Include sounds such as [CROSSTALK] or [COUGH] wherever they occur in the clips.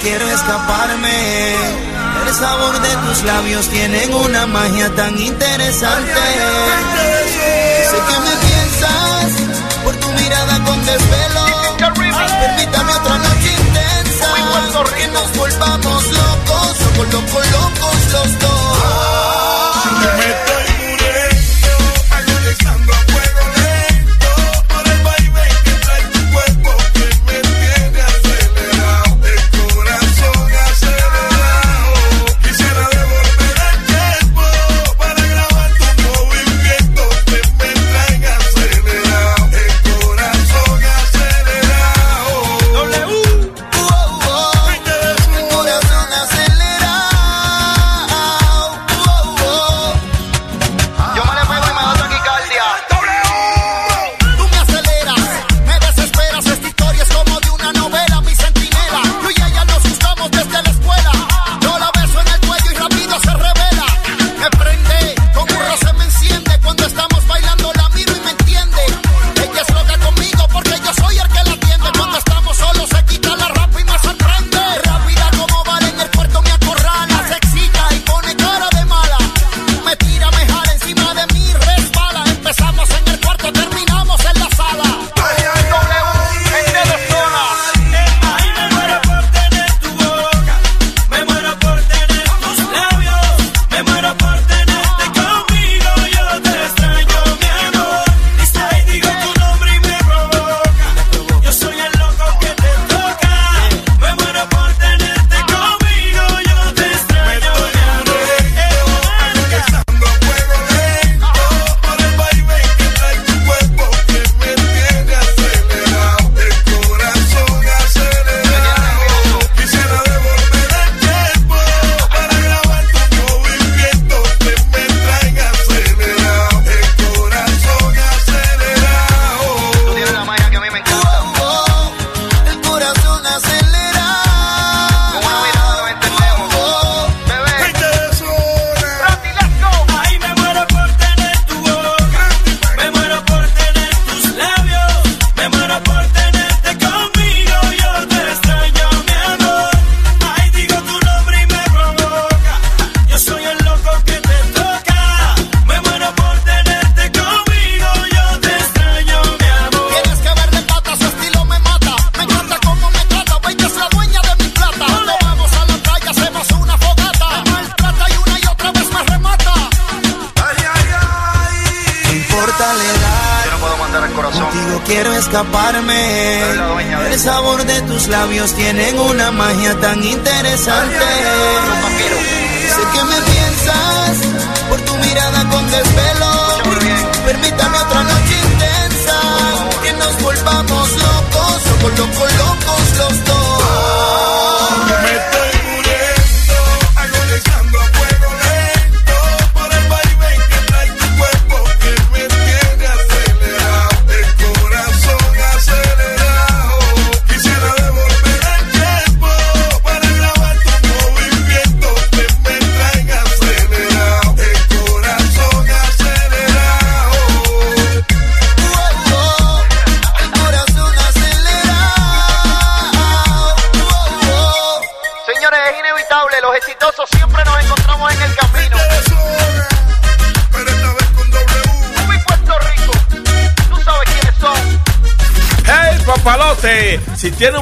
quiero escaparme. El sabor de tus labios tienen una magia tan interesante. Sé que me piensas por tu mirada con desvelo. Permítame otra noche intensa. Que nos volvamos locos, locos, locos, locos los dos.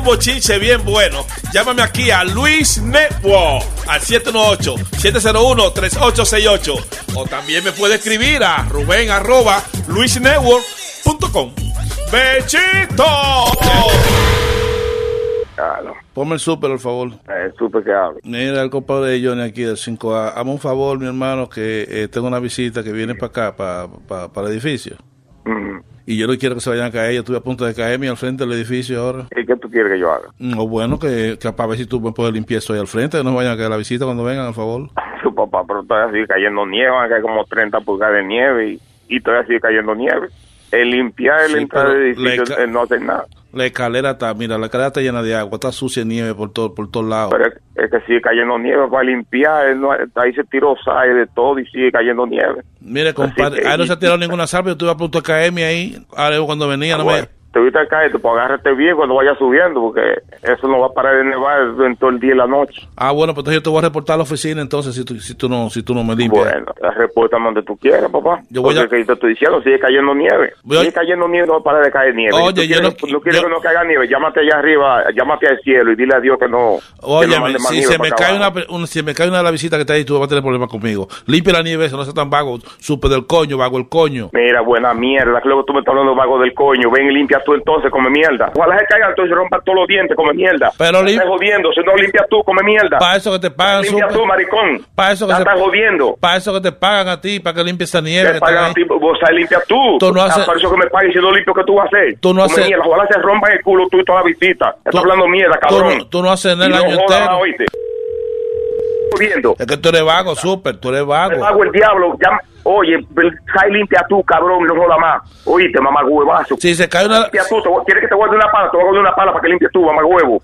bochinche bien bueno. Llámame aquí a Luis Network al 718-701-3868. O también me puede escribir a Rubén arroba luisnetwork.com. ¡Bechito! Claro. Ponme el súper, por favor. Eh, el súper que hablo. Mira, el compadre de Johnny aquí del 5A. Hazme un favor, mi hermano, que eh, tengo una visita que viene para acá, para, para, para el edificio y yo no quiero que se vayan a caer. Yo estuve a punto de caerme al frente del edificio ahora. ¿Y qué tú quieres que yo haga? No, bueno, que, que para ver si tú me puedes limpiar eso ahí al frente, que no vayan a caer la visita cuando vengan, al favor. [LAUGHS] Su papá, pero todavía sigue cayendo nieve, van a caer como 30 pulgadas de nieve y, y todavía sigue cayendo nieve. El limpiar el Sí, entrada del le edificio no hace nada. La escalera está, mira, la escalera está llena de agua, está sucia de nieve por, todo, por todos lados. Pero es, que sigue cayendo nieve para limpiar. no- ahí se tiró sal de todo y sigue cayendo nieve. Mire, compadre, ahí no se ha tirado ninguna sal, yo estuve a punto de caerme ahí, ahora cuando venía, no me... Te viste caer, pues agárrate bien cuando vayas subiendo, porque eso no va a parar de nevar en todo el día y la noche. Ah, bueno, pues entonces yo te voy a reportar a la oficina entonces si tú, si tú, no, si tú no me limpias. Bueno, reporta donde tú quieras, papá. Yo voy Porque a- te estoy diciendo, sigue cayendo nieve. Voy a- Sigue cayendo nieve, no va a parar de caer nieve. Oye, Si yo quieres- no- no quieres yo- que no caiga nieve, llámate allá arriba, llámate al cielo y dile a Dios que no. que Oye, no si se me acá cae una, una- si me cae una de las visitas que está ahí, tú vas a tener problemas conmigo. Limpia la nieve, eso no sea tan vago, supe del coño, vago el coño. Mira, buena mierda, luego tú me estás hablando vago del coño. Ven y limpia tú entonces, come mierda. Ojalá se caiga entonces rompa todos los dientes, come mierda. Pero lim- estás jodiendo, si no limpias tú, come mierda. Para eso que te pagan, Limpia tú, maricón. Para eso que Ya se- estás jodiendo. Para eso que te pagan a ti, para que limpies esa nieve. Te pagan a ti, vos sabes, limpia tú. Tú no haces- Ah, Para eso que me pagues, si no limpio, ¿qué tú vas a hacer? Tú no Come haces- mierda, ojalá se rompan el culo tú y toda la visita. Tú- Estás hablando mierda, tú cabrón. no- tú no haces nada el año entero. Jodiendo. Es que tú eres vago, súper, tú eres vago. pago el diablo. Ya, oye, sal limpia tú, cabrón, no joda más. Oíste, mamá huevazo. Si se cae una... Limpia tú, te voy- ¿quieres que te guarde una pala? Te voy a guardar una pala para que limpies tú, mamá huevo.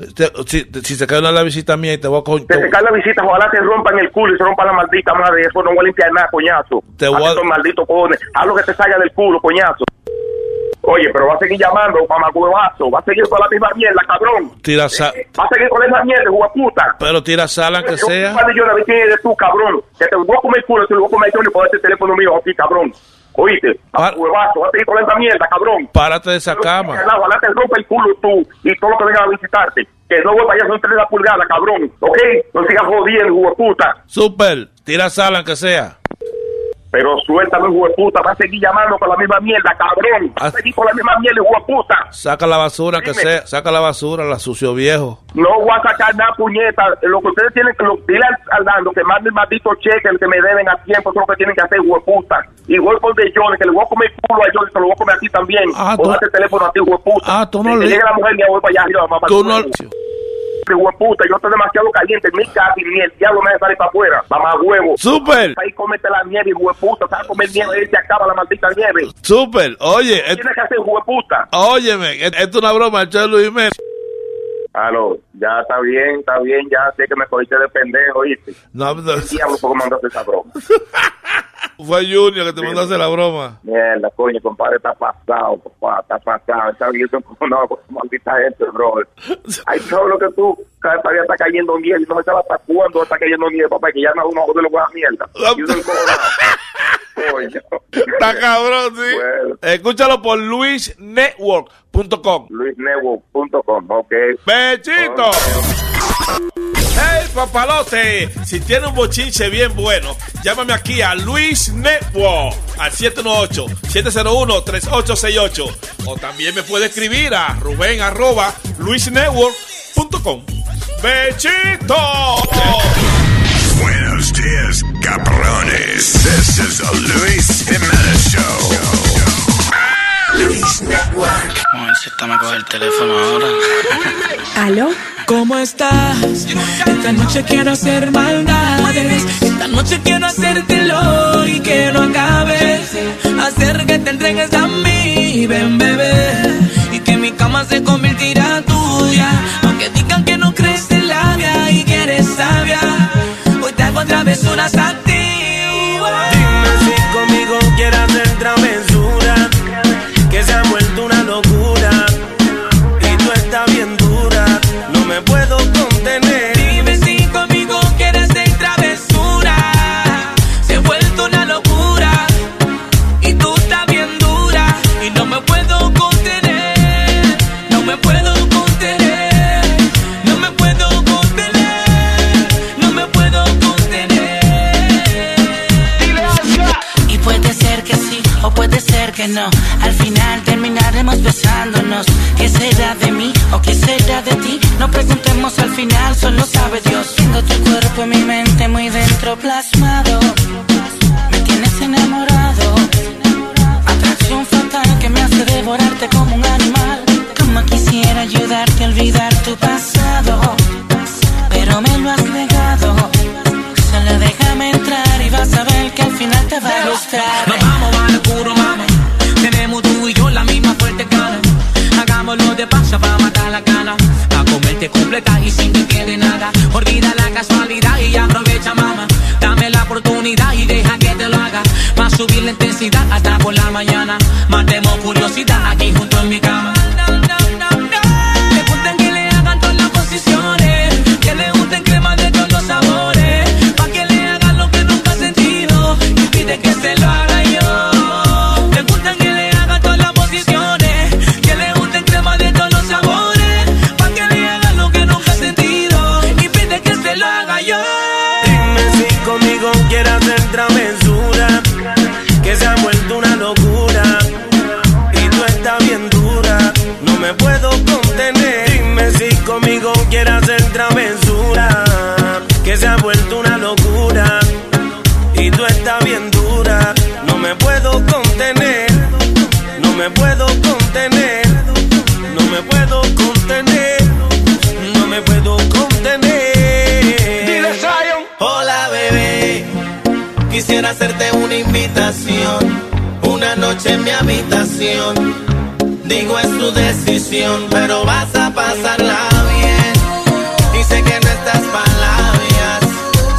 si, si se cae una de las visitas mías, te voy a... te- se cae la visita, ojalá te rompan el culo y se rompa la maldita madre. Eso no voy a limpiar nada, coñazo. Te voy a- estos malditos cojones. Haz lo que te salga del culo, coñazo. Oye, pero va a seguir llamando, mamá huevazo. Va a seguir con la misma mierda, cabrón. Tira sal, Va a seguir con esa mierda, puta. pero tira sal aunque sea. yo, David, quién eres tú, cabrón. Que te voy a comer culo, te lo voy a comer yo y por este teléfono mío aquí, cabrón. Oíste, a huevazo, va a seguir con esa mierda, cabrón. Párate de esa cama. Ojalá te rompa el culo tú y todo lo que venga a visitarte. Que no voy para allá son 30 pulgadas, cabrón. ¿Ok? No sigas jodiendo, hueputa. Super, tira sal aunque sea. Pero suéltame, hueputa. Va a seguir llamando con la misma mierda, cabrón. Va a seguir con la misma mierda, hueputa. Saca la basura Dime. sea. Saca la basura, la sucio viejo. No voy a sacar nada, puñeta. Lo que ustedes tienen que lo, dile al, al que mande el maldito cheque, el que me deben a tiempo, eso es lo que tienen que hacer, hueputa. Y voy con de Johnny, que le voy a comer culo a Johnny, se lo voy a comer a ti también. Ah, Ponga tú- el teléfono a ti, hueputa. Ah, tú no Que le- llegue la mujer mía, voy para allá arriba, mamá. Tú no... Que hueputa, yo estoy demasiado caliente en mi casa y ni el diablo me salir para afuera. Mamá huevo. Super, Ahí cómete la nieve, y hueputa. Sabes comer nieve y se acaba la maldita nieve. super. Oye, Tienes que hacer hueputa. óyeme, et- esto es una broma, el de Luis Jiménez. Aló, ya está bien, está bien, ya sé que me cogiste de pendejo, ¿oíste? No, no, Diablo, ¿por qué mandaste esa broma? [LAUGHS] fue Junior que te mandó a hacer la broma. Mierda, coño, compadre, está pasado, papá, está pasado. Está bien, como no, con maldita gente, bro. Hay todo [LAUGHS] lo que tú, cada día está cayendo y no se sabe hasta cuándo está cayendo nieve, papá, que ya no uno de los mierda. Y uno encojonado. Está cabrón, sí. Bueno. Escúchalo por luisnetwork.com. luisnetwork.com, ok. ¡Bechito! ¡Hey, papalote! Si tiene un bochinche bien bueno, llámame aquí a Luis Network al 718-701-3868. O también me puede escribir a Rubén arroba luisnetwork.com. ¡Bechito! Buenos días, cabrones. This is the Luis Jimenez Show. Luis Network. Vamos a ver si esta me coge el teléfono ahora. [LAUGHS] ¿Aló? ¿Cómo estás? Esta noche quiero hacer maldades. Esta noche quiero hacértelo y que no acabes. Hacer que te entregues a mí, ven bebé. Y que mi cama se convertirá tuya. Aunque digan que no crees en la vida y que eres sabia. Hoy te hago travesuras que no. Al final terminaremos besándonos. ¿Qué será de mí o qué será de ti? No preguntemos al final, solo sabe Dios. Tengo tu cuerpo en mi mente muy dentro plasmado. Me tienes enamorado. Atracción fatal que me hace devorarte como un animal. Como quisiera ayudarte a olvidar tu pasado. Pero me lo has negado. Solo déjame entrar y vas a ver que al final te va a gustar. Sin que quede nada. Olvida la casualidad y aprovecha, mamá. Dame la oportunidad y deja que te lo haga. Más subir la intensidad hasta por la mañana. Hacerte una invitación, una noche en mi habitación. Digo es tu decisión, pero vas a pasarla bien. Y sé que no estás palabras,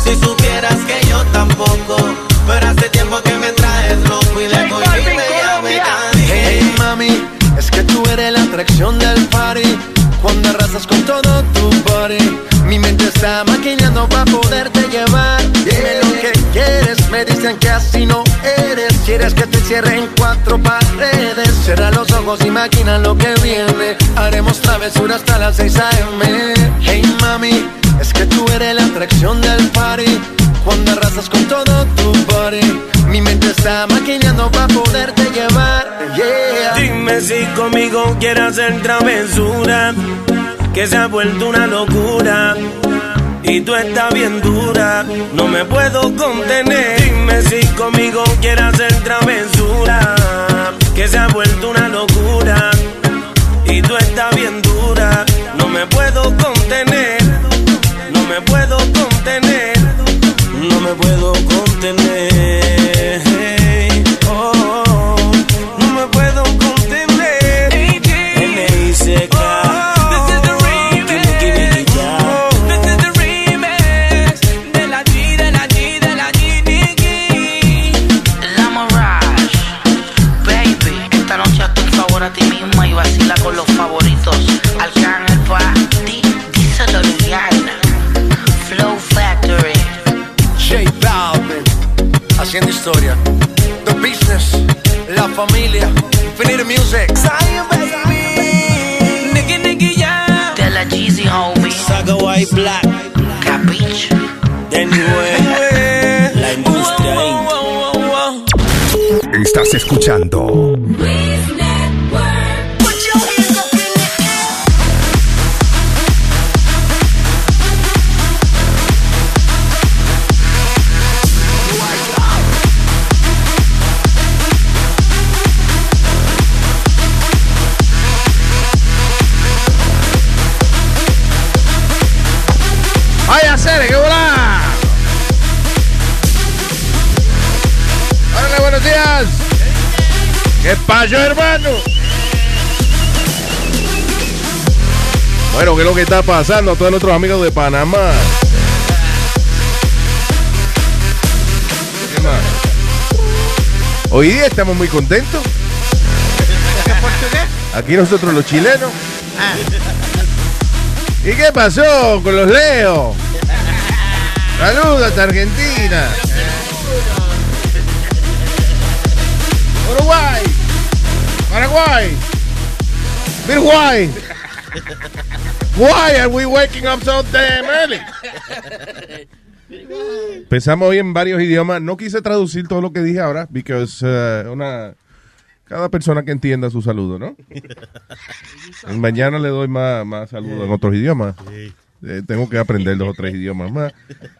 si supieras que yo tampoco. Pero hace tiempo que me traes loco y de por fin me Hey mami, es que tú eres la atracción del party. Cuando arrasas con todo tu body, mi mente está maquinando para poderte llevar. Dicen que así no eres. Quieres que te cierre en cuatro paredes. Cierra los ojos y maquina lo que viene. Haremos travesura hasta las 6 a.m. Hey mami, es que tú eres la atracción del party. Cuando arrasas con todo tu body, mi mente está maquinando para poderte llevar. Yeah. Dime si conmigo quieres hacer travesura, que se ha vuelto una locura. Y tú estás bien dura, no me puedo contener. Dime si conmigo quieres hacer travesura, que se ha vuelto una locura. Y tú estás bien dura, no me puedo contener. No me puedo contener, no me puedo contener. Haciendo historia. The Business, La Familia, Infinite Music. Zion, baby. Nicky, Nicky, ya. De la Jeezy, homie. Saga White Black. Capiche. Anyway, la industria. Estás escuchando Bueno, ¿qué es lo que está pasando a todos nuestros amigos de Panamá? ¿Qué más? Hoy día estamos muy contentos. Aquí nosotros los chilenos. ¿Y qué pasó con los Leo? Saludos Argentina. Uruguay. Paraguay. Uruguay. Why are we waking up so damn early? Pensamos hoy en varios idiomas. No quise traducir todo lo que dije ahora, because uh, una cada persona que entienda su saludo, ¿no? [LAUGHS] Mañana le doy más, más saludos en otros idiomas. Eh, tengo que aprender dos o tres idiomas más.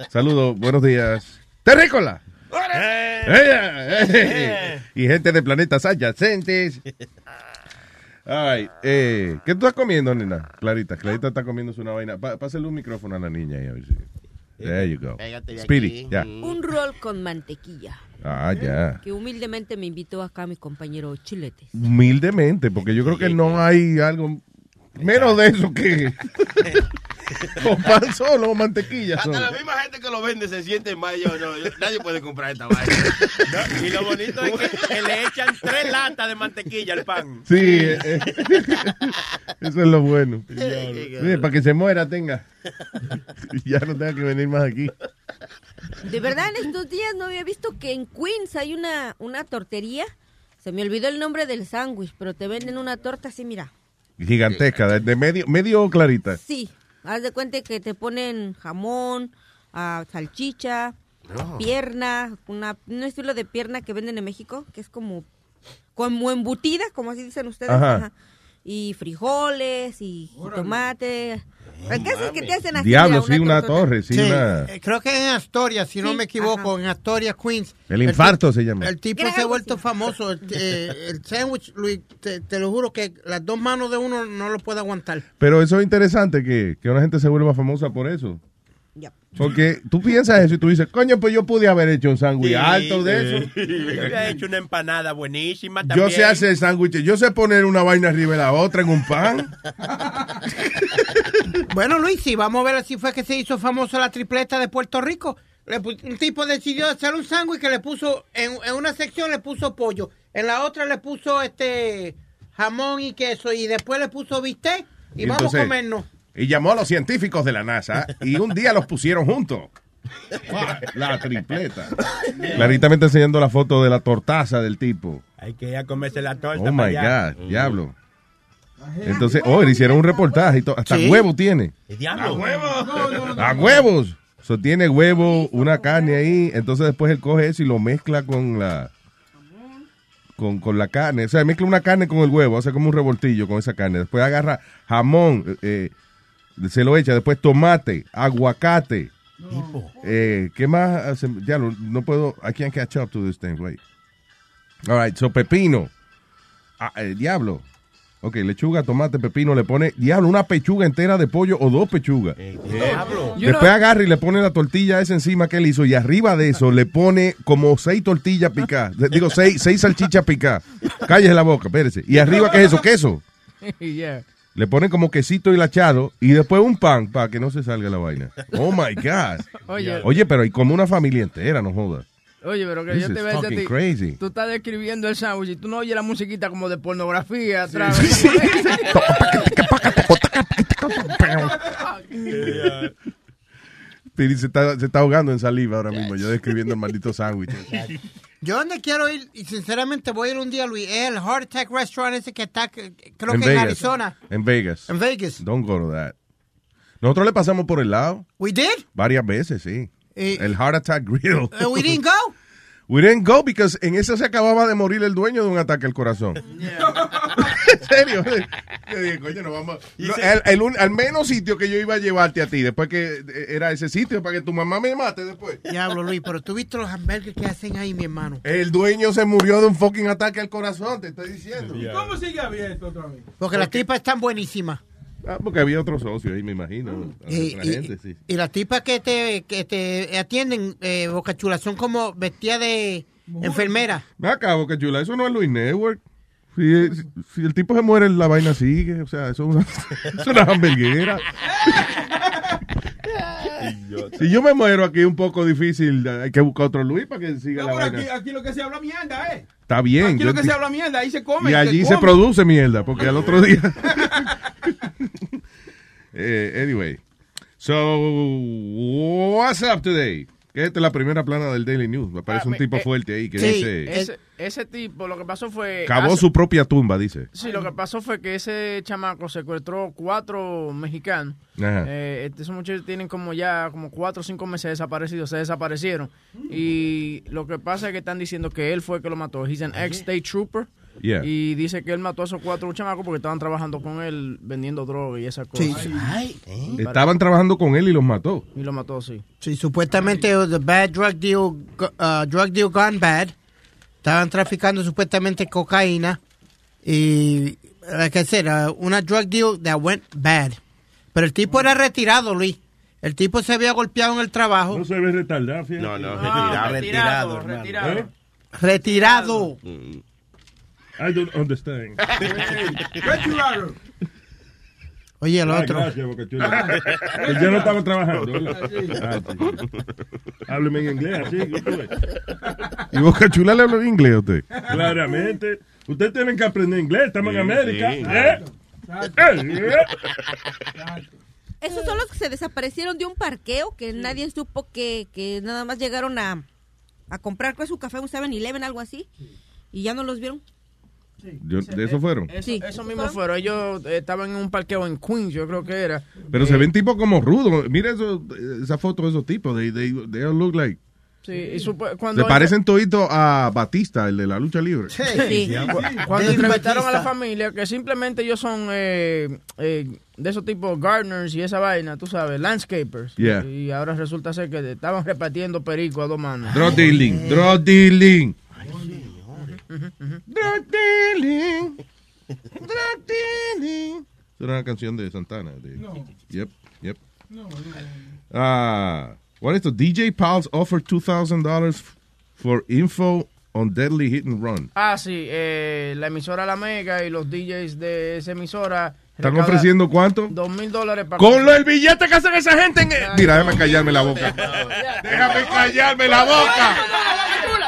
Saludos, buenos días. ¡Terrícola! Eh, eh, [LAUGHS] y gente de planetas adyacentes. [LAUGHS] Ay, eh, ¿qué tú estás comiendo, nena? Clarita, Clarita está comiéndose una vaina. Pásale un micrófono a la niña ahí, a ver si. There you go. De Speedy, ya. Un rol con mantequilla. Ah, ya. Que humildemente me invitó acá mi compañero Chilete. Humildemente, porque yo creo que no hay algo menos de eso que. [LAUGHS] ¿Con pan solo o mantequilla Hasta solo? la misma gente que lo vende se siente mal. Yo, no, yo- nadie puede comprar esta vaina. No, Y lo bonito es que, que le echan tres latas de mantequilla al pan. Sí, eh, eh, [LAUGHS] eso es lo bueno. Sí, para que se muera tenga. Y [LAUGHS] ya no tenga que venir más aquí. De verdad, en estos días no había visto que en Queens hay una, una tortería. Se me olvidó el nombre del sándwich, pero te venden una torta así, mira. Gigantesca, de, de medio, medio clarita. Sí, haz de cuenta que te ponen jamón, ah, salchicha, No. pierna, una, un estilo de pierna que venden en México, que es como, como embutida, como así dicen ustedes. Ajá. ajá. Y frijoles y tomate. El caso es que te hacen. Diablo, sí, una torre, sí, una... eh, creo que en Astoria, si no me equivoco, en Astoria, Queens. El infarto se llama. El tipo se ha vuelto famoso. El, eh, el sándwich, Luis, te, te lo juro que las dos manos de uno no lo puede aguantar. Pero eso es interesante, que, que una gente se vuelva famosa por eso. Porque tú piensas eso y tú dices, coño, pues yo pude haber hecho un sándwich Sí, alto de sí. eso. [LAUGHS] Yo había hecho una empanada buenísima también. Yo sé hacer sándwiches, yo sé poner una vaina arriba de la otra en un pan. [LAUGHS] Bueno, Luis, si vamos a ver así fue que se hizo famoso la tripleta de Puerto Rico. Un tipo decidió hacer un sándwich que le puso, en, en una sección le puso pollo, en la otra le puso este jamón y queso y después le puso bistec y, Y vamos entonces- a comernos. Y llamó a los científicos de la NASA y un día los pusieron juntos. La tripleta. Clarita me está enseñando la foto de la tortaza del tipo. Hay que ir a comerse la torta. Oh my allá. God, diablo. Entonces, oh, le hicieron un reportaje y todo. Hasta Sí. huevo tiene. ¿El diablo? ¡A huevos! So, tiene huevo, una carne ahí. Entonces, después él coge eso y lo mezcla con la. Con, con la carne. O sea, mezcla una carne con el huevo. Hace como un revoltillo con esa carne. Después agarra jamón. eh, eh, se lo echa. Después tomate, aguacate. Eh, ¿Qué más? hace? Ya lo- no puedo. I can't catch up to this thing, right? All right, so pepino. Ah, eh, diablo. Ok, lechuga, tomate, pepino, le pone, diablo, una pechuga entera de pollo o dos pechugas. Diablo. Después agarra y le pone la tortilla esa encima que él hizo y arriba de eso le pone como seis tortillas picadas. [LAUGHS] Digo, seis, seis salchichas picadas. Cállese la boca, espérese. Y arriba, ¿qué es eso? Queso. [LAUGHS] Yeah. Le ponen como quesito hilachado y después un pan para que no se salga la vaina. Oh my God. Oye. Oye, pero hay como una familia entera, no jodas. Oye, pero que This yo te veo a ti. crazy. Tú estás describiendo el sándwich y tú no oyes la musiquita como de pornografía atrás. Piri se está, se está ahogando en saliva ahora mismo, yo describiendo el maldito sándwich. [LAUGHS] Yo donde quiero ir, y sinceramente voy a ir un día, Luis, es el Heart Attack Restaurant ese que está, creo que en Arizona. En Vegas. En Vegas. Don't go to that. Nosotros le pasamos por el lado We did? varias veces, sí. Eh, el Heart Attack Grill. Uh, we didn't go? [LAUGHS] We didn't go because en eso se acababa de morir el dueño de un ataque al corazón. [LAUGHS] en serio. Yo dije, coño, no vamos. No, el, el un- al menos sitio que yo iba a llevarte a ti, después que eh, era ese sitio, para que tu mamá me mate después. Diablo, Luis, pero tú viste los hamburgues que hacen ahí, mi hermano. El dueño se murió de un fucking ataque al corazón, te estoy diciendo. ¿Cómo sigue abierto otra vez? Porque las tipas están buenísimas. Ah, porque había otro socio ahí, me imagino. Y, Otra y- gente, sí. y las tipas que te, que te atienden, eh, Boca Chula, son como vestidas de enfermera. Me acabo, que chula, eso no es Luis Network. Si, si- si el tipo se muere, la vaina sigue. O sea, eso es una, [LAUGHS] es una hamburguera. [LAUGHS] si yo me muero aquí un poco difícil, hay que buscar otro Luis para que siga No, la vaina. aquí, aquí lo que se habla mierda, ¿eh? Está bien. Aquí lo que se habla mierda, ahí se come. y allí se produce mierda, porque al otro día. [LAUGHS] [LAUGHS] Eh, anyway. So, what's up today? Que esta es la primera plana del Daily News. Me parece Ah, un tipo eh, fuerte ahí que sí, dice. Ese, ese tipo, lo que pasó fue... Cavó hace- su propia tumba, dice. Sí, lo que pasó fue que ese chamaco secuestró cuatro mexicanos. Ajá. Eh, este- esos muchachos tienen como ya como cuatro o cinco meses desaparecidos, se desaparecieron. Y lo que pasa es que están diciendo que él fue el que lo mató. He's an ex-state trooper. Yeah. Y dice que él mató a esos cuatro chamacos porque estaban trabajando con él vendiendo droga y esas cosas. Sí. Estaban trabajando con él y los mató. Y lo mató, sí. Sí, supuestamente the bad drug deal, uh, drug deal gone bad. Estaban traficando supuestamente cocaína y, like I said, uh, una drug deal that went bad. Pero el tipo era retirado, Luis. El tipo se había golpeado en el trabajo. No se ve retardado, fíjate. No, no, Ah, retirado, retirado. ¿Eh? Retirado. I don't understand. [LAUGHS] Oye, el Ah, otro. gracias, Boca Chula. Que yo no estaba trabajando. ¿verdad? Ah, sí. Hábleme en inglés, así. ¿Y Boca Chula le habla en inglés a usted? Claramente. Ustedes tienen que aprender inglés, estamos en América. sí. ¿Eh? Eh, Esos son los que se desaparecieron de un parqueo que nadie supo que, que nada más llegaron a, a comprar pues, su café, un 7-Eleven, algo así. Y ya no los vieron. Yo- ¿De eso fueron? Eso, eso mismo fueron. Ellos eh, estaban en un parqueo en Queens, yo creo que era. Pero se ven tipos como rudos. Mira eso, esa foto de esos tipos. They, they, they all look like... Sí, y supo- cuando Se parecen toditos a Batista, el de la lucha libre. Sí. Cu- Cuando entrevistaron a la familia, que simplemente ellos son eh, eh, de esos tipos gardeners y esa vaina, tú sabes, landscapers. Yeah. Y ahora resulta ser que estaban repartiendo perico a dos manos. Drug dealing, drug dealing. Drug dealing. Drug dealing. Es una canción de Santana. De, No. Yep, yep. No, Ah, what is the DJ Pals offer $2,000 for info on deadly hit and run. Ah, sí, eh, la emisora La Mega y los DJs de esa emisora. ¿Están ofreciendo cuánto? Dos mil dólares para... Con lo, el billete que hacen esa gente en... Mira, déjame callarme la boca. Déjame callarme la boca.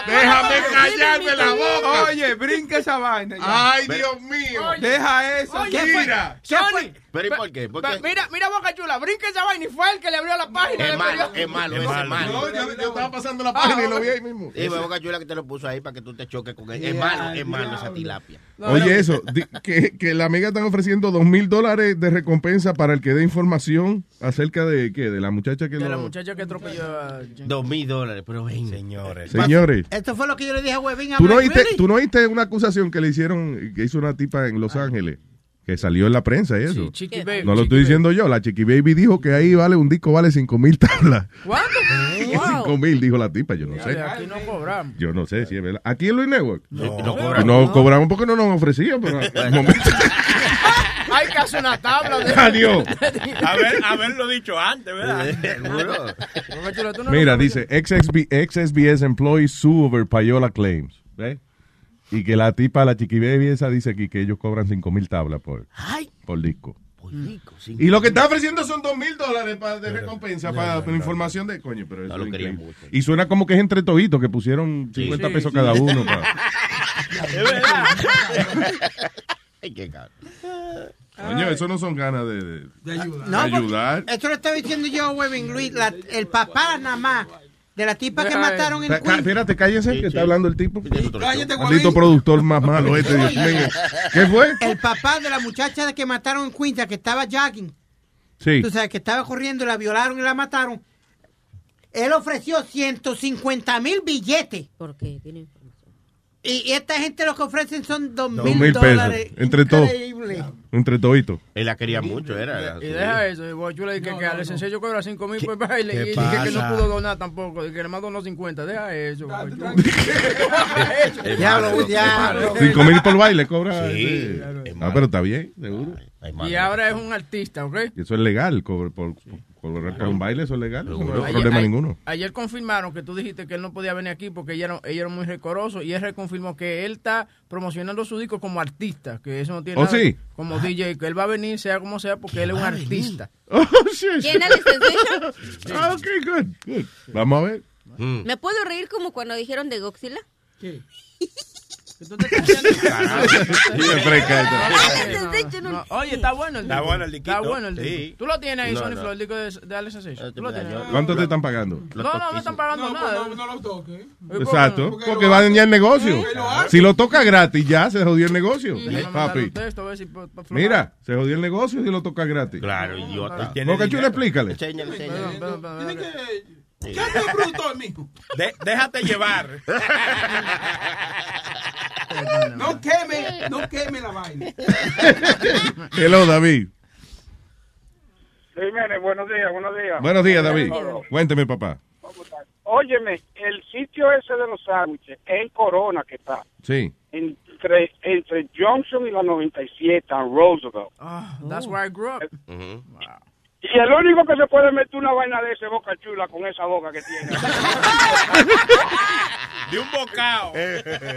Déjame callarme la boca. Oye, brinca esa vaina. ya. Ay, Dios mío. Deja eso. Oye, Mira. Johnny, ¿Pero y por qué? ¿Por qué? Mira, mira Boca Chula, brinca esa vaina y fue el que le abrió la página. Es malo, es malo, es malo. No, yo, yo estaba pasando la página y lo vi ahí mismo. Y fue Boca Chula que te lo puso ahí para que tú te choques con él. Es malo, es malo esa tilapia. Oye, eso, que, que la amiga están ofreciendo dos mil dólares de recompensa para el que dé información acerca de qué, de la muchacha que De la muchacha que atropelló a... Dos mil dólares, pero ven. Señores. Señores, Esto fue lo que yo le dije a Webin. ¿tú no, oíste, tú no oíste una acusación que le hicieron, que hizo una tipa en Los Ángeles, que salió en la prensa y eso. Sí, Chiqui Baby. no lo Chiqui estoy diciendo yo, la Chiqui Baby dijo que ahí vale un disco vale cinco mil tablas. ¿Cuánto? [LAUGHS] Cinco mil, dijo la tipa, yo no Ya, sé. Aquí no cobramos. Yo no sé si es verdad. Aquí en Luis Network. No, No, cobramos. cobramos porque no nos ofrecían, pero [LAUGHS] al momento. [LAUGHS] Hay que hacer una tabla de... Adiós. Haber, haberlo dicho antes, ¿verdad? Mira, dice, ex-SB ex-SBS employee sue over payola claims. ¿Ves? Y que la tipa, la chiqui baby esa, dice aquí que ellos cobran cinco mil tablas por, por disco. Y lo que está ofreciendo son dos mil dólares pa- de recompensa para la información de coño, pero eso lo es. Y suena como que es entre toditos que pusieron 50 Sí, pesos sí. cada uno. pa- [LAUGHS] Es verdad. [LAUGHS] Ay, qué caro. Coño, eso no son ganas de. No, ayudar. Esto lo estaba diciendo yo, Webin Luis. la- el papá nada más de la tipa que mataron en Queens. Espérate, cállense, que está hablando el tipo. Cállate, Maldito productor más malo este, Dios mío. ¿Qué fue? El papá de la muchacha que mataron en Queens, la que estaba jogging. Sí. Tú sabes que estaba corriendo, la violaron y la mataron. Él ofreció 150 mil billetes. Porque tiene información. Y y esta gente lo que ofrecen son 2 Dos mil mil pesos. dólares. Entre todos. Entre toditos. Él la quería mucho, era. Y deja eso, y Boca Chula dice que, que al licenciado cobra 5 mil por baile y dice que no pudo donar tampoco, y que le más donó 50. Deja eso. Diablo, diablo. [LAUGHS] Cinco mil por baile cobra. Sí, es Ah, pero está bien, seguro. Ay. Y ahora es un artista, ¿ok? Y eso es legal. Cobrar por, por un baile, eso es legal. Eso no hay Ayer- problema ayer- ninguno. Ayer confirmaron que tú dijiste que él no podía venir aquí porque ella era, ella era muy recoroso y él reconfirmó que él está promocionando su disco como artista, que eso no tiene ¿Oh, nada sí? como DJ, que él va a venir sea como sea porque él es un artista. [LAUGHS] Oh, shit. ¿Quién es Sensation? [LAUGHS] Ah, ok, good, good. Vamos a ver. Mm. ¿Me puedo reír como cuando dijeron de Godzilla? ¿Qué? [LAUGHS] Oye, está bueno el Está bueno el. Está bueno el disco. Sí. Tú lo tienes ahí, No, Sony no. Flow, el disco de, de Alex Sensation. Tú lo mira, tienes. yo- ¿Cuánto te están pagando? No, no, no están pagando No, nada. no, no lo toques. Exacto. Porque Porque lo va a dañar el negocio. Si lo toca gratis, ya se jodió el negocio. Papi. Mira, se jodió el negocio si lo toca gratis. Claro, idiota. Chula, dinero. explícale. Tiene que... ¿Qué mismo? De- déjate llevar. [LAUGHS] No queme, no queme la vaina. [LAUGHS] Hello, David. Jiménez, buenos días, buenos días. Buenos días, David. Cuénteme, papá. Óyeme, el sitio ese de los sándwiches es en Corona que está. Sí. Entre, entre Johnson y la 97 en Roosevelt. Ah, that's where I grew up. Ujú. Y el único que se puede meter una vaina de ese boca chula con esa boca que tiene. [LAUGHS] De un bocado.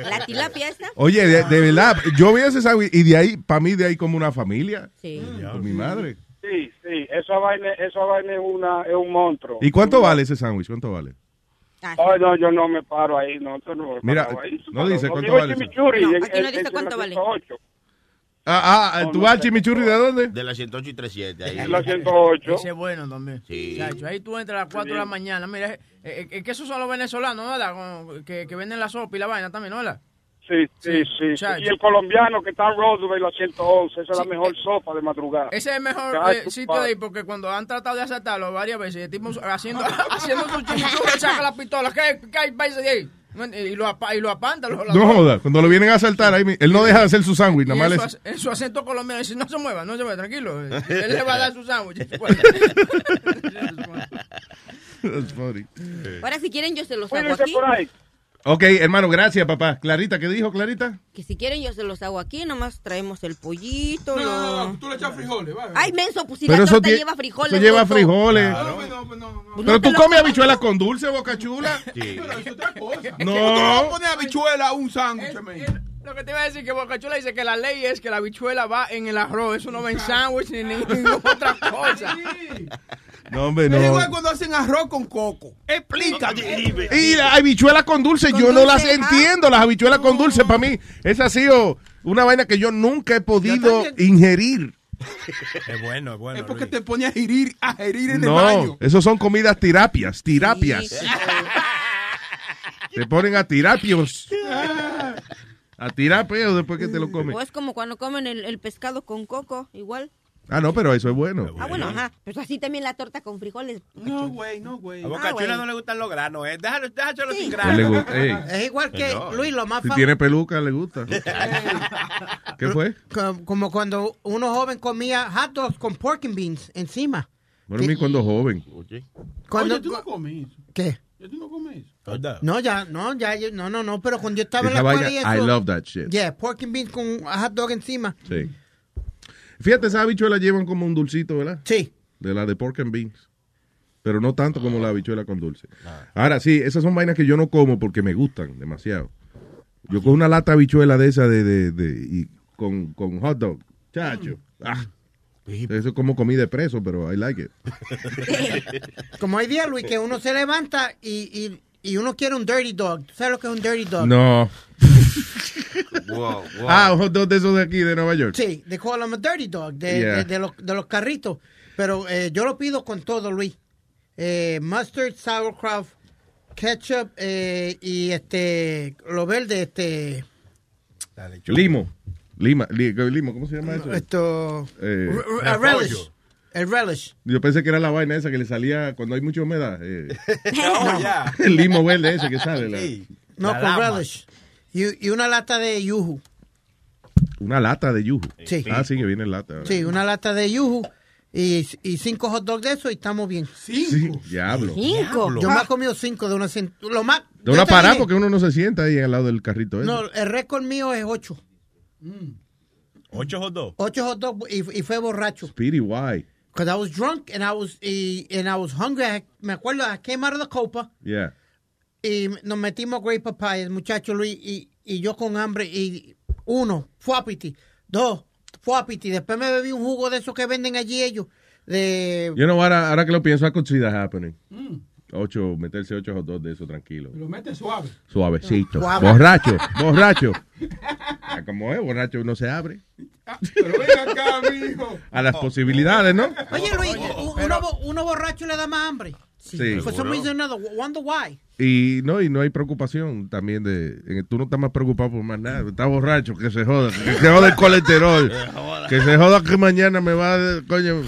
¿La tilapia esta? Oye, de, de verdad, yo vi ese sándwich y de ahí, para mí, de ahí como una familia. Sí. Con mi madre. Sí, esa vaina, esa vaina es, una, es un monstruo. ¿Y cuánto vale ese sándwich? ¿Cuánto vale? Ay, no, yo no me paro ahí, no, no me Mira, ahí. no dice Lo cuánto vale No, aquí no dice cuánto vale. 108. Ah, ah, ¿tú vas al chimichurri de dónde? De la 108 y 37. Ahí. En la 108. Ese es bueno también. Sí. Chacho, ahí tú entras a las 4 de la mañana. Mira, eh, eh, es que esos son los venezolanos, ¿no? ¿verdad? Que, que venden la sopa y la vaina también, ¿no? ¿verdad? Sí, sí, sí. Y el colombiano que está en Roosevelt, la 111, esa es la mejor sopa de madrugada. Ese es el mejor eh, sitio de ahí porque cuando han tratado de asaltarlo varias veces, el tipo haciendo, [LAUGHS] haciendo su chimichurri, saca la pistola. ¿Qué, qué hay países de ahí? Y lo, y lo apanta. Lo, No joda, cuando lo vienen a asaltar, ahí, él no deja de hacer su sándwich, nada en más su, en su acento colombiano dice, no se mueva, no se mueva, tranquilo. [LAUGHS] Él le va a dar su sándwich. [LAUGHS] [LAUGHS] That's funny. Ahora, si quieren, yo se los hago aquí. por ahí. Ok, hermano, gracias, papá. Clarita, ¿qué dijo Clarita? Que si quieren, yo se los hago aquí. Nomás traemos el pollito. No, lo- no, no, tú le echas frijoles, va. Ay, menso, pues si Pero la eso torta lleva frijoles. eso lleva frijoles. No, no, no, no. Pues Pero tú comes habichuelas con dulce, boca chula. Pero eso es otra cosa. No. ¿Cómo tú vas a poner habichuela a un sándwich? Lo que te iba a decir que Bocachula dice que la ley es que la habichuela va en el arroz, eso no va en sándwich ni en ninguna [LAUGHS] otra cosa. No, hombre, Es no. igual cuando hacen arroz con coco. Explica, Y las habichuelas con dulce, yo no las entiendo. Las habichuelas con dulce, para mí, esa ha sido una vaina que yo nunca he podido ingerir. Es bueno, es bueno. Es porque te pone a herir, a herir en el No, baño. esos son comidas tirapias, tirapias. Sí. Te ponen a tirapios. [LAUGHS] A tirar peo después que te lo comes. O es como cuando comen el, el pescado con coco, igual. Ah, no, pero eso es bueno. Ah, bueno, ajá. Pero así también la torta con frijoles. No, güey, no, güey. A Boca Ah, Chula no le gustan los granos, ¿eh? Déjalo, déjalo sin granos. Es igual que, No. Luis, lo más si tiene peluca, le gusta. [LAUGHS] ¿Qué fue? co- Como cuando uno joven comía hot dogs con pork and beans encima. Bueno, a mí cuando joven. Cuando, Oye, tú no comes eso. ¿Qué? Ya tú no comes No, ya, no, ya, yo- no, no, no, pero cuando yo estaba Esa en la escuela I love that shit. Yeah, pork and beans con hot dog encima. Sí. Fíjate, esas habichuelas llevan como un dulcito, ¿verdad? Sí. De la de pork and beans. Pero no tanto como la habichuela con dulce. Ahora sí, esas son vainas que yo no como porque me gustan demasiado. Yo cojo una lata de habichuela de esa de, de, de- y con, con hot dog. Chacho. Ah. Eso es como comida de preso, pero I like it. [LAUGHS] Como hay días, Luis, que uno se levanta y, y, y uno quiere un dirty dog. ¿Tú ¿Sabes lo que es un dirty dog? No. [LAUGHS] Wow, wow. Ah, un dog de esos de aquí, de Nueva York. Sí, they call them a dirty dog, de, Yeah. de, de los, de los carritos. Pero eh, yo lo pido con todo, Luis. Eh, mustard, sauerkraut, ketchup eh, y este, lo verde, este, Limo. Lima, li- limo, ¿cómo se llama eso? esto, Eh, relish. El relish. yo pensé que era la vaina esa que le salía cuando hay mucha humedad. eh, [LAUGHS] No, ya. el limo verde ese que sale. la- Sí. No, La con lama. relish. Y, y una lata de yuju. una lata de yuju. Sí. Ah, sí, que viene en lata. Sí, una lata de yuju y, y cinco hot dogs de eso y estamos bien. Sí, diablo. Cinco. Yo me he comido cinco de una Lo más. De una parada porque uno no se sienta ahí al lado del carrito. ese. No, el récord mío es ocho. ¿Ocho o dos? Ocho hot dogs y, y fue borracho. Speedy, why? Because I was drunk and I was, y, and I was hungry. I- me acuerdo, I came out of the copa Yeah. y nos metimos Great Papaya, muchacho Luis, y, y yo con hambre. Y uno, fuapiti. Dos, fuapiti. Después me bebí un jugo de esos que venden allí ellos. De, You know, ahora, ahora que lo pienso, I could see that happening. Mm. Ocho, meterse ocho hot dogs de eso, tranquilo. Lo mete suave. Suavecito. Suave. Borracho, borracho. [LAUGHS] Ah, Como es, borracho uno se abre Pero ven acá, mijo. a las posibilidades, ¿no? Oye Luis, uno borracho le da más hambre. Sí. For some reason or another, wonder why. Y no, y no hay preocupación también de. en- Tú no estás más preocupado por más nada. Estás borracho, que se joda. Que [LAUGHS] se joda el colesterol. que se joda que mañana me va a. Coño,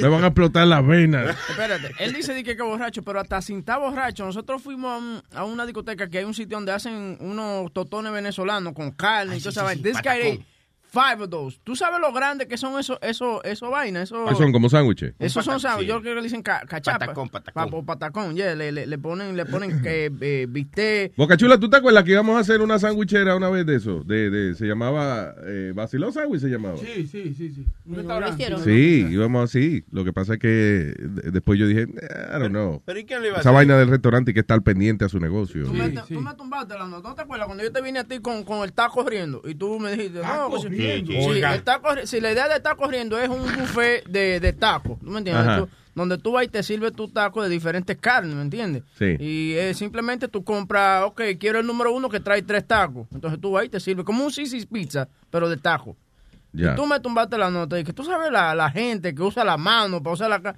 me van a explotar las venas. Espérate, él dice que que borracho, pero hasta sin estar borracho, nosotros fuimos a, un- a una discoteca que hay un sitio donde hacen unos totones venezolanos con carne y toda esa. This guy five of those. ¿Tú sabes lo grande que son esos eso, eso vainas? Eso, Que son como sándwiches. Esos son sándwiches, sí. yo creo que le dicen ca- cachapa. Patacón, patacón. Pa- patacón, yeah, le, le, le ponen, le ponen que eh, bistec. Boca Chula, ¿tú te acuerdas que íbamos a hacer una sandwichera una vez de eso? De, de, se llamaba. Eh, Basilón Sandwich se llamaba. Sí, sí, sí, sí. Un No lo hicieron. Sí, íbamos así. Lo que pasa es que de- después yo dije, "Eh, I don't know. ¿Pero y quién le iba a Esa vaina del restaurante hay que estar pendiente a su negocio. Tú, me, Sí, sí. tú me tumbaste la nota. ¿No te acuerdas cuando yo te vine a ti con, con el taco riendo? Y tú me dijiste, no, pues, corriendo. Sí, está corri- si la idea de estar corriendo es un buffet de, de tacos, ¿tú me entiendes? Tú- donde tú vas y te sirves tu taco de diferentes carnes, ¿me entiendes? Sí. Y eh, simplemente tú compras, ok, quiero el número uno que trae tres tacos. Entonces tú vas y te sirves como un Sisi's Pizza, pero de taco. Ya. Y tú me tumbaste la nota y que tú sabes la, la gente que usa la mano para usar la...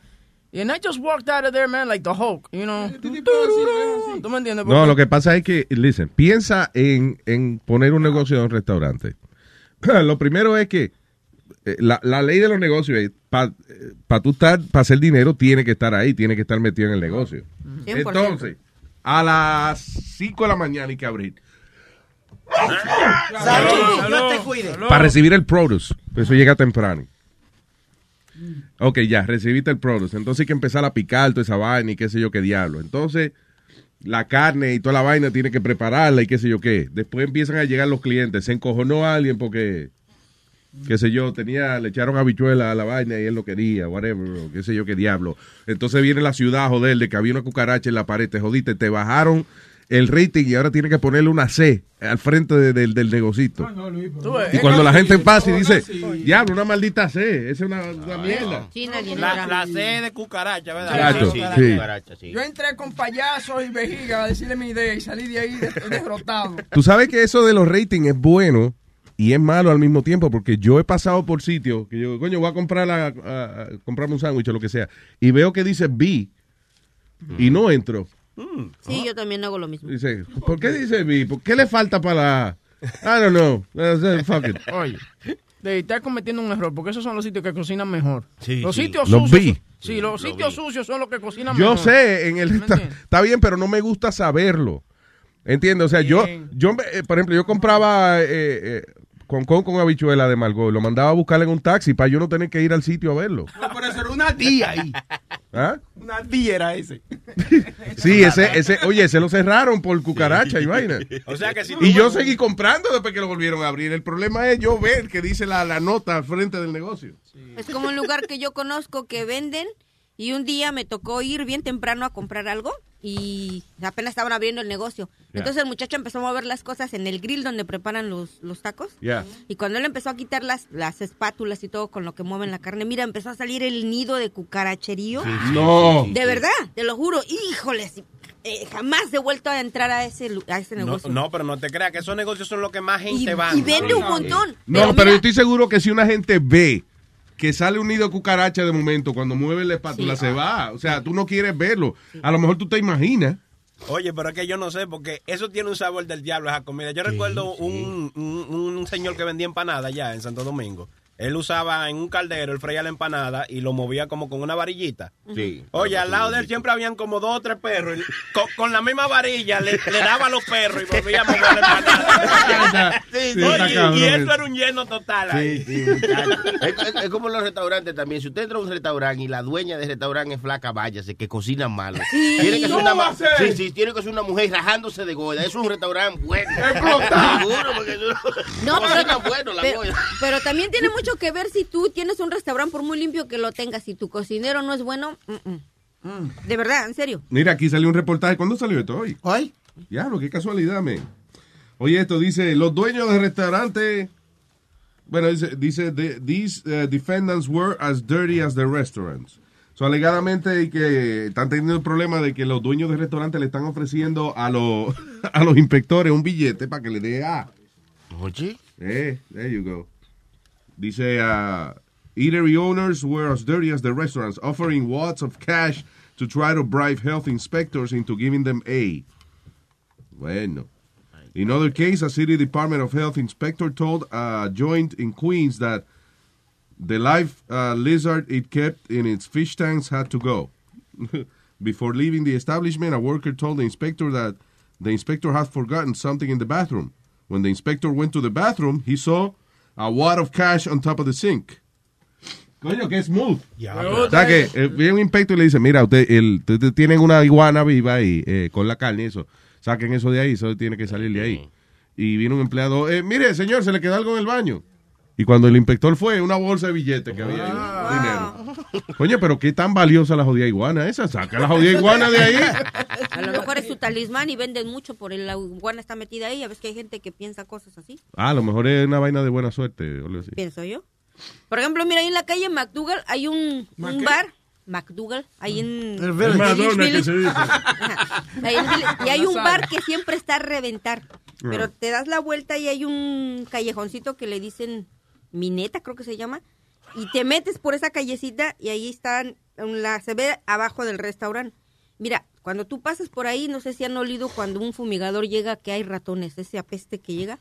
Y and I just walked out of there, man, like the Hulk, you know. ¿Tú me entiendes? No, lo que pasa es que, listen, piensa en, en poner un negocio en un restaurante. [CLEARS THROAT] Lo primero es que eh, la, la ley de los negocios es, para tú estar, para hacer dinero, tiene que estar ahí, tiene que estar metido en el negocio. 100%. Entonces, a las 5 de la mañana hay que abrir. Salud, Dios te cuide. Para recibir el produce. Eso llega temprano. Ok, ya, recibiste el produce. Entonces hay que empezar a picar toda esa vaina y qué sé yo qué diablo. Entonces, la carne y toda la vaina tiene que prepararla y qué sé yo qué. Después empiezan a llegar los clientes. Se encojonó alguien porque, qué sé yo, tenía, le echaron habichuela a la vaina y él lo quería, whatever, qué sé yo qué diablo. Entonces viene la ciudad joder de que había una cucaracha en la pared. Te jodiste, te bajaron el rating y ahora tiene que ponerle una C al frente de- del, del negocito. Ves, Y cuando la gente pasa y dice, diablo, una maldita C, esa es una, una mierda. La, C de cucaracha, ¿verdad? Exacto, Sí, sí. cucaracha, sí. Yo entré con payasos y vejiga a decirle mi idea y salí de ahí de- derrotado. [LAUGHS] Tú sabes que eso de los ratings es bueno y es malo al mismo tiempo porque yo he pasado por sitios que yo, coño, voy a comprar la, a- a comprarme un sándwich o lo que sea y veo que dice B y no entro. Sí, yo también hago lo mismo. Dice, ¿por qué dice B? ¿Por qué le falta para. I don't know. Uh, Fuck it. [LAUGHS] Oye, de estás cometiendo un error, porque esos son los sitios que cocinan mejor. los sí. sitios Los sucios. vi. Sí, los sitios sucios son los que cocinan Yo mejor. sé, en el ¿Me está, bien, pero no me gusta saberlo. ¿Entiendes? O sea, yo, yo me- eh, por ejemplo, yo compraba eh, eh, con con con habichuela de Margot, lo mandaba a buscar en un taxi para yo no tener que ir al sitio a verlo. No, pero eso era una tía ahí. ¿Ah? Una tía era ese. [LAUGHS] Sí, ese, ese, oye, ese lo cerraron por cucaracha y vaina. O sea que si Y yo seguí comprando después que lo volvieron a abrir. El problema es yo ver que dice la, la nota al frente del negocio. Es como un lugar que yo conozco que venden y un día me tocó ir bien temprano a comprar algo y apenas estaban abriendo el negocio. Ya. Entonces el muchacho empezó a mover las cosas en el grill donde preparan los, los tacos. Ya. Y cuando él empezó a quitar las, las espátulas y todo con lo que mueven la carne, mira, empezó a salir el nido de cucaracherío. No. De verdad, te lo juro. Híjoles, eh, jamás he vuelto a entrar a ese, a ese No, negocio. no, pero no te creas que esos negocios son los que más gente y, van. y vende un montón. No, pero, yo estoy seguro que si una gente ve que sale un nido de cucaracha de momento, cuando mueve la espátula Sí. se va. O sea, tú no quieres verlo. A lo mejor tú te imaginas. Oye, pero es que yo no sé, porque eso tiene un sabor del diablo, esa comida. Yo recuerdo un, un, un señor que vendía empanada allá en Santo Domingo. Él usaba en un caldero, él freía la empanada y lo movía como con una varillita. Sí. Oye, al lado de él siempre habían como dos o tres perros. y con, con la misma varilla le, le daba a los perros y volvía a mover la empanada. Sí, [LAUGHS] Sí, Oye, cabrón y eso era un lleno total. ahí. Sí, sí, es, es- es como en los restaurantes también. Si usted entra a un restaurante y la dueña del restaurante es flaca, váyase, que cocina malo. Sí. Tiene que ser ¿Cómo una va ma- a ser? sí, sí, tiene que ser una mujer rajándose de goya. Es un restaurante bueno. Seguro, porque No, cocina pero, bueno la pero, goya. pero también tiene mucho [LAUGHS] que ver si tú tienes un restaurante, por muy limpio que lo tengas, si tu cocinero no es bueno. mm, mm. De verdad, en serio. Mira, aquí salió un reportaje. ¿Cuándo salió esto hoy? Hoy. Diablo, qué casualidad, men. Oye, esto dice, los dueños del restaurante... Bueno, dice, dice the- these uh, defendants were as dirty as the restaurants. So, alegadamente que están teniendo el problema de que los dueños del restaurante le están ofreciendo a los, [LAUGHS] a los inspectores un billete para que le dé A. Oye. Eh, there you go. Dice, uh, eatery owners were as dirty as the restaurants, offering wads of cash to try to bribe health inspectors into giving them A. Bueno. In other case, a city Department of Health inspector told a joint in Queens that the live uh, lizard it kept in its fish tanks had to go. [LAUGHS] Before leaving the establishment, a worker told the inspector that the inspector had forgotten something in the bathroom. When the inspector went to the bathroom, he saw a wad of cash on top of the sink. Coño, que smooth. O sea que eh, viene un inspector y le dice, mira, usted, el, usted- tienen una iguana viva ahí eh, con la carne y eso. Saquen eso de ahí, eso tiene que salir de ahí. Y viene un empleado, eh, mire, señor, se le quedó algo en el baño. Y cuando el inspector fue, una bolsa de billetes que había ahí, dinero. Coño, pero qué tan valiosa la jodida iguana esa. Saca la jodida iguana de ahí. A lo mejor es su talismán y venden mucho por el la iguana está metida ahí. Ya ves que hay gente que piensa cosas así, Ah, a lo mejor es una vaina de buena suerte. o algo así. pienso yo. Por ejemplo, mira, ahí en la calle McDougal hay un, un bar. McDougal, ahí en... El Village. Madonna, que se dice. Ahí en y hay un bar que siempre está a reventar. Pero Ah. te das la vuelta y hay un callejoncito que le dicen Mineta, creo que se llama. Y te metes por esa callecita y ahí están, la, se ve abajo del restaurante. Mira, cuando tú pasas por ahí, no sé si han olido cuando un fumigador llega que hay ratones, ese apeste que llega,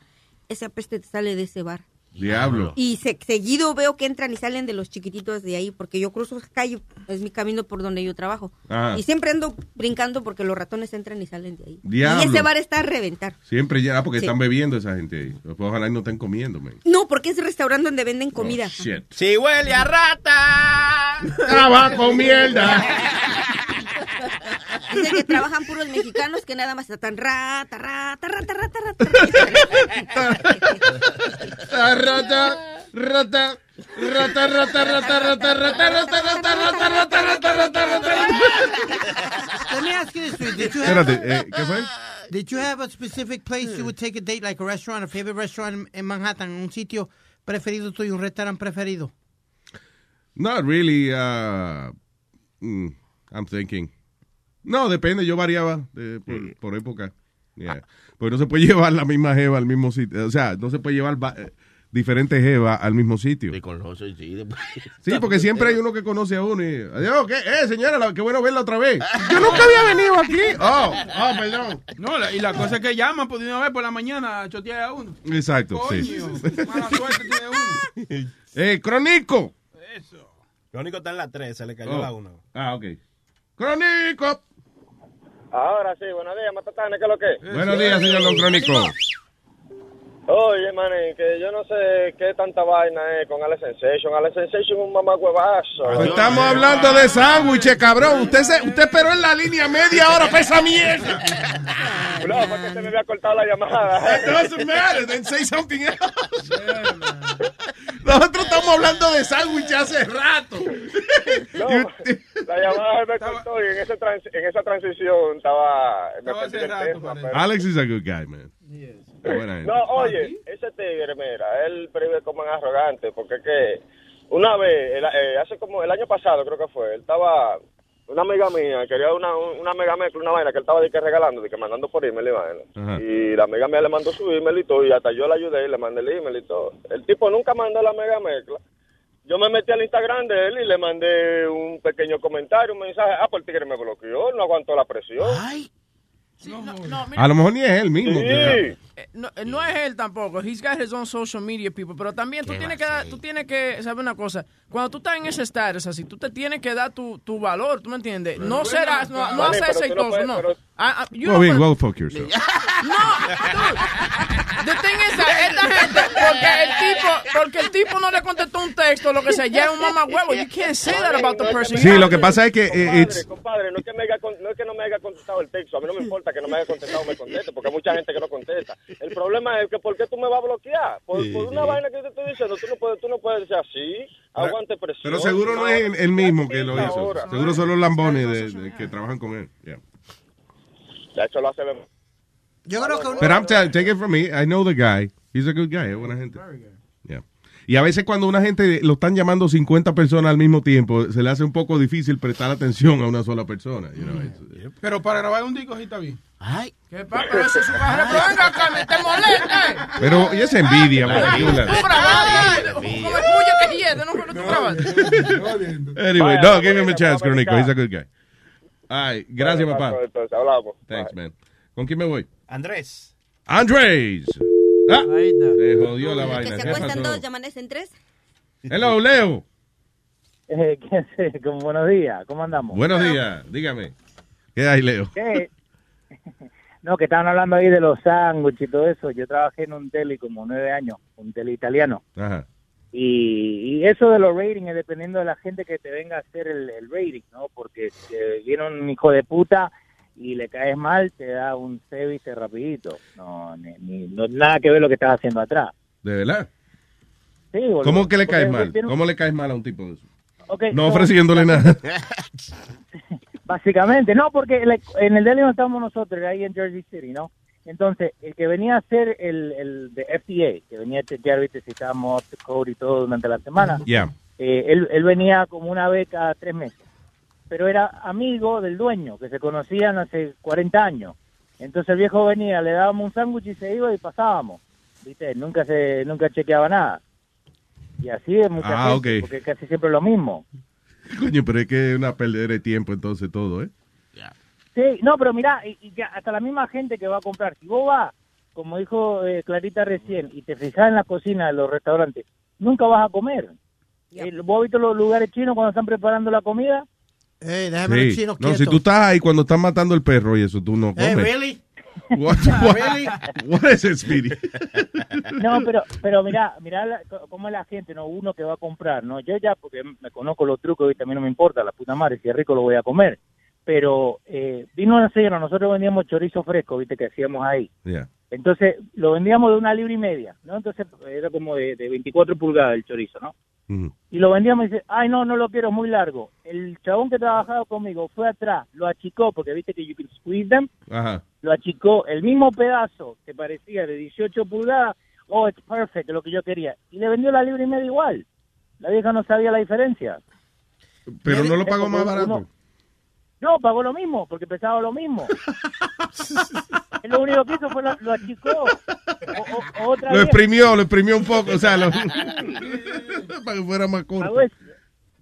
ese apeste te sale de ese bar. Diablo. Y se- seguido veo que entran y salen de los chiquititos de ahí, porque yo cruzo esa calle, es mi camino por donde yo trabajo. Ah. Y siempre ando brincando porque los ratones entran y salen de ahí. Diablo. Y ese bar está a reventar. Siempre ya, porque Sí. están bebiendo esa gente ahí. Pues Ojalá y no estén comiendo, man. No, porque es el restaurante donde venden comida. Oh, Shit. Si huele a rata. Tabaco, mierda. [LAUGHS] Que trabajan puros mexicanos que nada más están rata, rata, rata, rata, rata. Rata, rata, rata, rata, rata, rata, rata, rata, rata, rata, rata, rata, rata, rata. Let me ask you this. Did you have, Espérate, eh, ¿qué fue? Did you have a specific place you would take a date, like a restaurant, a favorite restaurant in- in Manhattan, un sitio preferido tuyo, un restaurante preferido? Not really. Uh, mm, I'm thinking. No, depende. Yo variaba de- por, por época. Yeah. Porque no se puede [LAUGHS] llevar la misma jeva al mismo sitio. O sea, no se puede llevar va- eh, diferentes jevas al mismo sitio. Me conoce, sí. después- [LAUGHS] Sí, porque siempre hay uno que conoce a uno y... Adiós, ¿qué? Eh, señora, la- qué bueno verla otra vez. [LAUGHS] Yo nunca había venido aquí. Oh, oh, perdón. No, la- y la cosa es que llaman por una vez por la mañana a chotear a uno. Exacto, sí. Coño, mala suerte tiene uno. Eh, Crónico. Lo único está en la 3, se le cayó Oh. la 1. Ah, ok. Crónico. Ahora sí, buenos días, Matatane, ¿qué es lo que? Buenos días, señor Don Crónico. Oye, man, que yo no sé qué tanta vaina es con Alex Sensation. Alex Sensation es un mamagüevazo. Estamos hablando de sándwiches, cabrón. Usted se, usted esperó en la línea media hora para esa mierda. No, fue que se me había cortado la llamada. It doesn't matter, then say something else. Nosotros estamos hablando de sándwiches hace rato. No, la llamada me cortó y en, ese trans- en esa transición estaba... Me perdí el tema, pero- Alex is a good guy, man. No, oye, ese tigre, mira, él vive como en arrogante, porque es que una vez, el- eh, hace como el año pasado creo que fue, él estaba, una amiga mía, quería una, una mega mezcla, una vaina que él estaba de que regalando, de que mandando por email y vaina. Ajá. Y la amiga mía le mandó su email y todo, y hasta yo le ayudé y le mandé el email y todo. El tipo nunca mandó la mega mezcla. Yo me metí al Instagram de él y le mandé un pequeño comentario, un mensaje. Ah, pues el tigre me bloqueó, no aguantó la presión. No, mira, A lo mejor ni es él mismo. que- eh, no, eh, no es él tampoco. He's got his own social media people. Pero también tú ¿Qué tienes, que dar, tú tienes que saber una cosa. Cuando tú estás en ese status así, tú te tienes que dar tu, tu valor. ¿Tú me entiendes? No serás, no, no pero tú no no. pero- Ah, ah, you Well, fuck yourself. [LAUGHS] The thing is that esta gente, porque el tipo, porque el tipo no le contestó un texto, lo que sea, ya es un mamá huevo. You can't say that about the person. Sí, lo que pasa es que eh, Compadre, it's, compadre, no es que, me haya, con- no es que no me haya contestado el texto. A mí no me importa que no me haya contestado o me conteste, porque hay mucha gente que no contesta. El problema es que ¿por qué tú me vas a bloquear? Por, por una vaina que yo te estoy diciendo, tú no puedes, tú no puedes decir así, aguante presión. pero seguro no es el, el mismo que lo hizo. Ahora. Seguro son los lambones de, de- que trabajan con él. Yeah. De hecho, lo hace Yo creo que I'm telling, take it from me, I know the guy. He's a good guy, es buena gente. Y a veces cuando una gente lo están llamando 50 personas al mismo tiempo, se le hace un poco difícil prestar atención a una sola persona. you know, it's- Pero para grabar un disco sí está bien. Ay, ¿Qué pasa? Pero ese es su carro. Pero venga acá, me te molesta. eh. Pero y esa envidia, La man. Tú grabaste. Como envidia. es tuyo que hiede, no pero tú grabaste. Anyway, no, give him a chance, Crónico. He's a good guy. Ay, gracias, papá. Thanks, man. ¿Con quién me voy? Andrés. Andrés. Ah, Ahí está. se jodió la Que vaina. se ¿Qué acuestan dos, amanecen tres. Hello, Leo. Eh, ¿qué hace? Como buenos días, ¿cómo andamos? Buenos días, dígame. ¿Qué hay, Leo? ¿Qué? [LAUGHS] No, que estaban hablando ahí de los sándwiches y todo eso. Yo trabajé en un tele como nueve años, un tele italiano. Ajá. Y, y eso de los ratings es dependiendo de la gente que te venga a hacer el, el rating, ¿no? Porque si te viene un hijo de puta y le caes mal, te da un service rapidito. No, ni, ni- no nada que ver lo que estás haciendo atrás. ¿De verdad? Sí, boludo. ¿Cómo que le Porque caes mal? un- ¿Cómo le caes mal a un tipo de eso? No ofreciéndole nada. [LAUGHS] Básicamente, no, porque en el Delhi no estábamos nosotros, ahí en Jersey City, ¿no? Entonces, el que venía a hacer el, el de FDA, que venía a chequear, viste, si estábamos code y todo durante la semana, Ya. eh, él, él venía como una vez cada tres meses. Pero era amigo del dueño, que se conocían hace 40 años. Entonces el viejo venía, le dábamos un sándwich y se iba y pasábamos. ¿Viste? Nunca se nunca chequeaba nada. Y así es mucha Ah, gente, ok. porque es casi siempre lo mismo. [LAUGHS] Coño, pero es que es una pérdida de tiempo entonces todo, ¿eh? Sí, no, pero mira, y, y hasta la misma gente que va a comprar, si vos vas, como dijo eh, Clarita recién, y te fijas en la cocina de los restaurantes, nunca vas a comer. Eh, ¿Vos has visto los lugares chinos cuando están preparando la comida? Hey, Sí. No, si tú estás ahí cuando están matando el perro y eso, tú no Hey, comes. really? [LAUGHS] What, what, [LAUGHS] what is it, Speedy? [LAUGHS] No, pero pero mira, mira la- cómo es la gente, no uno que va a comprar, no yo ya porque me conozco los trucos y también no me importa la puta madre, si es rico lo voy a comer. Pero eh, vino una señora, nosotros vendíamos chorizo fresco, viste que hacíamos ahí. Yeah. Entonces lo vendíamos de una libra y media, ¿no? Entonces era como de, de 24 pulgadas el chorizo, ¿no? Y lo vendíamos y dice, ay no, no lo quiero, muy largo. El chabón que trabajaba conmigo fue atrás, lo achicó, porque viste que you can squeeze them, Ajá. lo achicó, el mismo pedazo que parecía de 18 pulgadas, oh, it's perfect, lo que yo quería. Y le vendió la libra y media igual. La vieja no sabía la diferencia. Pero no lo pagó más barato. No, pagó lo mismo, porque pesaba lo mismo. [LAUGHS] Él lo único que hizo fue lo, lo achicó. O- otra Lo vieja- exprimió, lo exprimió un poco, o sea, lo- [LAUGHS] para que fuera más corto. Pagó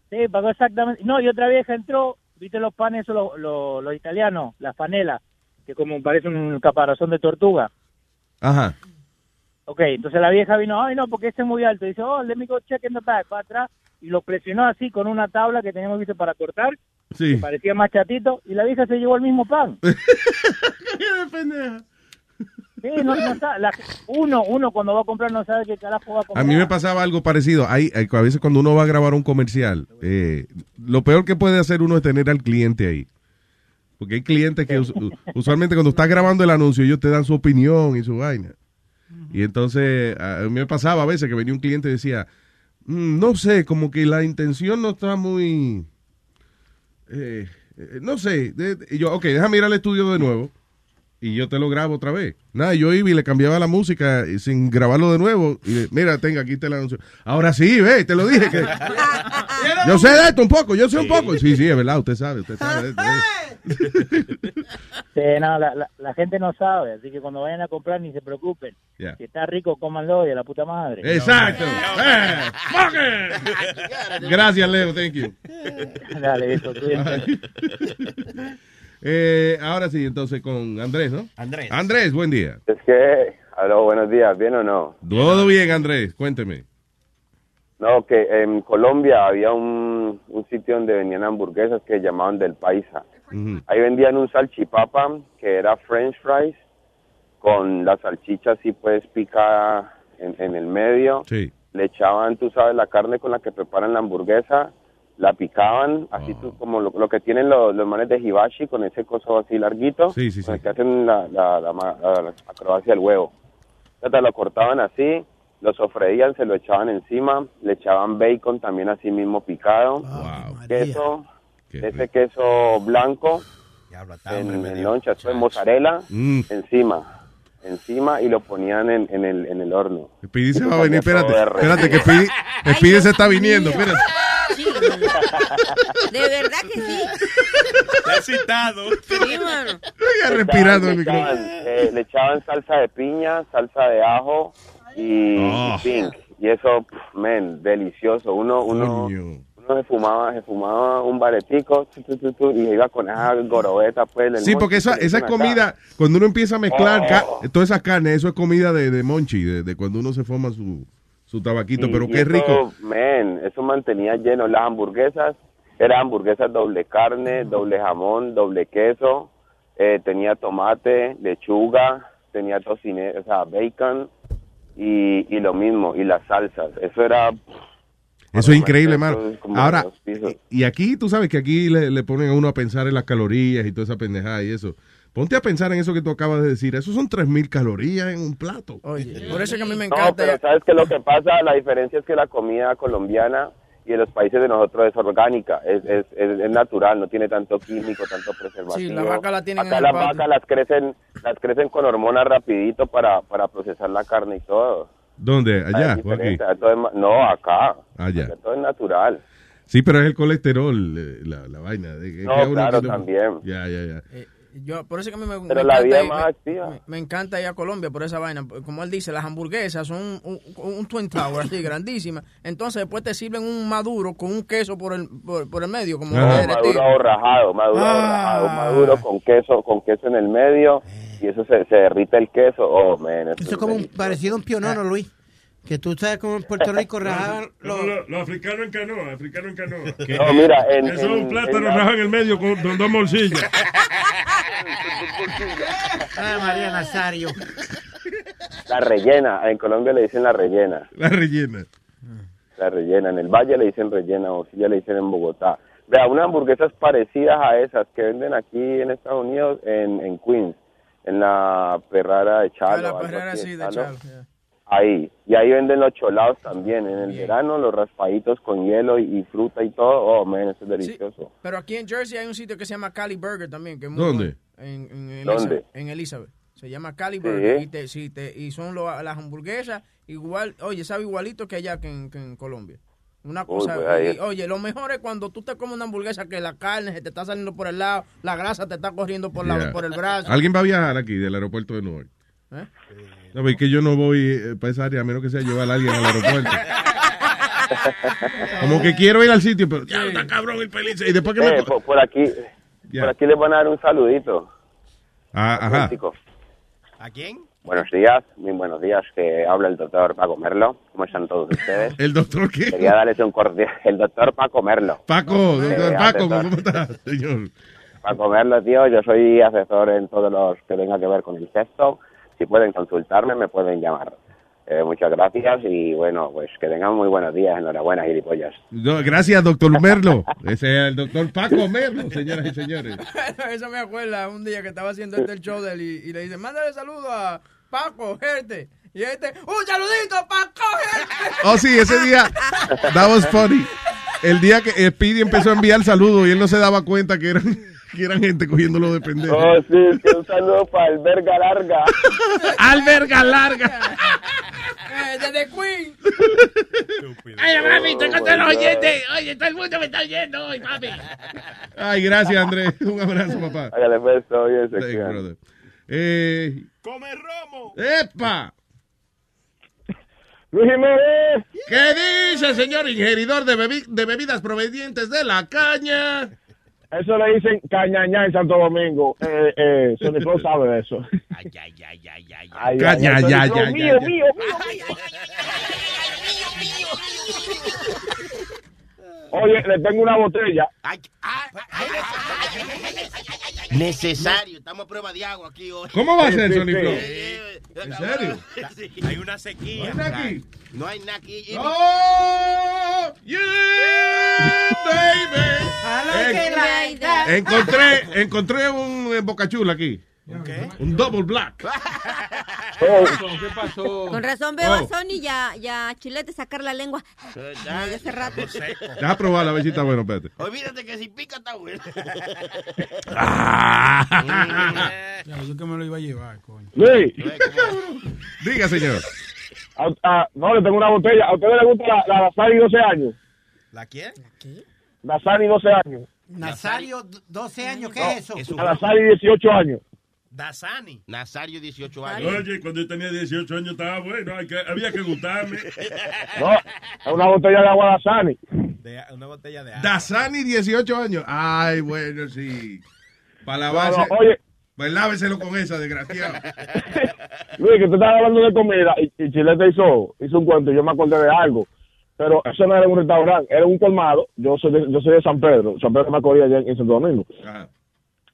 sí, pagó exactamente. No, y otra vieja entró, viste los panes, esos, los, los, los italianos, las panelas, que como parece un caparazón de tortuga. Ajá. Ok, entonces la vieja vino, ay no, porque este es muy alto. Dice, oh, let me go check in the back, para atrás. Y lo presionó así con una tabla que teníamos visto para cortar. Sí. que parecía más chatito. Y la vieja se llevó el mismo pan. [LAUGHS] Sí, no, no sabe, la- uno, uno cuando va a comprar no sabe qué carajo va a comprar. A mí me pasaba algo parecido. Hay, hay- a veces cuando uno va a grabar un comercial, eh, lo peor que puede hacer uno es tener al cliente ahí. Porque hay clientes que us- usualmente cuando estás grabando el anuncio ellos te dan su opinión y su vaina. Y entonces a mí me pasaba a veces que venía un cliente y decía, "Mm, no sé, como que la intención no está muy... eh, eh, no sé. Yo, ok, déjame ir al estudio de nuevo y yo te lo grabo otra vez. Nada, yo iba y le cambiaba la música y sin grabarlo de nuevo. Y le- mira, tenga, aquí te el anuncio. Ahora sí, ve, te lo dije. que [LAUGHS] Yo sé de esto un poco, yo sé un poco. Sí, sí, es verdad, usted sabe, usted sabe. [LAUGHS] Sí, no, la, la, la gente no sabe, así que cuando vayan a comprar ni se preocupen. Si está rico, cómanlo y a la puta madre. Exacto. Eh, fuck it. [LAUGHS] Gracias, Leo, thank you. Dale, eso. Eh, ahora sí, entonces con Andrés, ¿no? Andrés. Andrés, buen día. Es que, aló, buenos días, ¿bien o no? Todo bien, Andrés, cuénteme. No, que en Colombia había un, un sitio donde vendían hamburguesas que llamaban del Paisa. Ahí vendían un salchipapa que era french fries con la salchicha así pues picada en, en el medio. Sí. Le echaban, tú sabes, la carne con la que preparan la hamburguesa, la picaban, así Oh. tú, como lo, lo que tienen los, los manes de hibashi con ese coso así larguito, Sí, sí, con el sí. que hacen la, la, la, ma- la- la acrobacia del huevo. Entonces lo cortaban así, lo sofreían, se lo echaban encima, le echaban bacon también así mismo picado, queso, ese queso blanco en, en loncha, eso es mozzarella Mm. encima, encima y lo ponían en, en el, en el horno. Speedy se va a venir, espérate, espérate, que Speedy, Speedy se está viniendo, espérate. De verdad que sí. Está excitado. Sí, mano. Siga respirando el le micrófono. echaban, eh, le echaban salsa de piña, salsa de ajo y, Oh. y pink. Y eso, pff, men, delicioso. Uno, uno, uno se fumaba, se fumaba un baretico tu, tu, tu, tu, y iba con esa gorobeta, pues. Sí, porque esa, esa acá. comida, cuando uno empieza a mezclar Oh. todas esas carnes, eso es comida de, de monchi, de, de cuando uno se forma su, su tabaquito, pero qué eso, rico. Men, eso mantenía lleno. Las hamburguesas eran hamburguesas doble carne, doble jamón, doble queso. eh, tenía tomate, lechuga, tenía tocine, o sea, bacon y, y lo mismo, y las salsas. Eso era... Eso es increíble, hermano. Ahora, pisos. y aquí, tú sabes que aquí le, le ponen a uno a pensar en las calorías y toda esa pendejada y eso. Ponte a pensar en eso que tú acabas de decir. Eso son 3.000 calorías en un plato. Oye, [LAUGHS] por eso es que a mí me No, encanta. pero ¿sabes qué es lo que pasa? La diferencia es que la comida colombiana y en los países de nosotros es orgánica, es, es, es, es natural, no tiene tanto químico, tanto preservativo. Sí, la vaca la tienen Acá en el las vacas las crecen, las crecen con hormonas rapidito para, para procesar la carne y todo. ¿Dónde? Allá o aquí. todo es no, acá. Allá. Todo es natural. Sí, pero es el colesterol, eh, la, la vaina. de que- No, que uno claro, también. Ya, ya, ya. Yo, por eso es que a mí me, Pero me la encanta ir- más me- activa. Me, me encanta ir a Colombia por esa vaina. Como él dice, las hamburguesas son un, un- un Twin Tower así, [LAUGHS] grandísimas. Entonces después te sirven un maduro con un queso por el, por, por el medio. Como No, maduro rajado, maduro Ah. rajado, maduro con queso, con queso en el medio y eso se, se derrite el queso. Oh, man, Eso es como un, parecido a un pionono, Luis. Que tú sabes como en Puerto Rico [LAUGHS] rajaban Los lo, africanos en canoa, africanos en canoa. [LAUGHS] No, mira, en- Eso es un plátano rajado en el medio con, con dos bolsillas. Ay, [LAUGHS] María Nazario. La rellena, en Colombia le dicen la rellena. La rellena. La rellena, en el Valle le dicen rellena, o si ya le dicen en Bogotá. Vea, unas hamburguesas parecidas a esas que venden aquí en Estados Unidos, en, en Queens, en la perrara de Chalo. Ah, la algo perrera así sí, de Chalo. Yeah. Ahí. Y ahí venden los cholados también. En el verano, los raspaditos con hielo y, y fruta y todo. Oh, man, eso es delicioso. Pero aquí en Jersey hay un sitio que se llama Cali Burger también. Que es muy ¿Dónde? bueno. En, en Elizabeth, ¿Dónde? En Elizabeth. Se llama Cali Sí. Burger. Y, te, sí, te- y son lo- las hamburguesas igual, oye, sabe igualito que allá que en, que en Colombia. Una cosa, pues y, oye, lo mejor es cuando tú te comes una hamburguesa que la carne se te está saliendo por el lado, la grasa te está corriendo por, la, Yeah. por el brazo. ¿Alguien va a viajar aquí del aeropuerto de Newark? ¿Eh? No, es que yo no voy eh, para esa área a menos que sea llevar a alguien al aeropuerto. [LAUGHS] Como que quiero ir al sitio, pero ya está cabrón el feliz. Y después que me... Eh, por, por aquí, por aquí les van a dar un saludito. Ah, ajá. ¿A quién? Buenos días, muy buenos días, que habla el doctor Paco Merlo. ¿Cómo están todos ustedes? [LAUGHS] ¿El doctor qué? Quería darles un cordial. [LAUGHS] El doctor Paco Merlo. Paco, Eh, doctor Paco, asesor. ¿cómo está, señor? Paco Merlo, tío, yo soy asesor en todos los que tenga que ver con el sexo. Si pueden consultarme, me pueden llamar. Eh, muchas gracias y bueno, pues que tengan muy buenos días. Enhorabuena, gilipollas. No, gracias, doctor Merlo. Ese es el doctor Paco Merlo, señoras y señores. [LAUGHS] Eso me acuerda un día que estaba haciendo este el show de él y, y le dice, mándale saludo a Paco, Gerte. Y este, ¡un saludito a Paco, Gerte! Oh, sí, ese día, that was funny. El día que Speedy empezó a enviar saludos y él no se daba cuenta que eran, que eran gente cogiéndolo de pendejo. Oh, sí, que un saludo para el verga larga. Alberga larga. Eh, desde Queen. Ay, papi, estoy con todos los oyentes. Oye, todo el mundo me está oyendo hoy, papi. Ay, gracias, Andrés. Un abrazo, papá. Hágale pues, todo bien, se. Eh, ¡Come romo! ¡Epa! Luis Jiménez. ¿Qué dice, señor ingeridor de, bebi- de bebidas provenientes de la caña? Eso le dicen cañañá en Santo Domingo. Eh, eh, Sony Flow sabe de eso. Ay, ya, mío, ya. mío. Oye, le tengo una botella. Necesario. Estamos a prueba de agua aquí hoy. ¿Cómo va a ser, Sony. Flow? Eh, ¿En serio? Hay una sequía. ¿No hay nada aquí? No hay nada aquí. ¡Oh! ¡Yeah, baby! En- encontré, encontré un eh, bocachula aquí. Un double black. [LAUGHS] ¿Qué pasó? Con razón veo a Oh. Sony ya, ya Chilete sacar la lengua. Desde hace rato. Deja probarla, a ver si está bueno, espérate. Olvídate que si pica está bueno. Ya, yo que me lo iba a llevar, coño. Luis. [LAUGHS] Diga, señor. A- a- no, le tengo una botella. ¿A ustedes les gusta la, la Dasani 12 años? ¿La quién? Dasani 12 años. Nazario, d- 12 años, ¿qué No, es eso? La Dasani 18 años. Dasani. Nazario, 18 años. Oye, cuando yo tenía 18 años estaba bueno, hay que- había que gustarme. [LAUGHS] No, una botella de agua Dasani. De, una botella de agua. Dasani, 18 años. Ay, bueno, sí. Para la No, base. no, oye. Pues láveselo con esa, desgraciado. [LAUGHS] Luis, que tú estabas hablando de comida y, y Chilete hizo, hizo un cuento y yo me acordé de algo. Pero eso no era un restaurante, era un colmado. Yo soy de, yo soy de San Pedro, San Pedro de Macorís, allá en, en Santo Domingo. Ajá.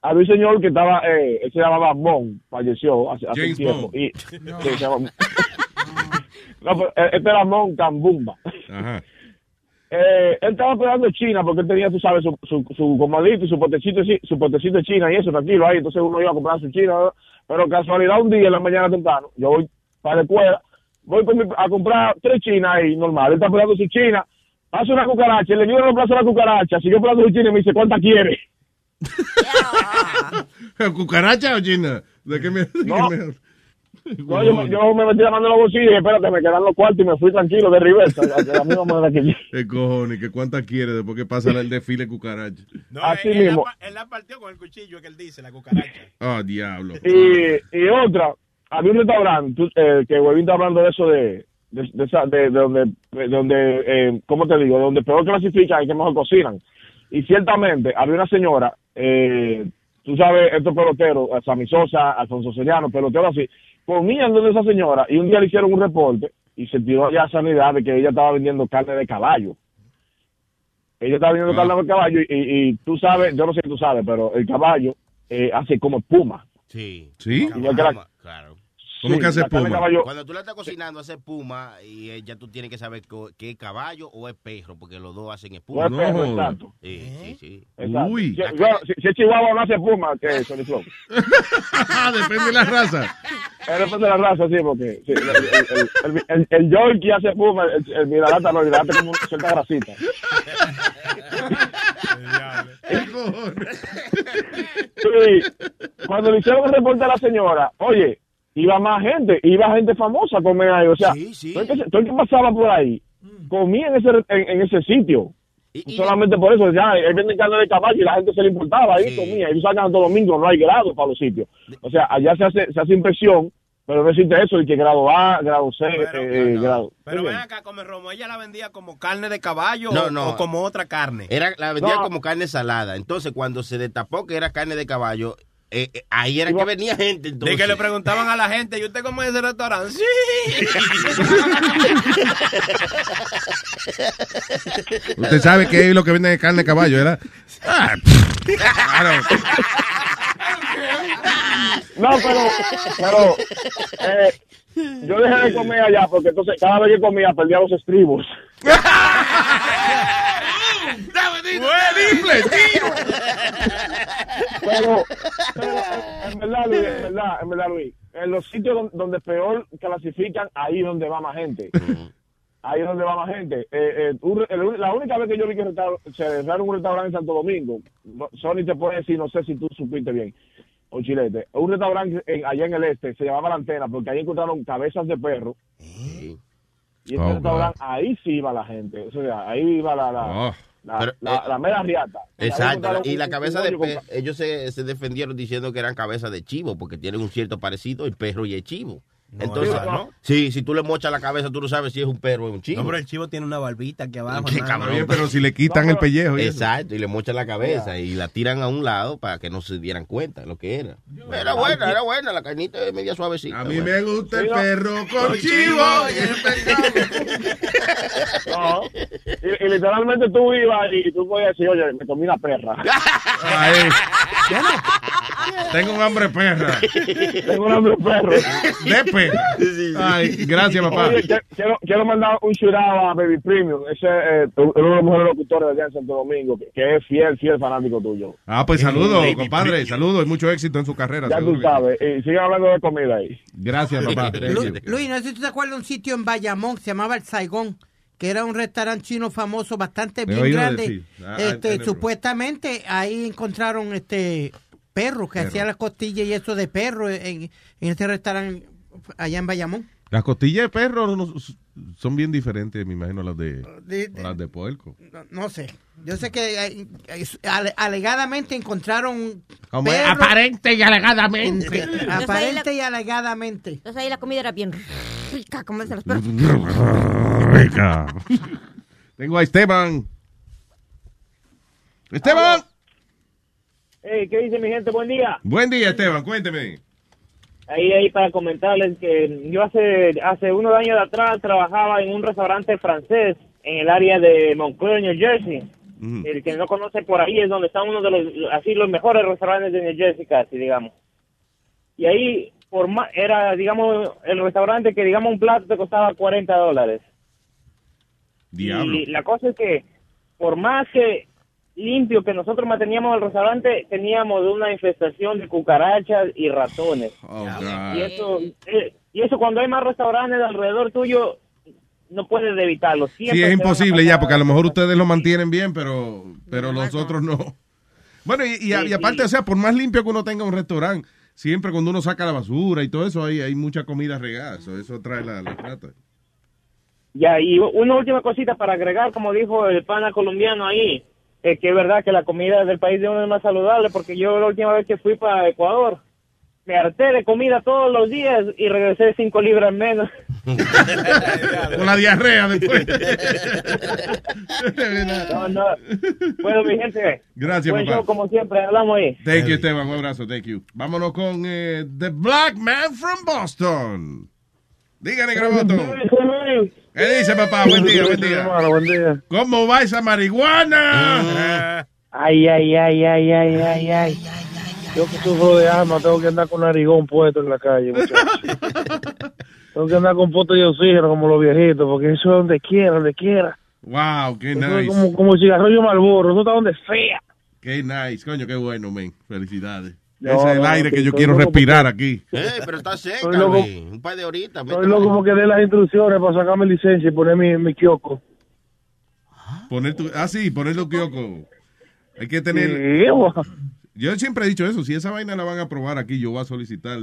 Había un señor que estaba, eh, él se llamaba Bond, falleció hace, hace un James tiempo. Bond. Y, sí, [LAUGHS] se llama- [LAUGHS] no, pero, eh, este era Mon Cambumba. Ajá. [LAUGHS] Eh, él estaba pegando China porque él tenía, tú sabes, su, su, su comadito y su potecito, su potecito de China y eso, tranquilo ahí. Entonces uno iba a comprar su China. Pero casualidad, un día en la mañana temprano, yo voy para la escuela, voy con mi- a comprar tres chinas ahí, normal. Él está pegando su China pasa una cucaracha, y le digo no plazo la cucaracha, siguió por la china y me dice, ¿cuánta quiere? [LAUGHS] ¿Cucaracha o china? ¿De qué me.? de qué me- No, yo, me- yo me metí la mano en los bolsillos y dije, espérate, me quedan los cuartos y me fui tranquilo de reversa. a la misma manera que yo. ¿Qué cojones? ¿Qué cuánta quiere después que pasa el desfile cucaracha? No, Así él, mismo. la, él la partió con el cuchillo que él dice, la cucaracha. Oh, diablo. Y, y otra, había un restaurante eh, que Huevín está hablando de eso de, de, de, esa- de- de donde, de donde eh, ¿cómo te digo? De donde peor clasifican y que mejor cocinan. Y ciertamente había una señora, eh, tú sabes, estos peloteros, Sammy Sosa, Alfonso Seriano, peloteros así, comían donde esa señora y un día le hicieron un reporte y se tiró ya sanidad de que ella estaba vendiendo carne de caballo. Ella estaba vendiendo carne de caballo y, y, y tú sabes, yo no sé si tú sabes, pero el caballo eh, hace como espuma. Sí. ¿Sí? Igual que la- Claro. ¿Cómo que hace espuma? Cuando tú la estás cocinando, hace espuma y eh, ya tú tienes que saber qué es caballo o es perro, porque los dos hacen espuma. No es perro, exacto. Sí, sí, sí. Exacto. Uy. Si, yo- si- si es chihuahua no hace espuma, que es Sony Flow. [LAUGHS] Depende de la raza. Depende de la raza, sí, porque sí, el, el, el, el, el Yorkie hace espuma, el, el Miralata no, el Miralata es como una cierta grasita. [LAUGHS] Sí, cuando le hicieron el reporte a la señora, oye, iba más gente, iba gente famosa a comer ahí, o sea, todo, el que, se- todo el que pasaba por ahí comía en ese, en, en ese sitio. Solamente por eso, ya, él vende carne de caballo y la gente se le importaba ahí comía. Y tú sabes que en Santo Domingo no hay grado para los sitios. O sea, allá se hace, se hace inspección, pero no existe eso, y que grado A, grado C, eh, grado. Pero ven acá, come romo, ella la vendía como carne de caballo No, o, no. o como otra carne. Era, la vendían No. como carne salada. Entonces, cuando se destapó que era carne de caballo, eh, eh, ahí era que venía gente. De Entonces. que le preguntaban a la gente, ¿y usted cómo es ese restaurante? Sí. [LAUGHS] Usted sabe que es lo que venden de carne de caballo, ¿verdad? Ah, claro. No, pero, pero eh, yo dejé de comer allá porque entonces cada vez que comía perdía los estribos. [LAUGHS] Pero, pero en verdad, Luis, en verdad, en verdad, Luis, en los sitios don- donde peor clasifican, ahí es donde va más gente. Ahí es donde va más gente. Eh, eh, un- el- la única vez que yo vi que se cerraron un restaurante en Santo Domingo, no- Sony te puede decir, no sé si tú supiste bien, o Chilete, un restaurante en- allá en el este, se llamaba La Antena, porque ahí encontraron cabezas de perro. Y ese Oh, restaurante, ahí sí iba la gente. O sea, ahí iba la, la, Oh. La, Pero, la, eh, la mera riata. Exacto. Y la cabeza de hoyo con pe- ellos se, se defendieron diciendo que eran cabezas de chivo, porque tienen un cierto parecido el perro y el chivo. Entonces, ¿verdad, no? sí, si tú le mochas la cabeza, tú no sabes si es un perro o un chivo. No, pero el chivo tiene una barbita aquí abajo. Qué nada. cabrón. Pero si le quitan el pellejo. y eso. Exacto, y le mochan la cabeza y la tiran a un lado para que no se dieran cuenta de lo que era. Era buena, era buena, la carnita es media suavecita. A mí me gusta el no. perro con chivo. No. Y, y literalmente tú ibas y tú podías decir, oye, me comí una perra. Ahí. [LAUGHS] Tengo un hambre perra. Tengo un hambre perro. De perra. Ay, gracias, papá. Oye, quiero, quiero mandar un shurado a Baby Premium. Ese es uno de los mejores locutores de allá en Santo Domingo, que, que es fiel, fiel fanático tuyo. Ah, pues saludos, compadre. Saludos y mucho éxito en su carrera. Ya tú sabes. Y sigan hablando de comida ahí. Gracias, papá. Lu-. Luis, no sé si tú te acuerdas de un sitio en Bayamón que se llamaba El Saigón, que era un restaurante chino famoso bastante bien grande. Ah, este, ah, ah, supuestamente ahí encontraron este perros que Perro. hacían las costillas y eso de perro en, en este restaurante allá en Bayamón. Las costillas de perro no- son bien diferentes, me imagino, a las de, De- de- a las de puerco. No, no sé. Yo sé que eh, ale- alegadamente encontraron Como perro- aparente y alegadamente. [LAUGHS] En- aparente y alegadamente. Entonces ahí la comida era bien rica, como dicen los perros. [LAUGHS] Rica. Tengo a Esteban. Esteban. Hey, ¿qué dice mi gente? Buen día. Buen día, Esteban. Cuénteme. Ahí, ahí para comentarles que yo hace hace unos años atrás trabajaba en un restaurante francés en el área de Montclair, New Jersey. El que no conoce por ahí es donde están uno de los así los mejores restaurantes de New Jersey casi, digamos. Y ahí por más, era digamos el restaurante que digamos un plato te costaba 40 dólares. Diablo. Y la cosa es que, por más que limpio que nosotros manteníamos el restaurante, teníamos una infestación de cucarachas y ratones. Oh, Y eso, eh, y eso cuando hay más restaurantes alrededor tuyo, no puedes evitarlo. Siempre Sí, es imposible ya, porque a lo mejor ustedes lo mantienen bien, pero, pero los otros no. Bueno, y, y- Sí, y aparte, sí. o sea, por más limpio que uno tenga un restaurante, siempre cuando uno saca la basura y todo eso, hay, hay mucha comida regada. Eso, eso trae la, la plata. Ya, y una última cosita para agregar, como dijo el pana colombiano ahí, es que es verdad que la comida del país de uno es más saludable, porque yo la última vez que fui para Ecuador, me harté de comida todos los días y regresé cinco libras menos. [LAUGHS] Con la diarrea después. [LAUGHS] No, no. Bueno, mi gente, Gracias, buen papá. show como siempre, hablamos ahí. Thank you, Esteban. Un abrazo, thank you. Vámonos con eh, The Black Man from Boston. Dígale, Graboto. ¿Qué dice, papá? Buen día, buen día. buen día. ¿Cómo va esa marihuana? Ay, ay, ay, ay, ay, ay, ay. Yo que sufro de asma, tengo que andar con narigón puesto en la calle, muchachos. [LAUGHS] tengo que andar con pote de oxígeno como los viejitos, porque eso es donde quiera, donde quiera. Wow, qué Eso es nice. como, como cigarrillo Malboro, eso está donde sea. Qué nice, coño, qué bueno, men. Felicidades. No, Ese es el no, aire que yo quiero respirar aquí. Eh, pero está seca, loco. Un par de horitas. Estoy loco porque dé las instrucciones para sacarme licencia y poner mi, mi kiosco. Poner tu, ah, sí, poner los kioscos. Hay que tener. Sí. Yo siempre he dicho eso. Si esa vaina la van a aprobar aquí, yo voy a solicitar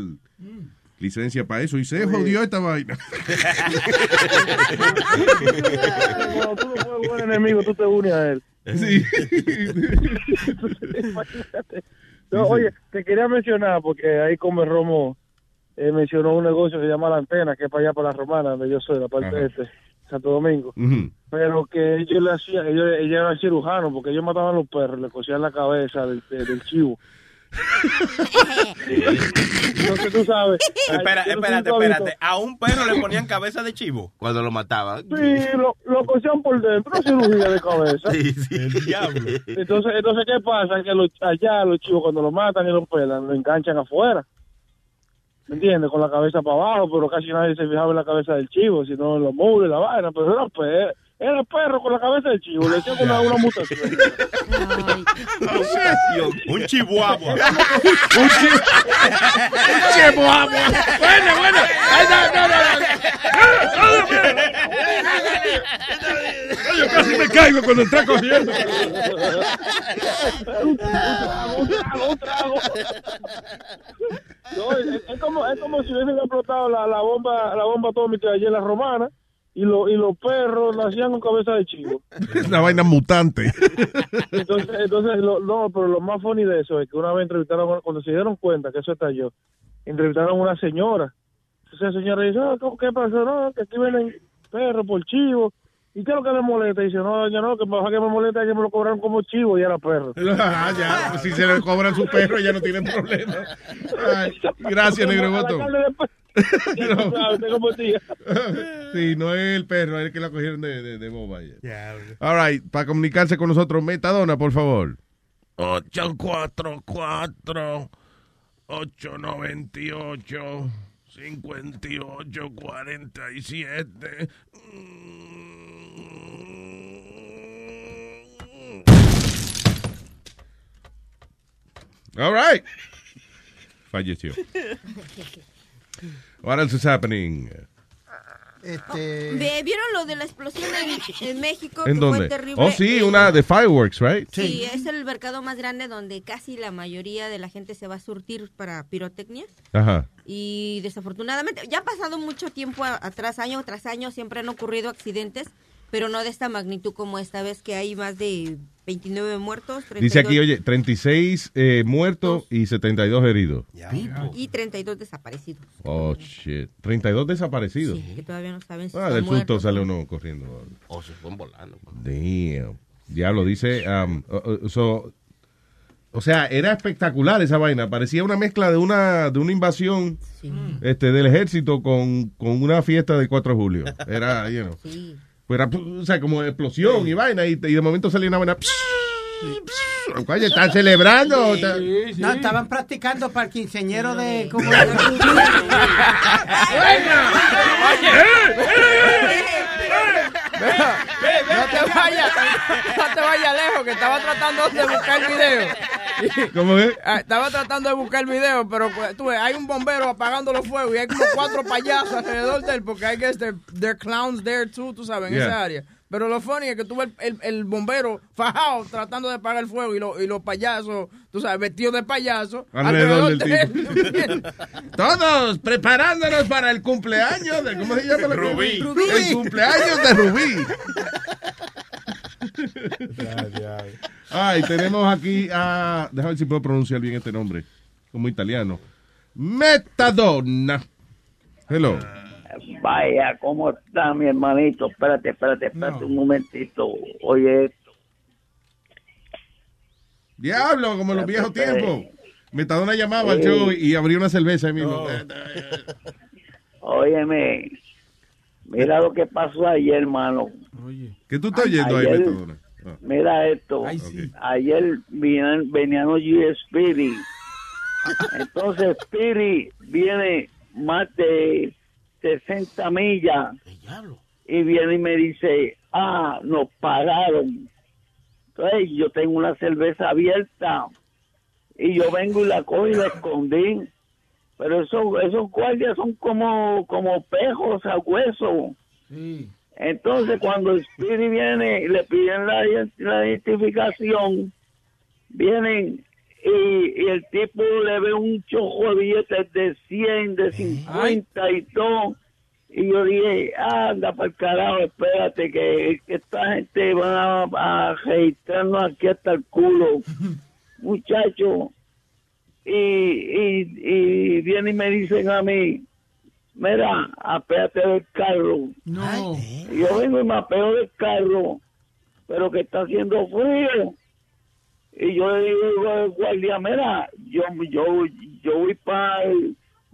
licencia para eso. Y se jodió esta vaina. [LAUGHS] Cuando tú no puedes buen enemigo, tú te unes a él. Sí. [LAUGHS] Oye, te quería mencionar, porque ahí Come Romo eh, mencionó un negocio que se llama La Antena, que es para allá, para la Romana, donde yo soy, la parte Ajá. este, Santo Domingo. Pero que ellos le hacían, ellos, ellos eran cirujanos, porque ellos mataban a los perros, le cosían la cabeza del, del- del chivo. Entonces tú sabes. Espera, no espérate, espérate. A un perro le ponían cabeza de chivo. Cuando lo mataban. Sí, lo, lo cosían por dentro, cirugía de cabeza. Sí, sí. El diablo. Entonces, entonces ¿qué pasa? Que los, allá los chivos cuando lo matan y lo pelan, lo enganchan afuera. ¿Me entiendes? Con la cabeza para abajo, pero casi nadie se fijaba en la cabeza del chivo, sino en los muros y la vaina. Pero era perro, era perro con la cabeza del chivo, le hacían una, una mutación. Un chihuahua. Un chihuahua. Bueno, bueno. Ay, no, no, no. Yo casi me caigo cuando está cogiendo. un trago, un trago, un trago. No, es, es como, es como si hubiesen explotado la, la bomba la bomba atómica allí en la romana y, lo, y los perros nacían con cabeza de chivo. [LAUGHS] Una vaina mutante. [LAUGHS] Entonces, entonces lo, no, pero lo más funny de eso es que una vez entrevistaron, cuando se dieron cuenta que eso estalló, entrevistaron a una señora. Entonces la señora dice, "Ah, ¿cómo- ¿qué pasó? No, que aquí vienen perros por chivo. ¿Y qué es lo que le molesta? dice, no, doña, no, que me que me molesta es que me lo cobraron como chivo y era perro. [LAUGHS] Ah, ya, pues si se le cobran su perro ya no tienen problema. Ay, gracias, negro La voto. [LAUGHS] día. [LAUGHS] Sí, no es el perro, es el que la cogieron de, de, de boba. ya. All right, para comunicarse con nosotros, Metadona, por favor. 844 898 5847 All right. Falleció. [LAUGHS] What else is happening? Este, ¿Vieron lo de la explosión en, en México? ¿En que dónde? Fue terrible. Oh, sí, En- una de fireworks, right? Sí, es el mercado más grande donde casi la mayoría de la gente se va a surtir para pirotecnia. Ajá. Y desafortunadamente, ya ha pasado mucho tiempo atrás, año tras año, siempre han ocurrido accidentes, pero no de esta magnitud como esta vez que hay más de 29 muertos. Dice aquí, 32 oye, 36 eh, muertos y 72 heridos. Y 32 desaparecidos. Oh, shit. 32 desaparecidos. Que todavía no saben si Ah, del susto sale uno corriendo. O se fueron volando. Damn. Diablo, dice. um, uh, uh, so- o sea, era espectacular esa vaina. Parecía una mezcla de una, de una invasión este, del ejército con, con una fiesta del 4 de julio. Era, you know. Era, o sea, como explosión y vaina. Y, y de momento salía una vaina. Oye, ¿están celebrando? No, estaban practicando para el quinceñero de... como- [LAUGHS] No te vayas, no te vayas lejos, que estaba tratando de buscar el video. ¿Cómo es? Ah, Estaba tratando de buscar el video, pero pues, tú ves, hay un bombero apagando los fuegos y hay como cuatro payasos alrededor de él porque hay que they're, they're clowns there too, tú sabes, en esa área. Pero lo funny es que tú ves el, el, el bombero fajado tratando de apagar el fuego y, lo- y los payasos, tú sabes, vestidos de payaso Alrededor del de él. [LAUGHS] Todos preparándonos para el cumpleaños de, ¿cómo se llama? la Rubí. Rubí. El cumpleaños de Rubí. Ay, tenemos aquí a, déjame ver si puedo pronunciar bien este nombre, como italiano. Metadona. Hello. Vaya, ¿cómo está mi hermanito? Espérate, espérate, espérate un momentito. Oye, Diablo, como en los viejos tiempos. Metadona llamaba al Sí. show y abría una cerveza ahí mismo. óyeme, mira lo que pasó ayer, hermano. ¿Qué tú estás oyendo ahí, Ayer- Metadona? Ah. Mira esto. Ayer venían, venían los G Spirit. [LAUGHS] Entonces Spirit viene más de 60 millas. Y viene y me dice, ah, nos pararon. Entonces yo tengo una cerveza abierta. Y yo vengo y la cojo y la escondí. Pero esos, esos guardias son como, como pejos a hueso. Entonces, cuando el Spirit viene y le piden la identificación, vienen y, y el tipo le ve un chojo de billetes de 100, de 50 y todo. Y yo dije, anda para el carajo, espérate, que, que esta gente va a, a registrarnos aquí hasta el culo. [LAUGHS] Muchacho, y, y, y vienen y me dicen a mí, mira, apéate del carro. No. Y yo vengo y me apeo del carro, pero que está haciendo frío. Y yo le digo al guardia, mira, yo, yo, yo voy para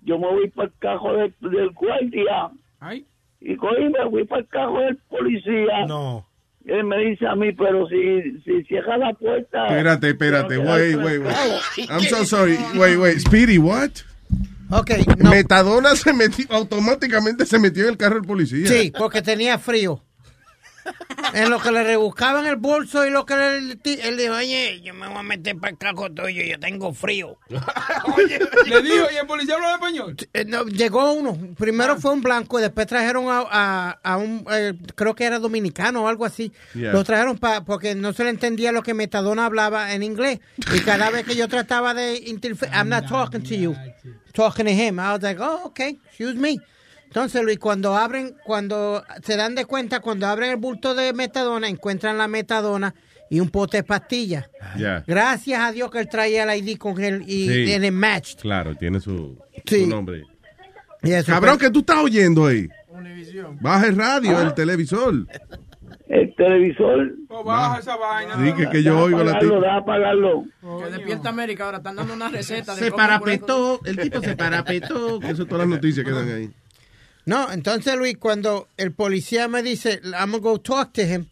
yo me voy para el cajo del, del guardia. Y cogí me voy para el cajo del policía. No. Y él me dice a mí, pero si, si cierra la puerta. Espérate, espérate, wait, wait, wait. I'm so sorry. Wait, wait. Speedy, what? Ok, Metadona se metió, automáticamente se metió en el carro del policía. Sí, porque tenía frío. [LAUGHS] En lo que le rebuscaban el bolso y lo que le, él dijo, oye, yo me voy a meter para el cajo tuyo, yo tengo frío. [LAUGHS] Le dijo, ¿y el policía hablaba español? Eh, no, llegó uno, primero fue un blanco y después trajeron a, a- a un, eh, creo que era dominicano o algo así. Yeah. Lo trajeron pa- porque no se le entendía lo que Metadona hablaba en inglés. Y cada vez que yo trataba de interferir, I'm not talking to you, talking to him. I was like, oh, okay, excuse me. Entonces, Luis, cuando abren, cuando se dan de cuenta, cuando abren el bulto de metadona, encuentran la metadona y un pote de pastillas. Ya. Gracias a Dios que él traía el ID con él y Sí. tiene matched. Claro, tiene su, Sí. su nombre. Y eso Cabrón, fue- ¿qué tú estás oyendo ahí? Baja el radio, el televisor. El televisor. Oh, baja esa vaina. Sí, que, que yo oigo la apagarlo, tipa. da apagarlo. Que despierta América ahora, están dando una receta. de Se parapetó, el tipo se parapetó. Que eso todas las noticias quedan ahí. No, entonces Luis, cuando el policía me dice, I'm gonna go talk to him,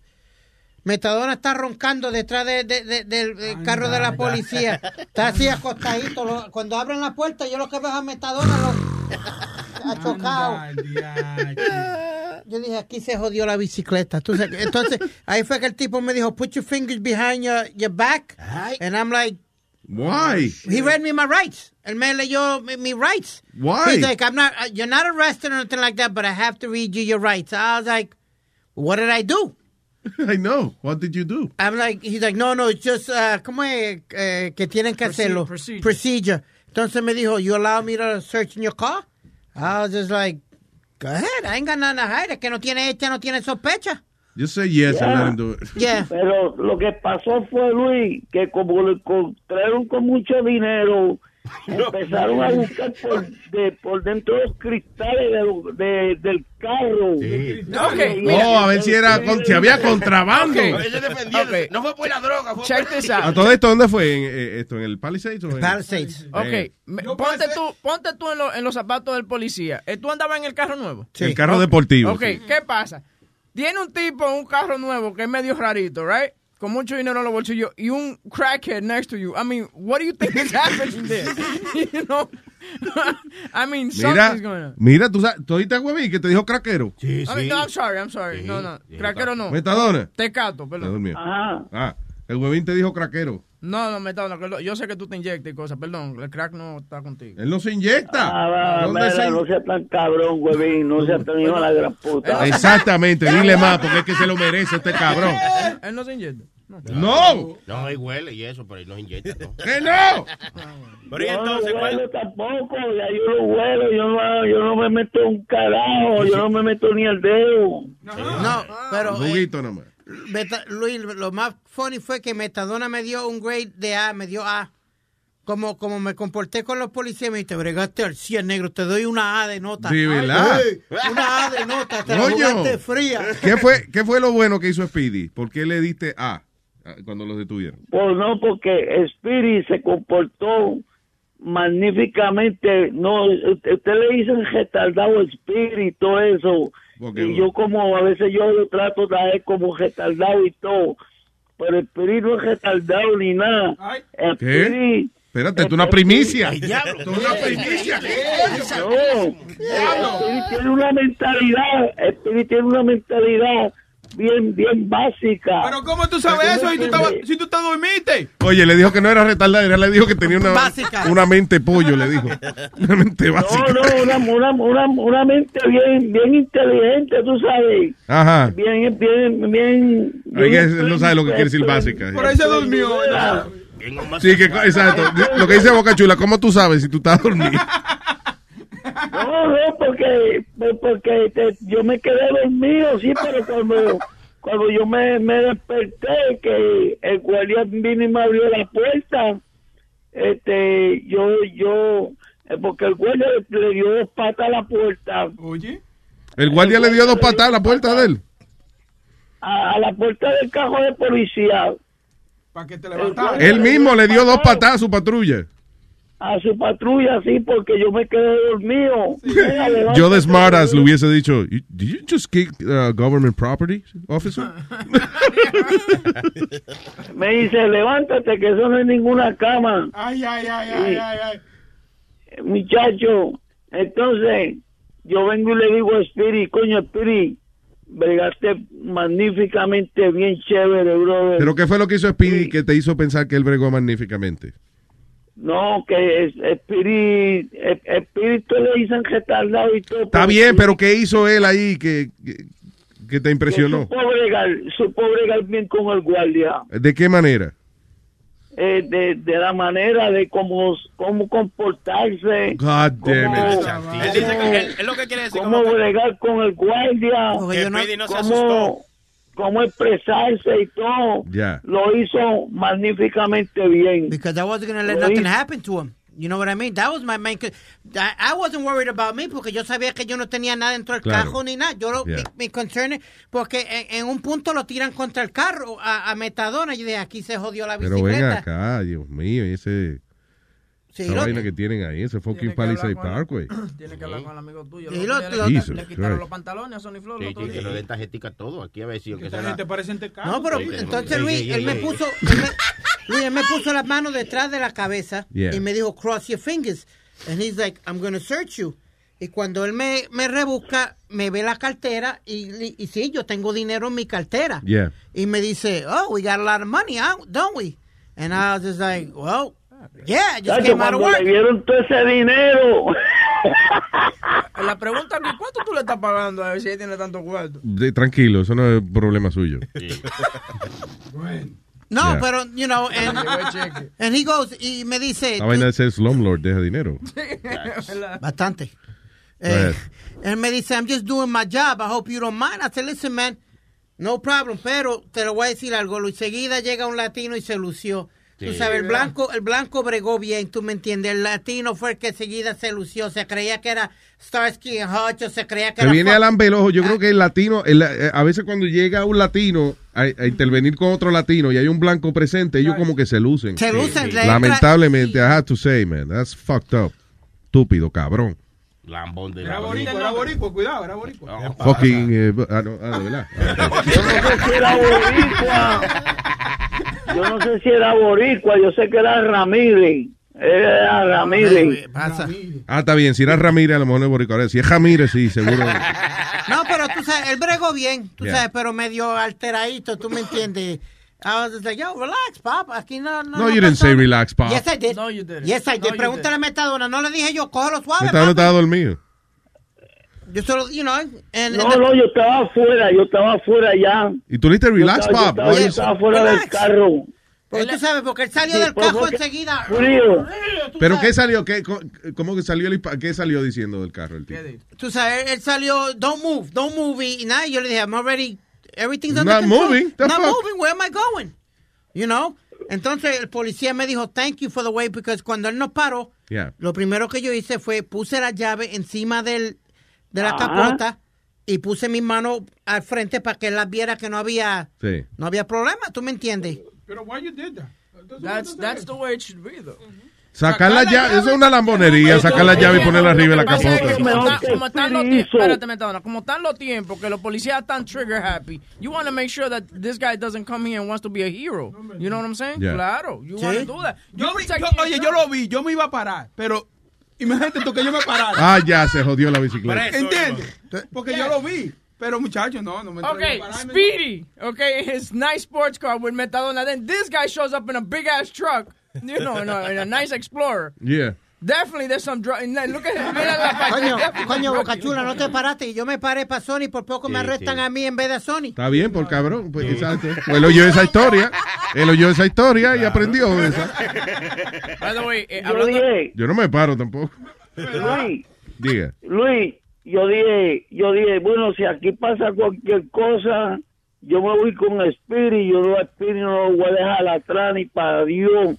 Metadona está roncando detrás de- de- de- del carro de la policía. Está así acostadito. lo- cuando abren la puerta, yo lo que veo a Metadona lo ha chocado. Yo dije, aquí se jodió la bicicleta. Entonces, entonces, ahí fue que el tipo me dijo, put your fingers behind your, your back. And I'm like, Why? He read me my rights. Él me leyó mi, mi rights. Why? He's like, I'm not, uh, you're not arrested or anything like that, but I have to read you your rights. I was like, what did I do? [LAUGHS] I know. What did you do? I'm like, he's like, no, no, it's just, uh, ¿cómo es eh, que tienen que Proce- hacerlo? procedure. Procedure. Entonces me dijo, you allow me to search in your car? I was just like, go ahead, I ain't got nothing to hide. Es que no tiene hecha, no tiene sospecha. Just say yes and let him do it. Yeah. Pero lo que pasó fue, Luis, que como lo encontraron con mucho dinero, [LAUGHS] empezaron a buscar por, de, por dentro de los cristales de de- del carro. Oh, a ver si era con- si había contrabando. Ok. No fue por la droga, fue Check por... this out. ¿A todo esto dónde fue? ¿En, eh, esto, ¿En el Palisades? O en... Palisades. Ok, Eh, me- ponte tú, ponte tú en, lo- en los zapatos del policía. Eh, ¿Tú andabas en el carro nuevo? El carro Ok, deportivo. Ok, sí. ¿qué pasa? Tiene un tipo en un carro nuevo que es medio rarito, right? Con mucho dinero en los bolsillos y un crackhead next to you. I mean, what do you think is happening there? [LAUGHS] you know? [LAUGHS] I mean, Mira, something's going on. mira, tú sabes, ¿tú oíste a Huevín que te dijo craquero? Sí, I mean, no, I'm sorry, I'm sorry. no, no. Crackero no. Metadona. Tecato, Te perdón. Ajá. Ah, el Huevín te dijo craquero. No, no, Metadona, que lo- yo sé que tú te inyectas y cosas. Perdón, el crack no está contigo. Él no se inyecta. Ah, va, ¿Dónde mira, se- no sea tan cabrón, huevín, no sea tan hijo de la gran puta. [LAUGHS] Exactamente, dile más, porque es que se lo merece este cabrón. Él no se inyecta. No. No, hay huele y eso, pero él no inyecta, ¿no? [LAUGHS] ¡Que no! Pero ¿y yo entonces no huelo tampoco, ya yo lo huelo, yo no, yo no me meto un carajo, yo no me meto ni el dedo. No, pero Un juguito nomás. Meta- Luis, lo más funny fue que Metadona me dio un grade de A, me dio A. Como, como me comporté con los policías, me dijiste, bregaste al 100 negro, te doy una A de nota. ¿De verdad? Una A de nota, te la jugaste fría. ¿Qué fue, ¿Qué fue lo bueno que hizo Speedy? ¿Por qué le diste A cuando los detuvieron? Pues no, porque Spirit se comportó magníficamente. No, usted usted le dicen retardado Spirit y todo eso. Y yo como a veces yo lo trato de él como retardado y todo. Pero Spirit no es retardado ni nada. ¿Qué? Spirit- Espérate, esto es una primicia. Ay, diablo. Esto es una primicia. No, Spirit tiene una mentalidad, Spirit tiene una mentalidad bien, bien básica. Pero ¿cómo tú sabes eso si tú, estabas- si tú te dormiste? Oye, le dijo que no era retardado, le dijo que tenía una, Básica. una mente pollo, le dijo. Una mente básica. No, no, una, una, una, una mente bien, bien inteligente, tú sabes. Ajá. Bien, bien, bien. Él no sabe lo que quiere decir básica. Por ahí se durmió. Sí, que, exacto. Lo que dice Boca Chula, ¿cómo tú sabes si tú estás dormido? [LAUGHS] No, no, porque, porque te- yo me quedé dormido, sí, pero cuando, cuando yo me, me desperté, que el guardia vino y me abrió la puerta, este, yo, yo, eh, porque el guardia le, le dio dos patas a la puerta. Oye. El guardia le dio dos patadas a la puerta de él. A, a la puerta del cajón de policía. Para que te levantaras. Él mismo le dio dos patadas a su patrulla. A su patrulla, sí, porque yo me quedé dormido. [LAUGHS] Yo de smartass le hubiese dicho, "You- did you just kick uh, government property, officer? [LAUGHS] Me dice, levántate, que eso no es ninguna cama. Ay, ay, ay, ay, ay, ay. Muchacho, entonces yo vengo y le digo a Spirit, coño, Spirit, bregaste magníficamente bien chévere, brother. Pero ¿qué fue lo que hizo Speedy que te hizo pensar que él bregó magníficamente? No, que es, Spirit, es- Spirit tú le dicen retardado y todo. Está bien, pero ¿qué hizo él ahí que, que, que te impresionó? Supo bregar, supo bregar bien con el guardia. ¿De qué manera? eh, de, de la manera de cómo, cómo comportarse. God damn it. cómo- Él dice que él, él lo que quiere decir cómo como que- bregar con el guardia, Porque yo no- no se asustó. Cómo expresarse y todo. Ya. Lo hizo magníficamente bien. Because I wasn't going to let Lo nothing hizo- happen to him. You know what I mean? That was my main. I, I wasn't worried about me porque yo sabía que yo no tenía nada dentro del Claro. carro ni nada. Yo lo, Yeah. mi, mi concern es porque en, en un punto lo tiran contra el carro a, a Metadona. Y de aquí se jodió la Pero ven bicicleta. acá, Dios mío, ese... Sí, esa lo- vaina que tienen ahí, ese fucking Palisade Parkway. Tiene que hablar [CLEARS THROAT] con el amigo tuyo. Lo- le- Jesus le quitaron Christ. los pantalones a Sony Flow. el Sí, otro sí, que día. lo den tarjetica todo. Aquí a ver si la- parece. No, pero Sí, entonces Luis, él me puso, él me, Luis, él me [LAUGHS] puso las manos detrás de la cabeza Yeah. y me dijo, cross your fingers. And he's like, I'm going to search you. Y cuando él me, me rebusca, me ve la cartera y, y, y sí, yo tengo dinero en mi cartera. Yeah. Y me dice, oh, we got a lot of money, don't we? And I was just like, well, yeah, just Chacho, came out of cuando work. le dieron todo ese dinero. La pregunta es, ¿cuánto tú le estás pagando a ver si él tiene tanto cuarto? De- tranquilo, eso no es problema suyo. No, Yeah. pero, you know, and, he goes, y me dice, La vaina de ser slumlord deja dinero. [LAUGHS] Bastante. Eh, él me dice, I'm just doing my job. I hope you don't mind. I said, listen, man, no problem. Pero te lo voy a decir algo. Luis, Seguida llega un latino y se lució. Tú sabes, el blanco, el blanco bregó bien, tú me entiendes. El latino fue el que seguida se lució. Se creía que era Starsky and Hutch, se creía que Se era... viene. Alan Belojo, yo creo que el latino, el- eh, a veces cuando llega un latino a, a intervenir con otro latino y hay un blanco presente, ellos como que se lucen. Se lucen, Lamentablemente, I have to say, man, that's fucked up. Estúpido, cabrón. Lambón de Era la boricua, era boricua, cuidado, era boricua. Fucking, eh, ah, no, ah, de verdad. [LAUGHS] Yo no sé si era boricua. Yo no sé si era boricua, yo sé que era Ramírez. Era Ramírez. Pasa. Ah, está bien, si era Ramírez, a lo mejor no es boricua. Ahora, Si es Ramírez, sí, seguro. No, pero tú sabes, él bregó bien, tú Yeah. sabes, pero medio alteradito, tú me entiendes. I was just like, yo, relax, pop. Aquí no, no. No, you didn't say relax, pop. Yes, I did. No, you didn't. Yes, I No, did. you Pregúntale a Metadona. No le dije yo, cógelo suave, no papi. estaba dormido. Yo solo, you know, and, No, no, yo estaba afuera, yo estaba afuera ya. Y tú le dijiste relax, Yo estaba- pop. Yo estaba, yo estaba fuera del carro. Porque tú sabes, porque él salió Sí, del porque- enseguida. Frío. ¿Pero qué salió? ¿Qué, ¿Cómo que salió? el ¿Qué salió diciendo del carro el tipo? Tú sabes, él, salió, don't move, don't move. Y nada, y yo le dije, I'm already, everything's under Not control. moving, the Not fuck? moving, where am I going? You know? Entonces el policía me dijo, thank you for the way, because cuando él nos paró, Yeah. lo primero que yo hice fue puse la llave encima del, de la Ajá. capota y puse mi mano al frente para que él viera que no había, Sí. no había problema, ¿tú me entiendes? Pero why you did that? That's, that's the way it should be, though. Sacar la llave, eso es una lambonería, sacar la llave y ponerla arriba de la capota. Como, está- como están los tiempos, espérate, Metadona, como están los tiempos que los policías están trigger happy, you want to make sure that this guy doesn't come here and wants to be a hero. You know what I'm saying? Yeah. Claro, you want to do that. Yo You vi- protect yo- oye, yo lo vi, yo me iba a parar, pero imagínate tú que yo me parara. Ah, ya se jodió la bicicleta. ¿Entiendes? Porque yo lo vi, pero muchachos, no, no me Okay. Speedy. Okay, [LAUGHS] his nice sports car with Metadona. Then this guy shows up in a big ass truck. You know, in a, in a nice Explorer. Yeah. Definitely, there's some drug. Look at him. Mira la Coño, coño, drug Boca Chula, no te paraste. Y yo me paré para Sony, por poco me arrestan sí. a mí en vez de a Sony. Está bien, por cabrón. Pues, exacto. Pues él oyó esa historia. Él oyó esa historia y aprendió de esa. By the way, eh, Yo dije, Yo no me paro tampoco. Luis, Diga. Luis, yo dije, yo dije, bueno, si aquí pasa cualquier cosa, yo me voy con Spirit, yo no a Spirit no lo voy a dejar atrás ni para Dios.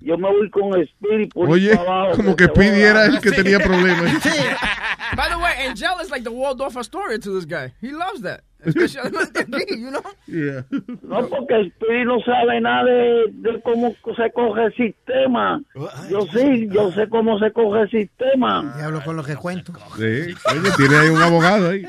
Yo me voy con Spirit por Oye, abajo. como que porque Speedy era el que tenía problemas. [LAUGHS] By the way, Angel is like the Waldorf Astoria to this guy. He loves that. [LAUGHS] Especialmente aquí, you know? Yeah. No, porque Spirit no sabe nada de, de cómo se coge el sistema. Yo sí, yo sé cómo se coge el sistema. Diablo con lo que cuento. Sí. Oye, tiene ahí un abogado ahí.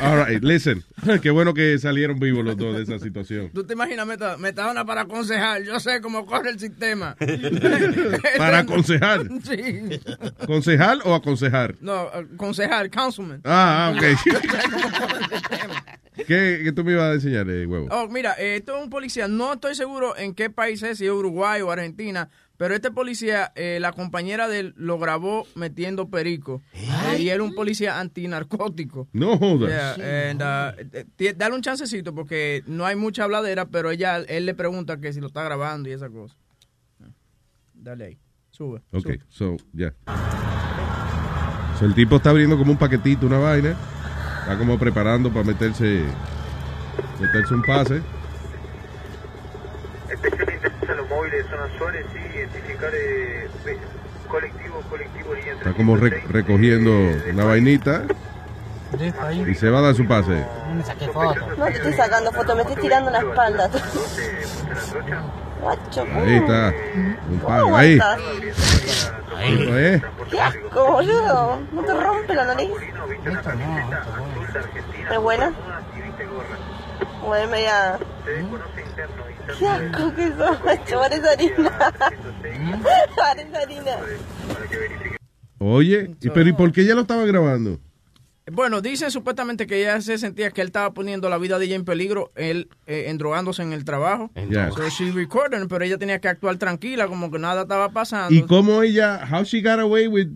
All right, listen. [LAUGHS] Qué bueno que salieron vivos los dos de esa situación. Tú te imaginas, meta, Metadona para aconsejar. Yo sé cómo corre el sistema. [LAUGHS] Para aconsejar. Sí. ¿Concejal o aconsejar? No, aconsejar, councilman. Ah, ah, Yo sé ok. ¿Qué, qué tú me ibas a enseñar, eh, huevo? Oh, mira, eh, esto es un policía. No estoy seguro en qué país es, si es Uruguay o Argentina. Pero este policía, eh, la compañera de él lo grabó metiendo perico. Eh, y es un policía antinarcótico. No jodas. Yeah, and, uh, eh, dale un chancecito porque no hay mucha habladera, pero ella, él le pregunta que si lo está grabando y esa cosa. Dale ahí, sube. Ok, sube. so, ya. So, el tipo está abriendo como un paquetito, una vaina. Está como preparando para meterse meterse un pase. a los móviles de zona Suárez y identificar eh, colectivo, colectivo, línea Está como re- recogiendo una vainita y se va a dar su pase. Me saqué foto. No te estoy sacando foto, me estoy tirando la espalda. Ahí está. Un ¿Cómo pase. Ahí. Eso es. Qué asco, boludo. No te rompe la nariz. ¿Es buena? Bueno, media... Qué asco que sos, macho. Parece harina. [LAUGHS] Parece harina. Oye, ¿y, pero ¿y por qué ella lo estaba grabando? Bueno, dicen supuestamente que ella se sentía que él estaba poniendo la vida de ella en peligro, él eh, endrogándose en el trabajo. Ya. So she recorded, pero ella tenía que actuar tranquila, como que nada estaba pasando. ¿Y cómo ella, how she got away with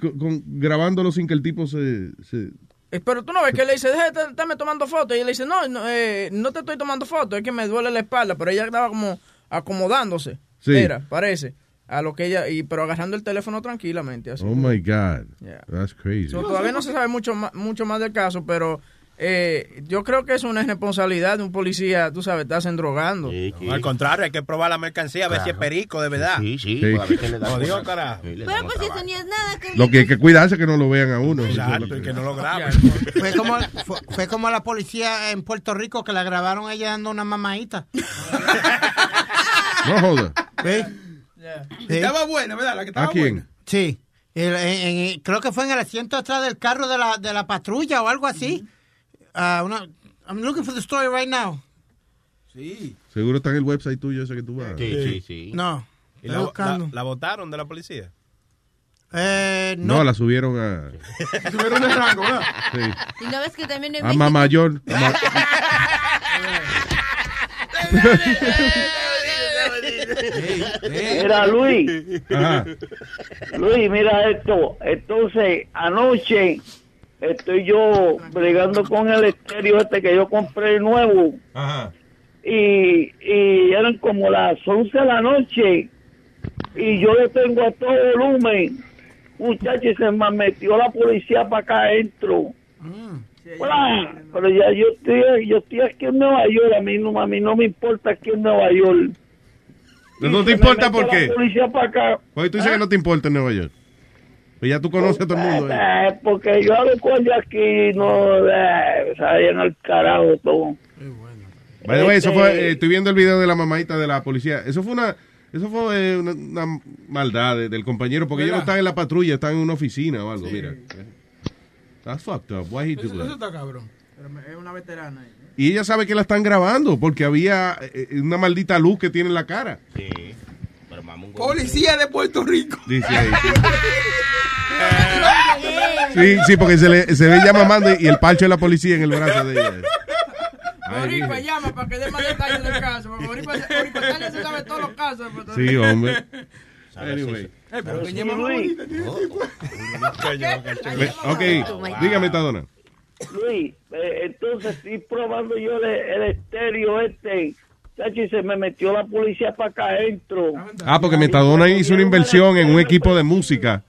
con, con- grabándolo sin que el tipo se, se- Eh, Pero tú no ves que él le dice, déjame estarme tomando fotos. Y él le dice, no, no, eh, no te estoy tomando fotos, es que me duele la espalda. Pero ella estaba como acomodándose. Sí. Era, parece. A lo que ella, y, pero agarrando el teléfono tranquilamente. Así. Oh my God. Yeah. That's crazy. So, todavía no se sabe mucho más, mucho más del caso, pero eh, yo creo que es una responsabilidad de un policía, tú sabes, estás drogando. No, al contrario, hay que probar la mercancía, a ver si es perico, de verdad. Sí, sí, Sí. a ver qué le da Jodió, cosas. carajo. Sí, le Pero pues eso ni es nada. Que Lo que hay que cuidarse que no lo vean a uno. Exacto, y que no lo graben. [LAUGHS] Fue como, fue, fue como la policía en Puerto Rico que la grabaron ella dando una mamadita. No joda. ¿Sí? Sí. Estaba buena, ¿verdad? La que estaba ¿A quién? buena. Sí. El- en- en- creo que fue en el asiento atrás del carro de la, de la patrulla o algo así. Ah, una, I'm looking for the story right now. Sí. Seguro está en el website tuyo ese que tú vas. Sí, sí, sí. No. ¿Y la, buscando. la, la votaron de la policía? Eh, No, no. la subieron a, [LAUGHS] Tuvieron de rango, ¿verdad? sí, Y no ves que también en a México... Mamayor. a Ma- [LAUGHS] [LAUGHS] Mira, Luis. Ajá. Luis, mira esto. Entonces, anoche estoy yo bregando con el estéreo este que yo compré nuevo. Ajá. Y, y eran como las 11 de la noche. Y yo le tengo a todo volumen. Muchachos, se me metió la policía para acá adentro. ¡Bla! Pero ya yo estoy, yo estoy aquí en Nueva York. A mí no, a mí no me importa aquí en Nueva York. ¿No te importa por qué? La policía para acá. Porque tú dices que no te importa en Nueva York. Pues ya tú conoces a todo el mundo. ¿eh? Eh, porque yo hablo con de aquí, no, eh, salían al carajo todo. By the way, eso Este- fue, eh, estoy viendo el video de la mamadita de la policía. Eso fue una, eso fue eh, una, una maldad de- del compañero, porque ellos no están en la patrulla, están en una oficina o algo, mira. That's fucked up. Why he do Eso, eso that? está cabrón. Pero me- Es una veterana. Y ella sabe que la están grabando, porque había eh, una maldita luz que tiene en la cara. Sí. Pero mamá, Policía de Puerto Rico. Dice ahí. [LAUGHS] Sí, sí, porque se, le, se ve ya mamando y el palcho de la policía en el brazo de ella. Dije. llama para que dé más detalles del caso. Boricua Italia se sabe todos los casos. de Puerto Sí, hombre. Anyway. Eh, pero que Sí, llama Luis. Me- [LAUGHS] Ok, dígame, Tadona. Luis, eh, entonces estoy probando yo el, el estéreo este. Y se me metió la policía para acá adentro. Ah, porque Metadona hizo una inversión en un equipo de música.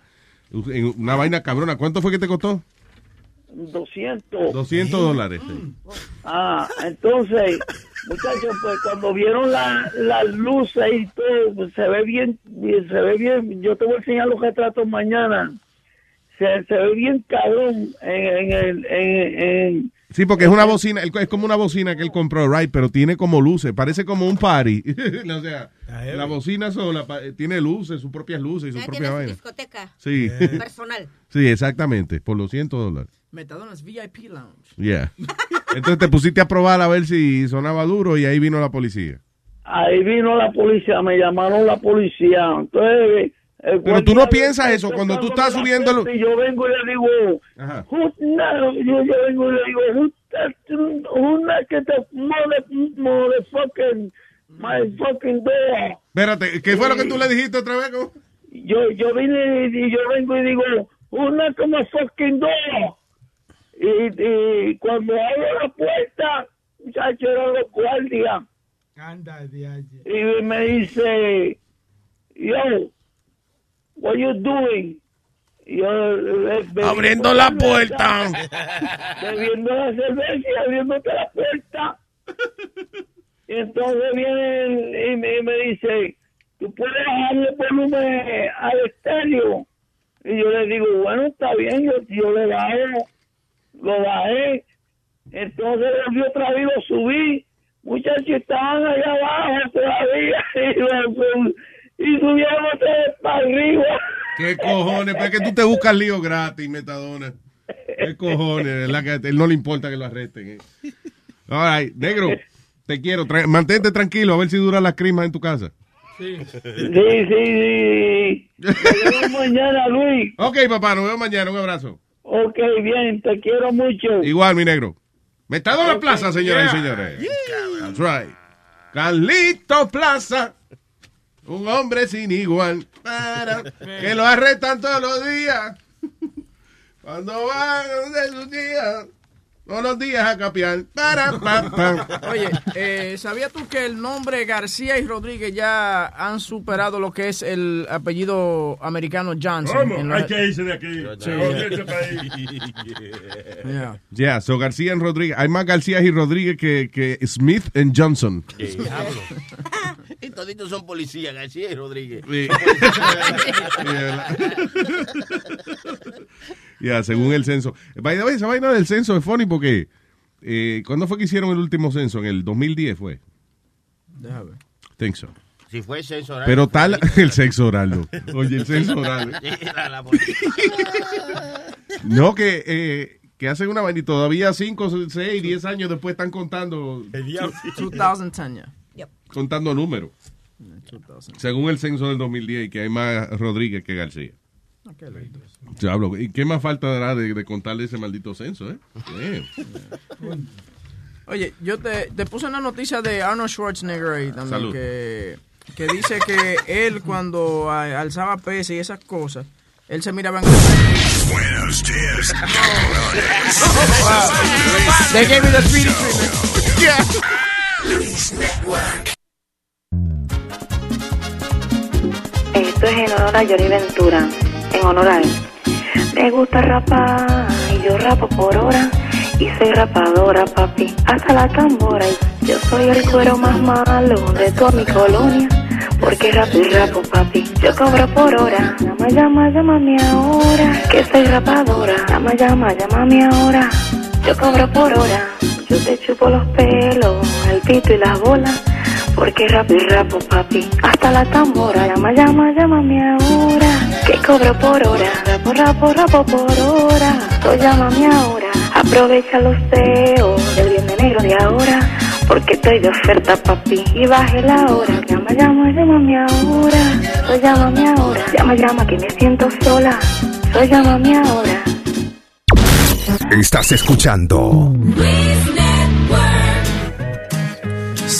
En una vaina cabrona. ¿Cuánto fue que te costó? 200. 200 dólares. sí. Ah, entonces, muchachos, pues cuando vieron la- las luces y todo, pues, se ve bien, bien, se ve bien. Yo te voy a enseñar los retratos mañana. Se, se ve bien cabrón en, en el, en, en- Sí, porque es una bocina, es como una bocina que él compró, right, pero tiene como luces, parece como un party. [LAUGHS] o sea, la bocina sola pa- tiene luces, sus propias luces y su Ya propia tiene su vaina. discoteca Sí. [LAUGHS] personal. Sí, exactamente, por los 100 dólares. Metadonas VIP Lounge. Yeah. Entonces te pusiste a probar a ver si sonaba duro y ahí vino la policía. ahí vino la policía, me llamaron la policía. Entonces, Pero tú no piensas eso, cuando tú estás la subiendo lo- puerta Y yo vengo y le digo, no, yo, yo vengo y le digo, get the mother, motherfucking, my fucking door? Espérate, ¿qué fue lo que tú le dijiste otra vez? Yo, yo vine y yo vengo y digo, get my fucking door? Y, y cuando abro la puerta, muchachos, eran los guardias. Anda. Y me dice, yo, what you doing? Yo, eh, Abriendo la puerta. [LAUGHS] Bebiendo la cerveza y abriéndote la puerta. Y entonces viene y me, y me dice, tú puedes bajarle volumen al estéreo. Y yo le digo, bueno, está bien, yo, yo le bajo, lo bajé. Entonces volví otra vez lo subí. Muchachos estaban allá abajo todavía [LAUGHS] y, lo- y vez para arriba. ¿Qué cojones? ¿Para que tú te buscas lío gratis, Metadona? ¿Qué cojones? ¿Verdad que a él no le importa que lo arresten? eh? All right, negro, te quiero. Tra- mantente tranquilo, a ver si dura las crimas en tu casa. Sí, sí, sí. Nos vemos mañana, Luis. Ok, papá, nos vemos mañana. Un abrazo. Ok, bien, te quiero mucho. Igual, mi negro. Metadona Ok, Plaza, señoras yeah. y señores. That's right. Carlito Plaza. Un hombre sin igual. Para, que lo arrestan todos los días. [LAUGHS] Cuando van de sus días. Todos los días a capiar. Para, pa, pa. Oye, eh, ¿sabías tú que el nombre García y Rodríguez ya han superado lo que es el apellido americano Johnson? en los- irse de aquí. Sí. de este. [LAUGHS] Yeah. Yeah, so García y Rodríguez. Hay más García y Rodríguez que, que Smith and Johnson. [LAUGHS] Toditos son policías, García y Rodríguez. Sí. Ya, según el censo. By the way, esa vaina del censo es funny porque. Eh, ¿Cuándo fue que hicieron el último censo? En el 2010 fue. Déjame ver. Think so. Si fue censo oral. Pero tal [LAUGHS] el sexo oral, no. Oye, el censo oral. [LAUGHS] No, que, eh, que hacen una vaina y todavía 5, 6, 10 años después están contando, 2010 ya. contando números. Según el censo del 2010, y que hay más Rodríguez que García. ¿y qué más falta dará de, de contarle ese maldito censo, eh? Oye, yo te, te puse una noticia de Arnold Schwarzenegger ahí también, Salud. que, que dice que él cuando a- alzaba peso y esas cosas, él se miraba en el Buenos días, They gave me the speedy treatment. Esto es en honor a Johnny Ventura, en honor a él. Me gusta rapar y yo rapo por hora y soy rapadora, papi, hasta la tambora. Y Yo soy el cuero más malo de toda mi colonia, porque rapo y rapo, papi. Yo cobro por hora. Llama, llama, llámame ahora, que soy rapadora. Llama, llama, llámame ahora. Yo cobro por hora. Yo te chupo los pelos, el pito y las bolas. Porque rapo y rapo, papi, hasta la tambora. Llama, llama, llámame ahora. Que cobro por hora. Rapo, rapo, rapo por hora. So llámame ahora. Aprovecha los dedos del bien de negro de ahora. Porque estoy de oferta, papi. Y baje la hora. Llama, llama, llámame ahora. So llámame ahora. Llama, llama, que me siento sola. So llámame ahora. Estás escuchando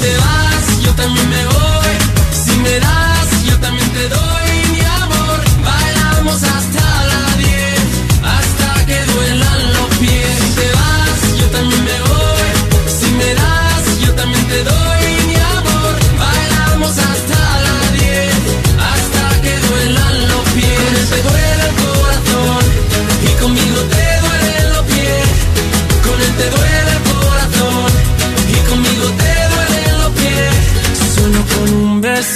Te vas, yo también me voy. Si me das, yo también te doy mi amor. Bailamos hasta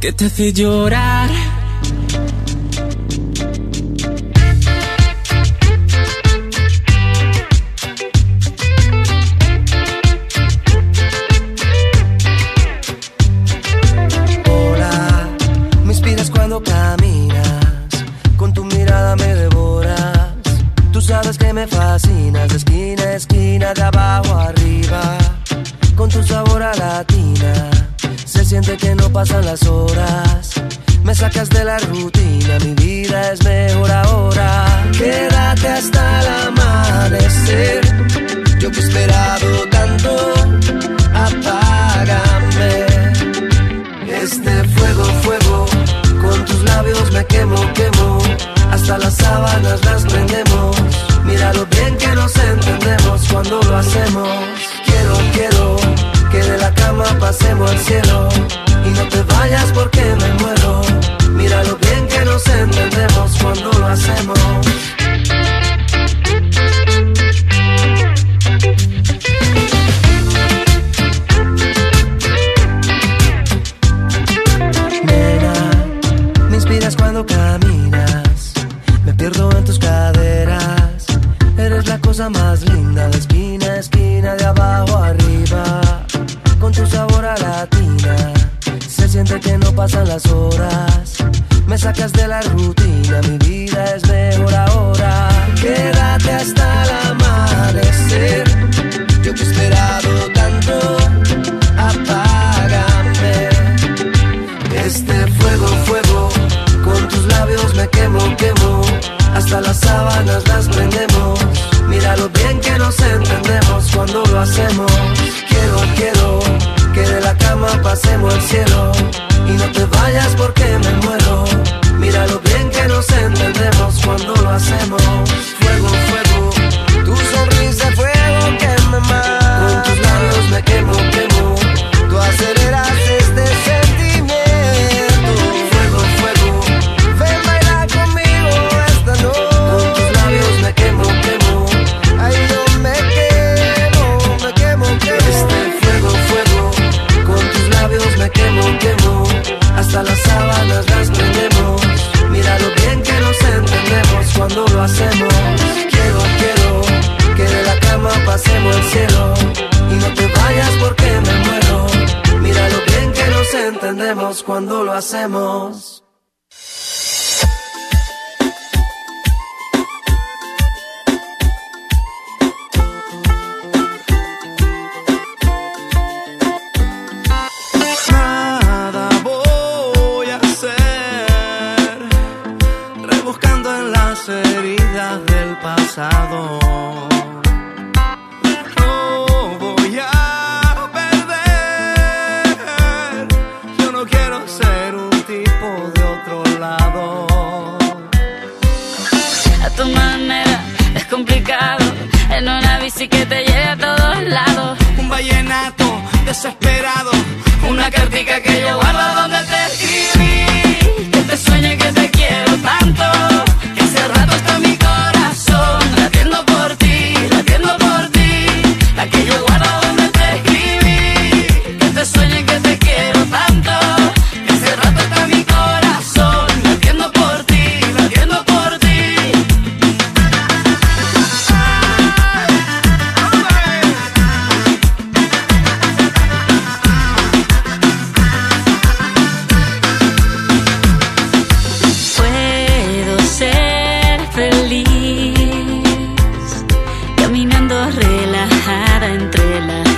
Que te hace llorar.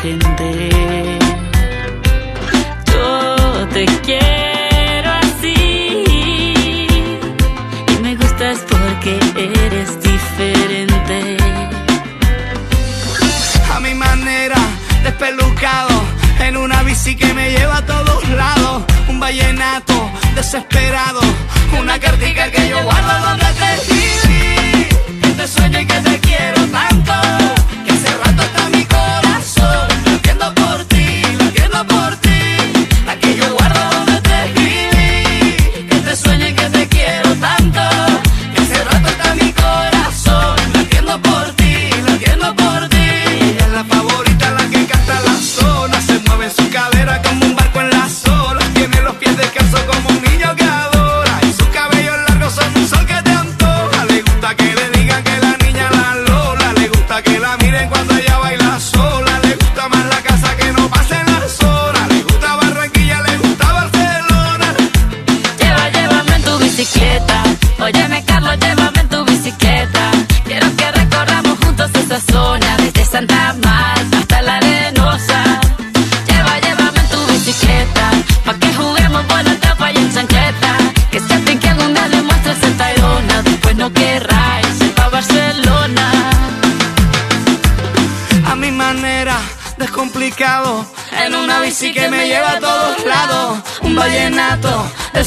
Yo te quiero así y me gustas porque eres diferente. A mi manera, despelucado, en una bici que me lleva a todos lados. Un vallenato desesperado, una cartica que yo guardo donde te escribí. Este sueño y que te quiero tanto.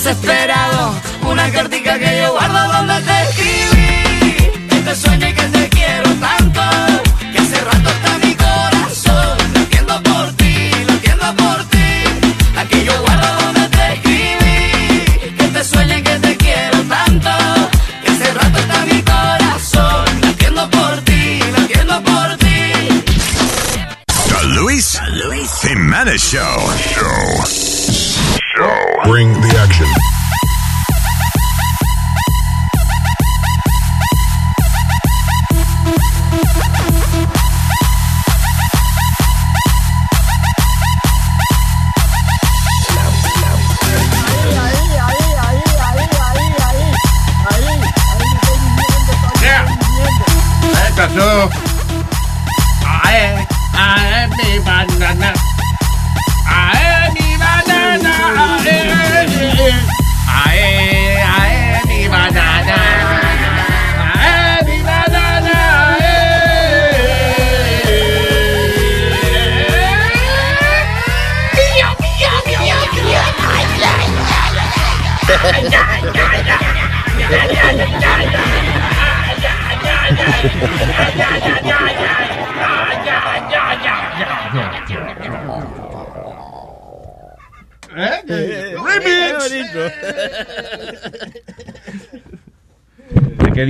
Lucifer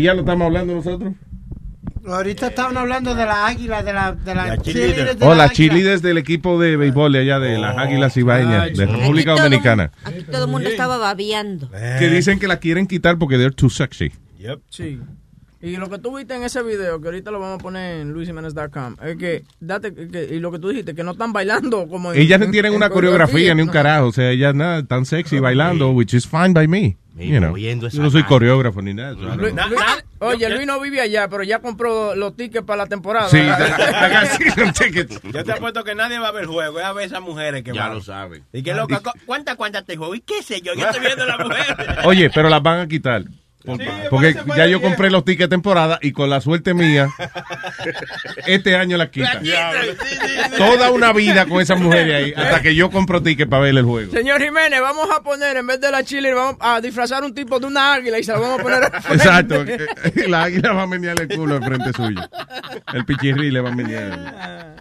¿De qué día lo estamos hablando nosotros? Ahorita estaban hablando de la águila, de la, de la, La cheerleaders de Oh, la cheerleaders del equipo de béisbol de allá de las Águilas Ibaeñas, de República Aquí todo Dominicana. mu- Aquí todo el mundo estaba babeando. Que dicen que la quieren quitar porque they're too sexy. Sí. Y lo que tú viste en ese video, que ahorita lo vamos a poner en luisimenez.com, es que, date, que, y lo que tú dijiste, que no están bailando como en- Ellas no en- tienen en una coreografía ni un no. carajo. O sea, ellas nada, tan sexy bailando, which is fine by me. You know. Yo no soy coreógrafo ni nada. Luis-. Luis- oye, Luis no vive allá, pero ya compró los tickets para la temporada. Sí. [LAUGHS] Yo te apuesto que nadie va a ver el juego, es a ver esas mujeres que Ya van. lo saben. Y que loca, cu- ¿cuántas cuántas te juego? ¿Y qué sé yo? Yo estoy viendo a la mujer. [LAUGHS] Oye, pero las van a quitar. Por- porque ya yo compré los tickets de temporada y con la suerte mía, este año las quitan. Toda una vida con esa mujer ahí, hasta que yo compro tickets para ver el juego. Señor Jiménez, vamos a poner, en vez de la chile, vamos a disfrazar un tipo de una águila y se lo vamos a poner. Exacto. La águila va a menear el culo enfrente suyo. El pichirri le va a menear.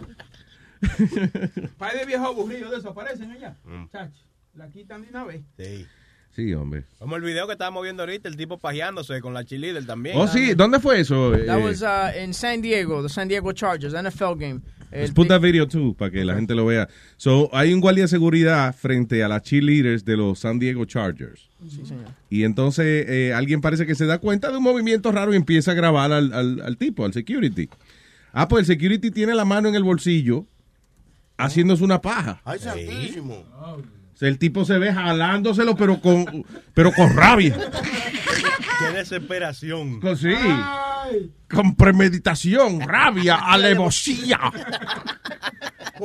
Par de viejos aburridos desaparecen allá. Chacho, la quitan de una vez. Sí. Sí, hombre. Como el video que estábamos viendo ahorita, el tipo pajeándose con la cheerleader también. Oh, sí. ¿Dónde fue eso? That Eh, was uh, in San Diego, the San Diego Chargers, NFL game. El Let's put that video too, para que la gente lo vea. So, hay un guardia de seguridad frente a las cheerleaders de los San Diego Chargers. Sí, señor. Y entonces eh, alguien parece que se da cuenta de un movimiento raro y empieza a grabar al, al- al tipo, al security. Ah, pues el security tiene la mano en el bolsillo haciéndose una paja. Ay, santísimo. O sea, el tipo se ve jalándoselo, pero con, pero con rabia. Qué desesperación. Con, sí, con premeditación, rabia, alevosía.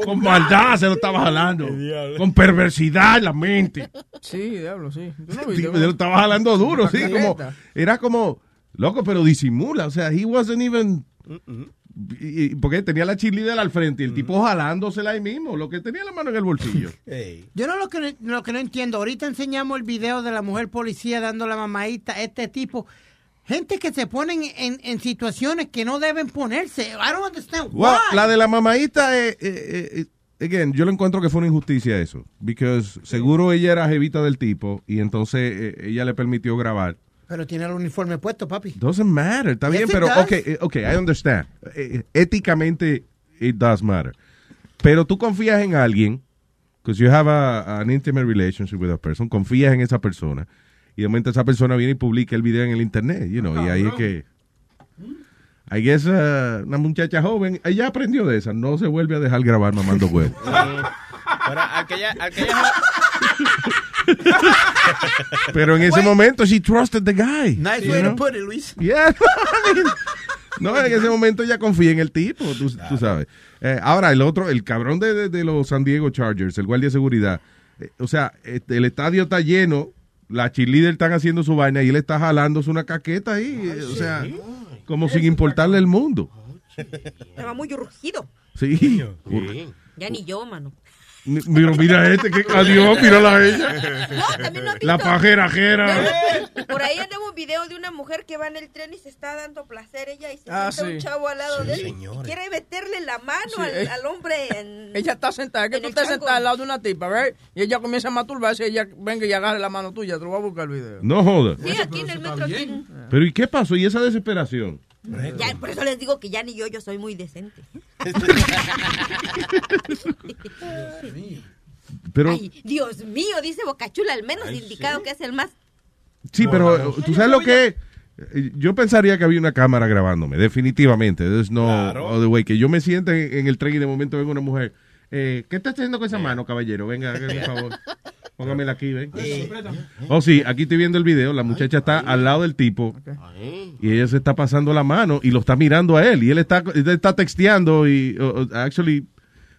Con maldad se lo estaba jalando. Con perversidad en la mente. Sí, diablo, sí. ¿Tú no Sí, viste? se lo estaba jalando duro, sí, como era como loco, pero disimula, o sea, he wasn't even y- y- porque tenía la cheerleader al frente y el tipo jalándosela ahí mismo, lo que tenía la mano en el bolsillo. [LAUGHS] Yo no lo que, lo que no entiendo, ahorita enseñamos el video de la mujer policía dando la mamadita a este tipo. Gente que se ponen en, en situaciones que no deben ponerse. I don't understand why. Well, la de la mamadita, eh, eh, eh, again, yo lo encuentro que fue una injusticia eso. Because seguro ella era jevita del tipo y entonces eh, ella le permitió grabar. Pero tiene el uniforme puesto, papi. Doesn't matter, está Yes, bien, it pero does. ok, eh, ok, I understand. Eh, éticamente, it does matter. Pero tú confías en alguien, because you have a, an intimate relationship with a person, confías en esa persona, y de momento esa persona viene y publica el video en el internet, you know, y ahí es que... I guess uh, una muchacha joven, ella aprendió de esa, no se vuelve a dejar grabar mamando huevos. [LAUGHS] Pero aquella, aquella, [LAUGHS] Pero en ese momento, she trusted the guy. Nice way know? to put it, Luis. Yeah, [LAUGHS] I mean, no, en ese momento ya confía en el tipo, tú, tú sabes. Eh, ahora, el otro, el cabrón de, de- de los San Diego Chargers, el guardia de seguridad, eh, o sea, este, el estadio está lleno, la cheerleader están haciendo su vaina y él está jalándose una caqueta ahí, eh, o sea, como sin importarle el mundo. Estaba muy urgido. Sí. Ya ni yo, mano. Mi- Mira, mira este, que adiós, mírala a ella. [LAUGHS] No, también La visto. pajerajera. Por ahí anda un video de una mujer que va en el tren y se está dando placer ella y se Ah, sienta un chavo al lado Sí, de él y quiere meterle la mano Sí, al, eh. al hombre en... [LAUGHS] Ella está sentada, es que tú estás sentada al lado de una tipa, ¿verdad? Y ella comienza a masturbarse y ella venga y agarre la mano tuya. Te lo voy a buscar el video. No joda. Sí, aquí en el metro. aquí en- Pero ¿y qué pasó? ¿Y esa desesperación? Ya, por eso les digo que ya ni yo, yo soy muy decente. Pero, Ay, Dios mío, dice Bocachula, al menos indicado que es el más... sí, pero tú sabes lo que es? Eh, Yo pensaría que había una cámara grabándome, definitivamente. There's no other way. Que yo me sienta en, el tren y de momento venga una mujer. Eh, ¿Qué está haciendo con esa mano, caballero? Venga, un favor. [LAUGHS] Póngamela aquí, ven. Oh, sí, aquí estoy viendo el video. La muchacha está al lado del tipo y ella se está pasando la mano y lo está mirando a él. Y él está, él está texteando y, actually,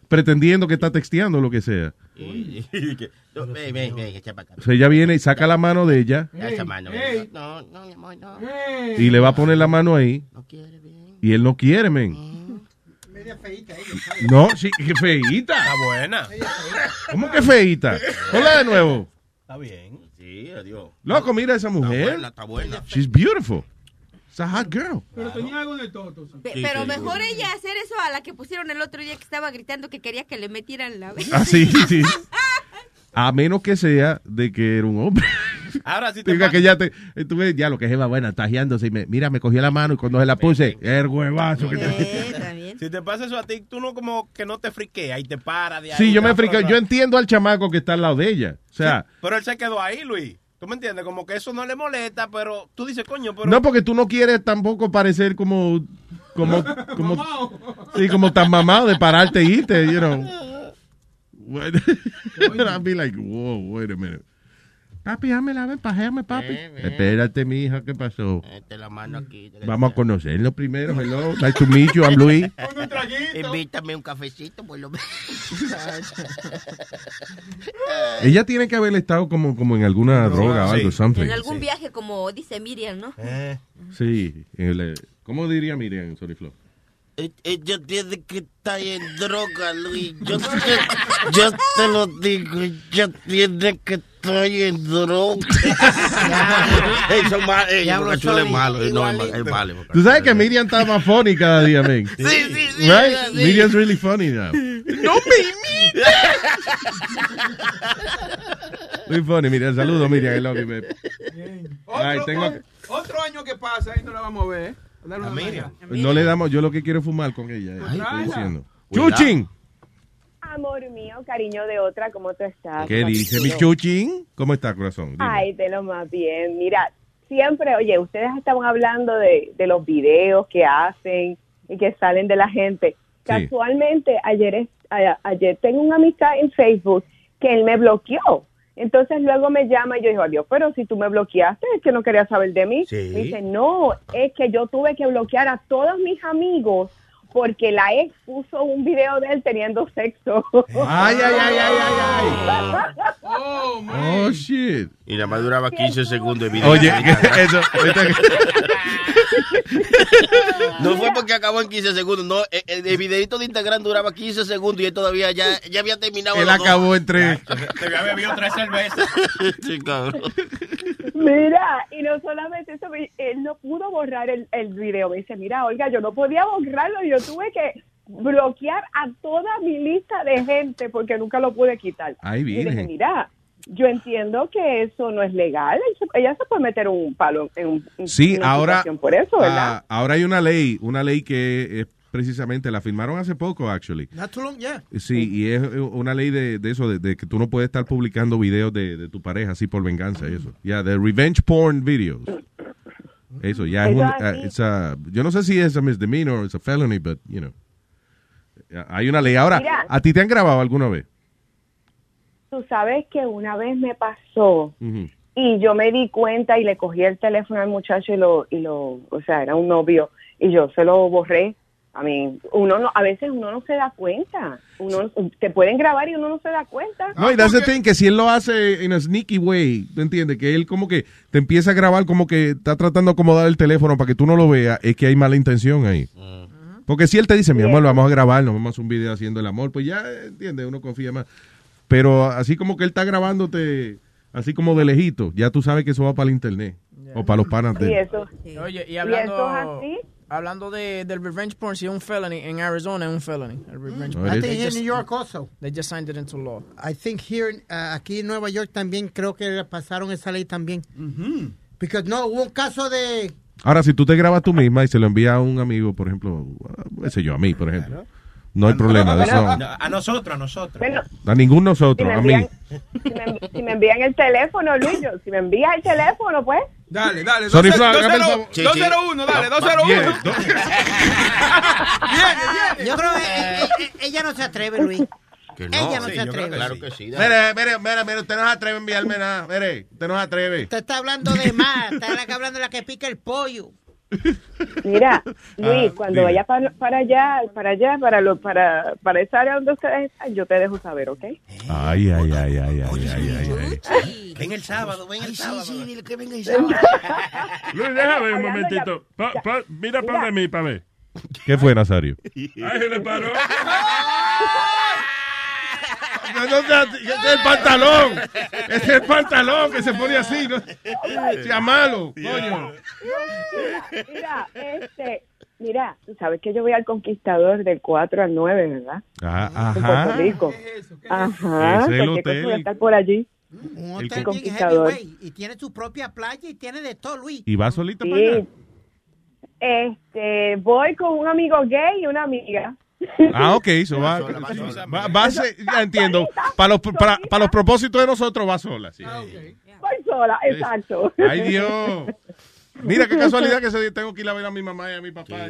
pretendiendo que está texteando lo que sea. [LAUGHS] O sea, ella viene y saca la mano de ella Ya esa mano. ey. No, no, mi amor, no. y le va a poner la mano ahí. Y él no quiere, men. No, sí, que feíta. Está buena. ¿Cómo que feíta? Hola de nuevo. Está bien. Sí, adiós. Loco, mira a esa mujer. buena, está buena. She's beautiful. It's a hot girl. Pero tenía algo en el toto. sí. Pe- Sí, pero mejor ella hacer eso a la que pusieron el otro día que estaba gritando que quería que le metieran la Ah, sí, sí. A menos que sea de que era un hombre. Ahora sí te Diga que ya te. eh, Tú ves, ya lo que es Eva buena, tajeándose. Y me, mira, me cogió la mano y cuando se la puse, el huevazo que te. Si te pasa eso a ti, tú no como que no te friqueas y te paras de ahí. Sí, yo me otro Yo entiendo al chamaco que está al lado de ella. O sea, Pero él se quedó ahí, Luis. ¿Tú me entiendes? Como que eso no le molesta, pero tú dices, coño, pero... no porque tú no quieres tampoco parecer como. Como. [LAUGHS] como sí, como tan mamado de pararte e irte, you know. [LAUGHS] [LAUGHS] I'd be like, whoa, wait a minute. Papi, dame la ven, pajéame, papi. Ven, ven. Espérate, mi hija, ¿qué pasó? Mete la mano aquí. Vamos a conocerlo primero. Hello, nice to meet you, I'm Luis. [LAUGHS] Invítame un cafecito, por lo menos. [LAUGHS] Ella tiene que haber estado como, como en alguna droga o algo, something. En algún viaje, como dice Miriam, ¿no? Sí. en el- ¿Cómo diría Miriam? E- Ella tiene que estar en droga, Luis. Yo te, yo te lo digo. Ella tiene que estar en droga. [LAUGHS] Borrachuelo es malo. eh, No, es, igualito. mal- es malo. Tú sabes que Miriam está más funny cada día, man. Sí, sí, sí, Right? sí. Miriam's really funny now. No me Muy funny, Miriam. Saludos, Miriam. I love you, babe. Ay, Otro, tengo o- otro año que pasa, ahí no la vamos a ver. Dale una mano. No le damos, yo lo que quiero es fumar con ella. eh, estoy tráela. diciendo. ¡Chuchín! Amor mío, cariño de otra, ¿cómo tú estás? ¿Qué dice mi chuchín? ¿Cómo está, corazón? Dime. Ay, de lo más bien. Mira, siempre, oye, ustedes estaban hablando de, de los videos que hacen y que salen de la gente. Casualmente, ayer, es- a- ayer tengo una amistad en Facebook que él me bloqueó. Entonces luego me llama y yo digo, adiós, pero si tú me bloqueaste es que no querías saber de mí. Sí. Me dice, no, es que yo tuve que bloquear a todos mis amigos porque la ex puso un video de él teniendo sexo. Ay, ay, ay, ay, ay, Oh, shit. Y nada más duraba 15 segundos de video. Oye, [LAUGHS] eso, [LAUGHS] No fue porque acabó en 15 segundos, no. El, el- el videito de Instagram duraba 15 segundos y él todavía ya, ya había terminado. Él acabó en tres. Te había bebido tres cervezas. [LAUGHS] Sí, cabrón. Mira, y no solamente eso, él no pudo borrar el, el video. Me dice, mira, oiga, yo no podía borrarlo, yo tuve que bloquear a toda mi lista de gente porque nunca lo pude quitar. Ay, Y le dije, virgen. mira, yo entiendo que eso no es legal, ella se puede meter un palo en un Sí, una ahora, situación por eso, ¿verdad? ah, ahora hay una ley, una ley que es precisamente, la firmaron hace poco, actually. Not too long, yeah. Sí, y es una ley de, de eso, de, de que tú no puedes estar publicando videos de, de tu pareja así por venganza, eso. Ya, de revenge porn videos. Eso, ya es un, it's a- yo no sé si es a misdemeanor o es a felony, but, you know. Hay una ley. Ahora, Mira. ¿a ti te han grabado alguna vez? Tú sabes que una vez me pasó y yo me di cuenta y le cogí el teléfono al muchacho y lo, y lo, o sea, era un novio y yo se lo borré. A mí, uno no, a veces uno no se da cuenta. Uno te pueden grabar y uno no se da cuenta. No, y that's the thing, que si él lo hace en a sneaky way, ¿tú entiendes? Que él como que te empieza a grabar como que está tratando de acomodar el teléfono para que tú no lo veas, es que hay mala intención ahí. Porque si él te dice, mi amor, vamos a grabar, nos vamos a hacer un video haciendo el amor, pues ya, ¿entiendes? Uno confía más. Pero así como que él está grabándote, así como de lejito, ya tú sabes que eso va para el internet. O para los panas de Y eso, Oye, y y hablando, eso es así. hablando de, del revenge porn, si es un felony, en Arizona es un felony. El revenge Oh, porn. I think They here in New York also. They just signed it into law. I think here, uh, aquí en Nueva York también creo que pasaron esa ley también. Porque no, hubo un caso de... Ahora, si tú te grabas tú misma y se lo envías a un amigo, por ejemplo, a- qué sé yo, a mí, por ejemplo, no hay problema de eso. No, A nosotros, a nosotros. Bueno, A ningún si nosotros, me, a mí. envían, si, me, si me envían el teléfono, Luis, yo- si me envías el teléfono, pues. Dale, dale. Sorry, 20- Flan, hágame el 20- favor. Sí, sí. 201, dale, No, 201. Bien, [LAUGHS] Yo creo que eh, eh, ella no se atreve, Luis. Que no. Ella no Sí, se atreve. Claro que sí, dale. Mire, mire, mire, mire, usted no se atreve a enviarme nada. Mire, usted no se atreve. Usted está hablando de más. Está hablando de la que pica el pollo. Mira, [LAUGHS] Luis, Ah, cuando dime. vaya para, para allá, para allá, para lo, para, para esa área donde ustedes están, yo te dejo saber, ¿ok? Ay, ay, ay, ay, ay, ay, ay, ay. Ven el sábado, ven el sábado. Sí, dile que venga el [LAUGHS] Luis, déjame un momentito. Pa- pa- mira para mí, para ver. ¿Qué fue, Nazario? [LAUGHS] Ay, se le paró. No, no, no, es el pantalón. Es el pantalón que se pone así. ¿no? Sea malo, coño. Mira, mira, este, mira, tú sabes que yo voy al Conquistador del 4 al 9, ¿verdad? Ah, En Puerto Ajá. Rico. Ajá, Ese es el cualquier cosa hotel. voy a estar por allí. Un El hotel bien Conquistador. heavyweight, Y tiene su propia playa y tiene de todo, Luis. ¿Y va solita Sí. para allá? Este, voy con un amigo gay y una amiga. Ah, ok, eso va. Va, va a ser- ya entiendo. Para los, para, para los propósitos de nosotros va sola. Sí. Voy sola, exacto. Ay, Dios. [LAUGHS] Mira qué casualidad [LAUGHS] que ese día tengo que ir a ver a mi mamá y a mi papá.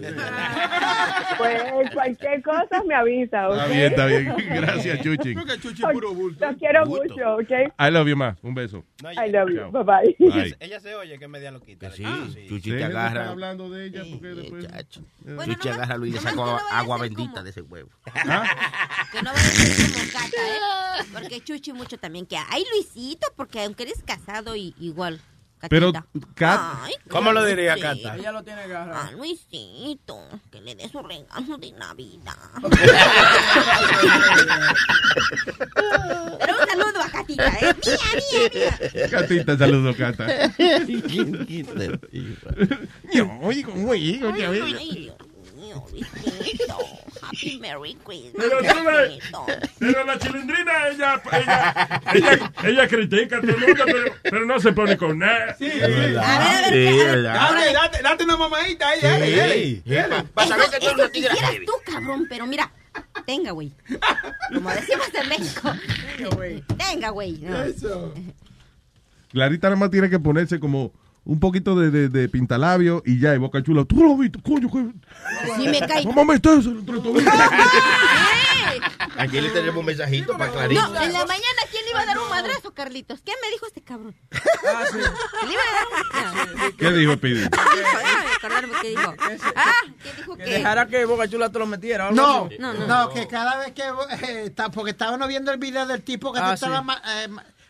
Pues cualquier cosa me avisa, ¿ok? Está bien, está bien. Gracias, Chuchi. Los quiero mucho, ¿ok? I love you, ma. Un beso. I love you. Bye bye. Bye. Ella se oye que es media loquita. Sí, Chuchi Dejen te agarra. hablando de ella porque después... Chuchi agarra a Luis y le saca agua, agua bendita de ese huevo. [LAUGHS] [LAUGHS] Que no vaya a ser como Cata, ¿eh? Porque Chuchi mucho también que ay Luisito, porque aunque eres casado y igual. Pero. Cat, Ay, ¿Cómo lo diría. Cata? Ella lo tiene agarrado. Ah, Luisito, que le dé su regalo de Navidad. [LAUGHS] Pero un saludo a Catita, ¿eh? Mía, mía, mía. Catita, saludo, Cata. [LAUGHS] Ay, Dios mío. Happy Merry Christmas. Pero tú ves, Luisito. pero la chilindrina, ella, ella, ella, ella critica a todo el mundo, pero, pero no se pone con nada. Sí, A ver, a ver, Sí, a ver, verdad. Date, date, date una mamadita ahí, dale, dale. dale. Que tú eres quisieras tú, cabrón, pero mira, tenga, güey. Como decimos en México. Tenga, güey. No. Eso. [LAUGHS] Clarita nada más tiene que ponerse como un poquito de, de, de pintalabio y ya, y boca chula. Tú lo has visto, coño. Que... Sí me a meterse entre todos. [LAUGHS] Aquí le tenemos un mensajito para Clarita. No, en la mañana, ¿quién le iba a dar un madrazo, Carlitos? ¿Qué me dijo este cabrón? Ah, sí. Le iba a dar un... No. ¿Qué dijo Pidi? Acordarme qué dijo. Ah, ¿qué dijo Que que? dejara que Boca Chula te lo metiera. algo No, así. no, no, que cada vez que eh, está, porque estábamos viendo el video del tipo que Ah, estaba sí. eh,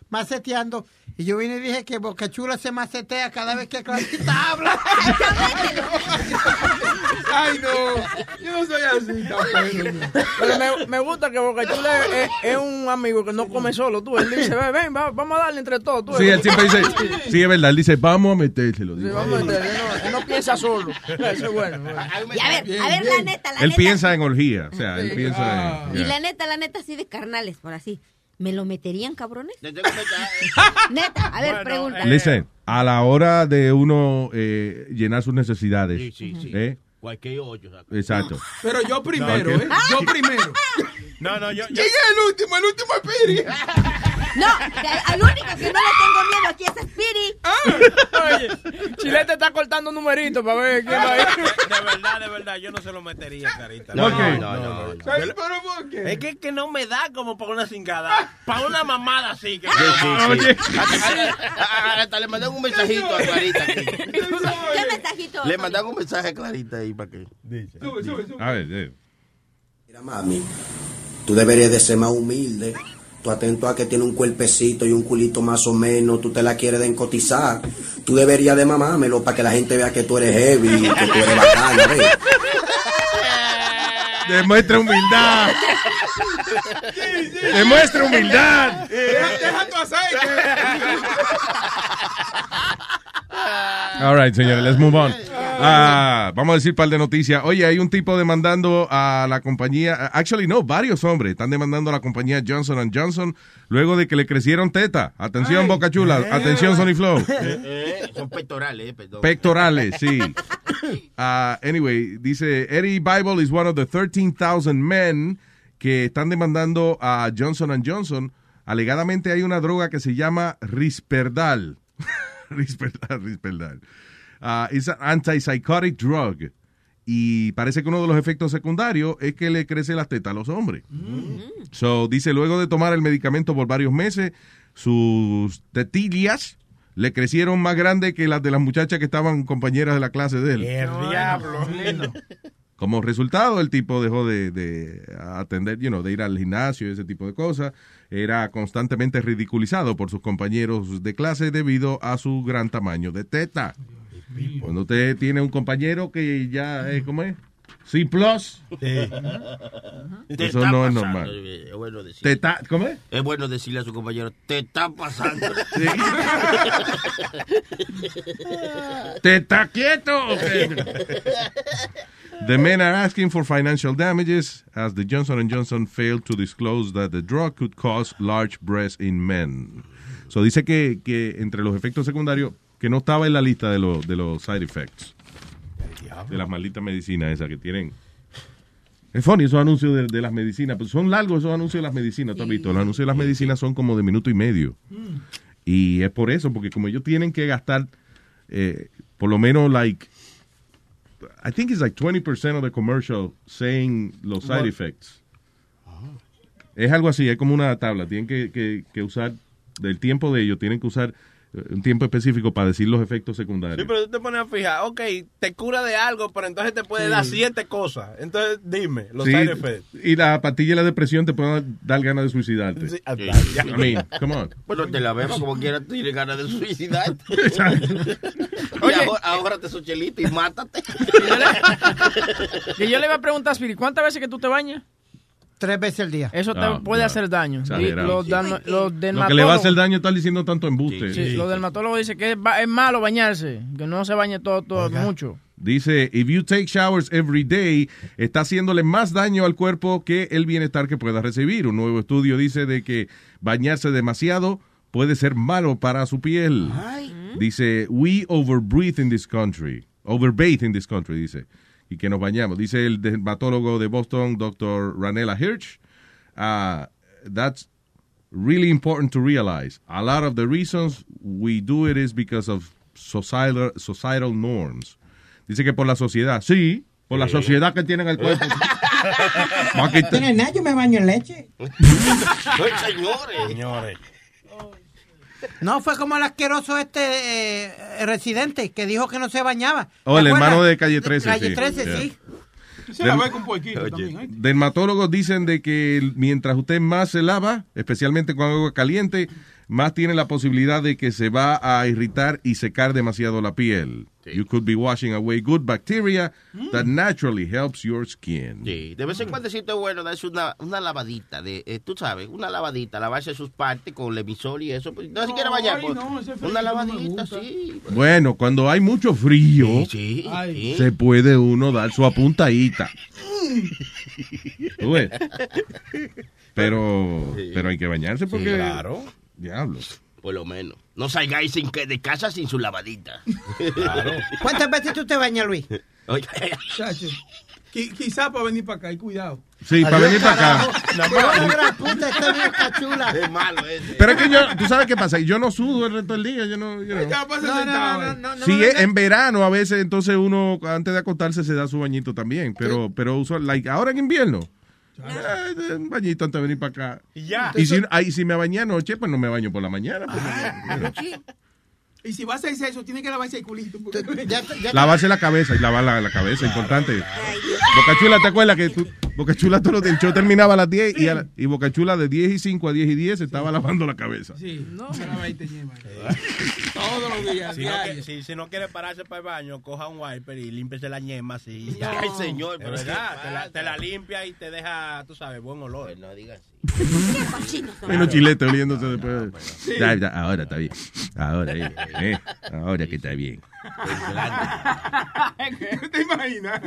maceteando y yo vine y dije que Boca Chula se macetea cada vez que Clarita [LAUGHS] habla. Ay, no. Yo no soy así, tampoco. Pero me, me gusta que Boca Chula es, es- un amigo que no come solo. Tú, él dice, ven, ven, va- vamos a darle entre todos. Tú, Sí, él siempre dice, sí, es verdad, él dice, vamos a metérselo. Sí, vamos a meterle, él no, él no piensa solo. Eso es bueno. bueno. Y a ver, a ver, la neta, la Él neta. piensa en orgía, o sea, él piensa Ah. en... Y ya. la neta, la neta, así de carnales, por así. ¿Me lo meterían, cabrones? [LAUGHS] Neta, a ver, Bueno, pregunta. eh, Listen, a la hora de uno eh, llenar sus necesidades, Sí, sí, sí. ¿eh? Cualquier hoyo. saca. exacto. Pero yo primero, No, ¿eh? Yo primero. [LAUGHS] No, no, yo, yo, ¿Quién es el último? El último es. [LAUGHS] No, al único que no le tengo miedo aquí es a Spiri. Oye, Chilete está cortando numeritos para ver quién va a ir. de verdad, de verdad, yo no se lo metería, carita. No, No, no, no, no. ¿Sabes pero por qué? Es que, que no me da como para una cingada. Para una mamada así. Que Oye, Hasta, hasta le mandan un mensajito a Clarita aquí. ¿Qué mensajito? Le mandan un mensaje a Clarita ahí para que. Sube, sube, sube. a ver, eh. Mira, mami, tú deberías de ser más humilde. Tú atento a que tiene un cuerpecito y un culito más o menos, tú te la quieres de encotizar. Tú deberías de mamármelo para que la gente vea que tú eres heavy, que tú eres bacana, ¿ves? Demuestra humildad. Demuestra humildad. Deja, deja tu aceite. All right, señores, let's move on. Ah, vamos a decir un par de noticias. Oye, hay un tipo demandando a la compañía, actually no, varios hombres están demandando a la compañía Johnson Johnson luego de que le crecieron teta. Atención, Boca Chula. Atención, Sony Flow. Eh, eh, son pectorales, eh, perdón. Pectorales, sí. Ah, anyway, dice, Eddie Bible is one of the 13,000 men que están demandando a Johnson Johnson. Alegadamente hay una droga que se llama Risperdal. [LAUGHS] Risperdal, Risperdal. Ah, it's an antipsychotic drug. y parece que uno de los efectos secundarios es que le crece las tetas a los hombres. So, dice, luego de tomar el medicamento por varios meses, sus tetillas le crecieron más grandes que las de las muchachas que estaban compañeras de la clase de él. El diablo. Como resultado, el tipo dejó de, de atender, you know, de ir al gimnasio y ese tipo de cosas. Era constantemente ridiculizado por sus compañeros de clase debido a su gran tamaño de teta. Cuando usted tiene un compañero que ya es, ¿cómo es? C plus. Eso no es normal. eh, Es bueno decirle. Te está- ¿Cómo es? Es bueno decirle a su compañero, te está pasando. ¿Te está quieto? The men are asking for financial damages as the Johnson Johnson failed to disclose that the drug could cause large breasts in men. So dice que, que entre los efectos secundarios, que no estaba en la lista de, los de los side effects. De las malditas medicinas esas que tienen. Es funny esos anuncios de, de las medicinas. Pues son largos esos anuncios de las medicinas, ¿tú has visto? Los anuncios de las medicinas son como de minuto y medio. Y es por eso, porque como ellos tienen que gastar, eh, por lo menos, like, I think it's like 20% of the commercial saying los side What? effects. Es algo así, es como una tabla. Tienen que, que, que usar, del tiempo de ellos, tienen que usar un tiempo específico para decir los efectos secundarios. Sí, pero tú te pones a fijar, ok, te cura de algo, pero entonces te puede dar siete cosas. Entonces, dime, los Sí, side effects. y la pastilla de la depresión te puede dar ganas de suicidarte. Sí, I mean, come on. Bueno, te la vemos como quiera, tú tienes ganas de suicidarte. [LAUGHS] Oye. Y ahora, ahórrate su chelito y mátate. [LAUGHS] Que yo le iba a preguntar, Spiri, ¿cuántas veces que tú te bañas? Tres veces al día. Eso te Ah, puede no. hacer daño. Los, derma- los Lo que le dermatólogos, va a hacer daño es estar diciendo tanto embuste. sí, los dermatólogos dicen que es, ba- es malo bañarse, que no se bañe todo, todo mucho. Dice, if you take showers every day, está haciéndole más daño al cuerpo que el bienestar que pueda recibir. Un nuevo estudio dice de que bañarse demasiado puede ser malo para su piel. Dice, we overbreathe in this country. Overbathe in this country, dice. Y que nos bañamos. Dice el dermatólogo de Boston, Dr. Ranela Hirsch. uh, that's really important to realize. A lot of the reasons we do it is because of societal, societal norms. Dice que por la sociedad. Sí, por la sociedad que tienen el cuerpo. [LAUGHS] ¿Tienes nada? Yo me baño en leche. [LAUGHS] señores. Señores. No, fue como el asqueroso este eh, residente que dijo que no se bañaba. Oh, ¿Te el hermano de Calle 13, Calle sí. 13, Yeah. sí. Se la ve con poquito también. ¿eh? Dermatólogos dicen de que mientras usted más se lava, especialmente con agua caliente, más tiene la posibilidad de que se va a irritar y secar demasiado la piel. You could be washing away good bacteria that naturally helps your skin. Sí, de vez en cuando es bueno darse una, una lavadita, de, eh, tú sabes, una lavadita, lavarse sus partes con el emisor y eso. pues, No se quiere bañar, ay, pues, no, una no lavadita, sí. Bueno, cuando hay mucho frío, Sí, Ay. se puede uno dar su apuntadita. Tú ves. [LAUGHS] Pero, pero hay que bañarse porque... Sí, claro. Diablo. Por lo menos. No salgáis sin que, de casa sin su lavadita. Claro. [LAUGHS] ¿Cuántas veces tú te bañas, Luis? Oye, Chacho. Qui- Quizá para venir para acá, y cuidado. Sí, para venir para acá. Hijo de gran puta, esta vieja chula. es malo ese. Pero es que yo, tú sabes qué pasa, yo no sudo el resto del día, yo no... know. Ya pasa No, no, sentado. no, eh. no, no. Sí, vengas- en verano a veces entonces uno antes de acostarse se da su bañito también, pero pero usual, like, ahora en invierno. Eh, un bañito antes de venir para acá. Y ya. Y si, ahí, si me bañé anoche, pues no me baño por la mañana. porque- Y si vas a hacer eso, tienes que lavarse el culito. porque- Ya- ya- lavarse la cabeza y lavar la, la cabeza, importante. Boca Chula, ¿te acuerdas que tú, Boca Chula todo lo el show terminaba a las 10 y, a la- y Boca Chula de 10 y 5 a 10 y 10 se estaba lavando la cabeza? Sí, no, se lava y te lleva. [LAUGHS] Todos los días, Si no, diario. que- si, si no quiere pararse para el baño, coja un wiper y límpiese la ñema así. No. Ay, señor, pero es verdad, te la, te la limpia y te deja, tú sabes, buen olor. Pues no digas así. Los chiletes oliéndose después. Ya, ya, ahora está bien. Ahora, eh, eh, ahora que está bien. ¿Te imaginas?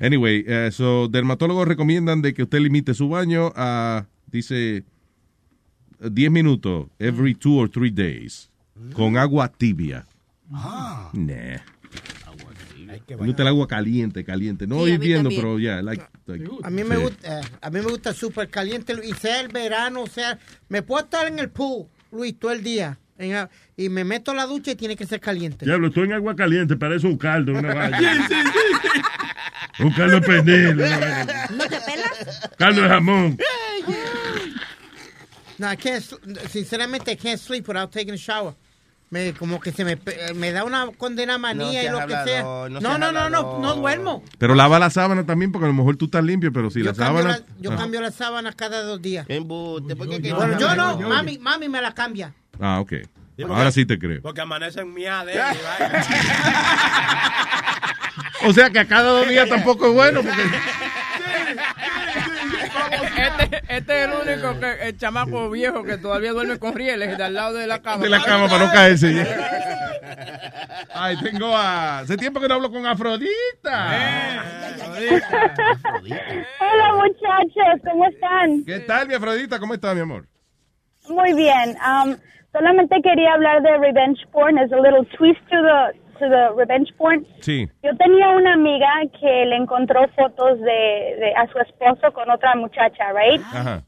Anyway, eh, so, dermatólogos recomiendan de que usted limite su baño a, dice, 10 minutos every two or three days con agua tibia. Ah. Nah. Me gusta el agua caliente, caliente. No Sí, a mí hirviendo, pero ya, like, like- A mí me sí. gusta, eh, a mí me gusta súper caliente y sea el verano, sea, me puedo estar en el pool, Luis, todo el día en y me meto a la ducha y tiene que ser caliente. Diablo, tú en agua caliente, parece un caldo, una [LAUGHS] vaina. Un caldo de pernil. ¿No te pelas? Caldo de jamón. No, I can't sinceramente, I can't sleep without taking a shower. Me, como que se me, me da una condena manía y lo que sea. no No, no, no, no, duermo. Pero lava la sábana también porque a lo mejor tú estás limpio, pero si Yo la sábana... la, yo Ah. cambio la sábana cada dos días. Embuste, ¿por qué que- Bueno, yo no, mami, mami me la cambia. Ah, ok. Sí, Ahora sí te creo. Porque amanecen miadas. [LAUGHS] O sea que a cada dos días tampoco es bueno porque... [LAUGHS] Este, [LAUGHS] este es el único que, el chamaco viejo que todavía duerme con rieles de al lado de la cama. De la cama para no caerse. [LAUGHS] Ay, tengo a... Hace tiempo que no hablo con Afrodita. Hola muchachos, ¿cómo están? ¿Qué tal, mi Afrodita? ¿Cómo estás, mi amor? Muy bien. Um, solamente quería hablar de revenge porn. There's a little twist to the to the revenge porn. Sí. Yo tenía una amiga que le encontró fotos de, de a su esposo con otra muchacha, right? Ajá.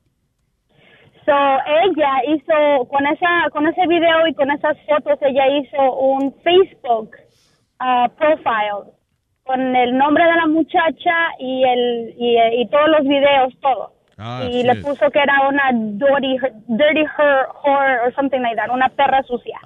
So ella hizo con esa con ese video y con esas fotos ella hizo un Facebook uh, profile con el nombre de la muchacha y el y, y todos los videos todo. Ah, y le puso que era una dirty dirty her whore or something like that, una perra sucia.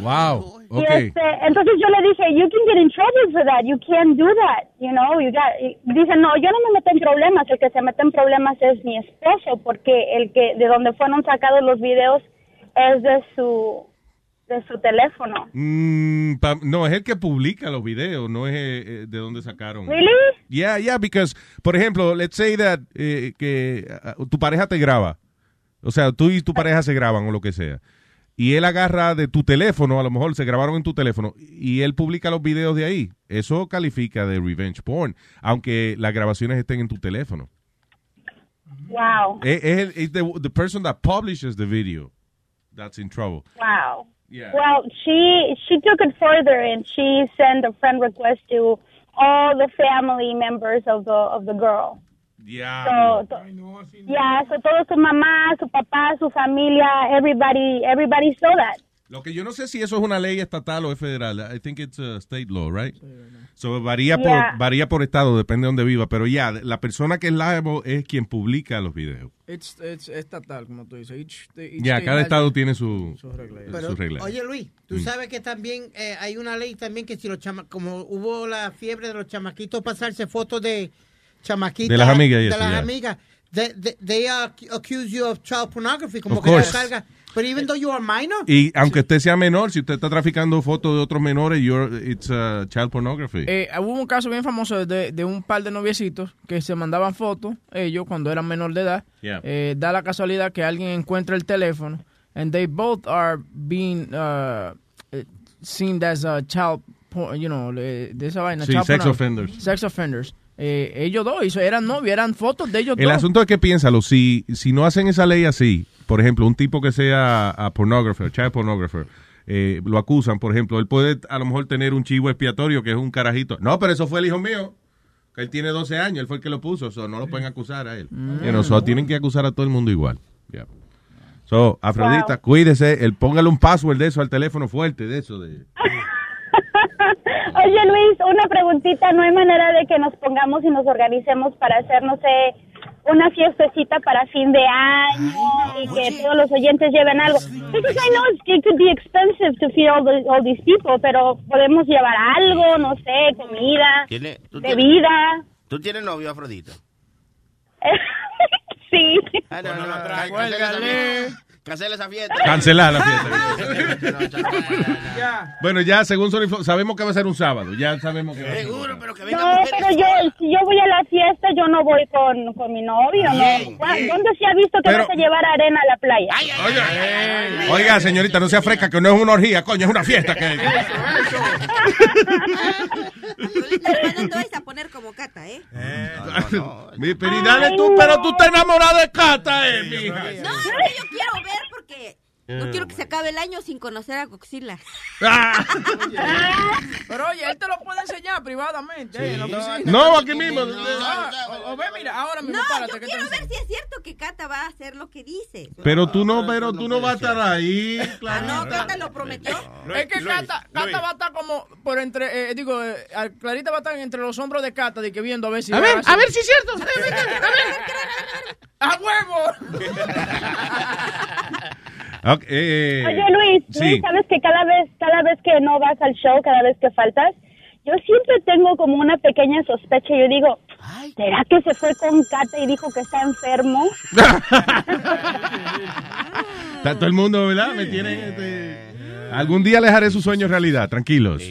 Wow. Y Ok. este, entonces yo le dije, you can get in trouble for that. You can't do that. You know, you got. y Dice, no, yo no me meto en problemas. El que se mete en problemas es mi esposo, porque el que de donde fueron sacados los videos es de su de su teléfono. Mm, pa- no, es el que publica los videos, no es eh, eh, de dónde sacaron. Really? Yeah, yeah, because, por ejemplo, let's say that eh, que ah, tu pareja te graba. O sea, tú y tu pareja se graban o lo que sea. Y él agarra de tu teléfono, a lo mejor se grabaron en tu teléfono, y él publica los videos de ahí. Eso califica de revenge porn, aunque las grabaciones estén en tu teléfono. Wow. Es, es the, the person that publishes the video that's in trouble. Wow. Yeah. Well, she she took it further and she sent a friend request to all the family members of the of the girl. Yeah. So, to- yeah, so todo su mamá, su papá, su familia, everybody, everybody saw that. Lo que yo no sé si eso es una ley estatal o federal. I think it's a state law, right? So varía por varía por estado, depende de donde viva, pero ya la persona que es liable es quien publica los videos. It's, it's estatal, como tú dices. Each- each Ya, cada estado tiene su sus reglas. Regla. oye Luis, tú Mm. sabes que también eh, hay una ley también que si los chama como hubo la fiebre de los chamaquitos pasarse fotos de chamaquitas De las amigas y de eso, las amigas, they, they, they, accuse you of child pornography, como Of que carga. But even though you are minor, Y aunque usted sea menor, si usted está traficando fotos de otros menores, you're, it's uh, child pornography. Eh, hubo un caso bien famoso de, de un par de noviecitos que se mandaban fotos, ellos cuando eran menor de edad. Yeah. Eh, da la casualidad que alguien encuentra el teléfono and they both are being uh, eh, seen as a child, por- you know, de esa vaina. Sí, child sex offenders. Sex offenders. Eh, ellos dos, eran novios, eran fotos de ellos El dos. asunto es que piénsalo, si, si no hacen esa ley así, por ejemplo, un tipo que sea a pornographer, child pornographer, eh, lo acusan, por ejemplo, él puede a lo mejor tener un chivo expiatorio que es un carajito. No, pero eso fue el hijo mío, que él tiene 12 años, él fue el que lo puso, so, no lo pueden acusar a él. Mm. You know, so, tienen que acusar a todo el mundo igual. Yeah. So, Afrodita, Wow. cuídese, él, póngale un password de eso al teléfono fuerte, de eso, de... [LAUGHS] [LAUGHS] Oye Luis, una preguntita, ¿no hay manera de que nos pongamos y nos organicemos para hacer, no sé, una fiestecita para fin de año y que todos los oyentes lleven algo? Because I know it could be expensive to feed all, the- all these people, pero podemos llevar algo, no sé, comida, ¿Tiene- tú tienes- bebida. ¿Tú tienes novio, Afrodita? [LAUGHS] sí. Ah, no, no, ca- cancela esa fiesta. Cancela fiesta. La fiesta. Bueno, ya según Sony Flow, sabemos que va a ser un sábado, ya sabemos que va a ser un Seguro, pero que No, pero yo, si yo voy a la fiesta, yo no voy con, con mi novio, ¿no? ¿Cuá- ¿Dónde se ha visto que Pero- vas a llevar arena a la playa? Oiga, señorita, no sea fresca, que no es una orgía, coño, es una fiesta. Que... No te vayas a poner como cata, ¿eh? Mi, pero dale tú, pero tú estás enamorada de Cata, eh, mija. No, es que yo quiero ver porque No quiero que se acabe el año sin conocer a Godzilla. [LAUGHS] Pero oye, él te lo puede enseñar privadamente eh, en la No, oficina. no, aquí mismo. Ah, o, o ve, mira, ahora mismo, No, párate. yo quiero ver si es cierto que Cata va a hacer lo que dice. Pero tú no, pero tú no vas a estar ahí, Ah, claro. no, Cata lo prometió. Es que Cata, Cata va a estar como por entre, eh, digo, eh, Clarita va a estar entre los hombros de Cata, de que viendo a ver si. A ver, a ver si es cierto. ¡A [LAUGHS] huevo! [LAUGHS] Ok, eh, Oye Luis, sí. Luis, sabes que cada vez, cada vez que no vas al show, cada vez que faltas, yo siempre tengo como una pequeña sospecha. Yo digo, ¿será que se fue con Kate y dijo que está enfermo? [LAUGHS] Está todo el mundo, ¿verdad? Me tienen, este, Algún día les haré sus sueños realidad, tranquilos. [LAUGHS]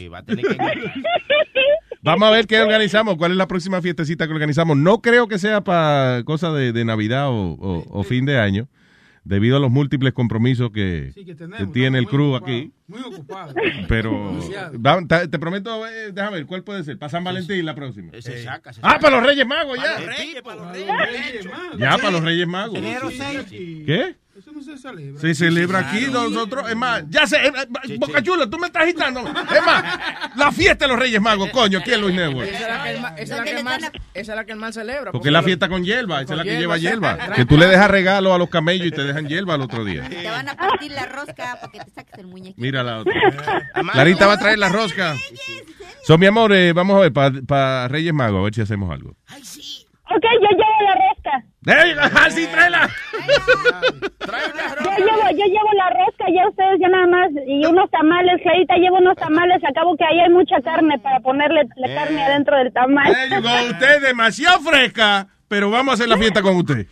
Vamos a ver qué organizamos, cuál es la próxima fiestecita que organizamos. No creo que sea para cosas de, de Navidad o, o- o fin de año, debido a los múltiples compromisos que, Sí, que tenemos, que tiene el crew muy aquí. Muy ocupado. Pero ta- te prometo, eh, déjame ver, ¿cuál puede ser? Para San Valentín la próxima. Se saca, se Ah, saca. para los Reyes Magos ya. Para los Reyes, para los Reyes. Ya, para los Reyes Magos. Enero Sí. ¿Qué? Eso no se celebra. Se celebra aquí nosotros. Es más, ya sé, eh, eh, Boca Chula, tú me estás agitando. Es más, la fiesta de los Reyes Magos, coño, aquí en Luis Network. Esa es la que esa es la que el mal- esa es la que el mal celebra. Porque es la fiesta con hierba, esa es la que hierba, lleva sí. hierba. Que tú le dejas regalo a los camellos y te dejan hierba al otro día. Te van a partir la rosca para que te saques el muñequito. Mira la otra. Clarita va a traer la rosca. So, mi amor, eh, vamos a ver, para Reyes Magos, a ver si hacemos algo. Ok, yo llevo la rosca. ¡Ey! ¡Ah, sí, tráela! Yo llevo, yo llevo la rosca, ya ustedes ya nada más. Y unos tamales, Clarita, llevo unos tamales. Acabo que ahí hay mucha carne para ponerle la carne adentro del tamal. There you go. Usted es demasiado fresca, pero vamos a hacer la fiesta con usted.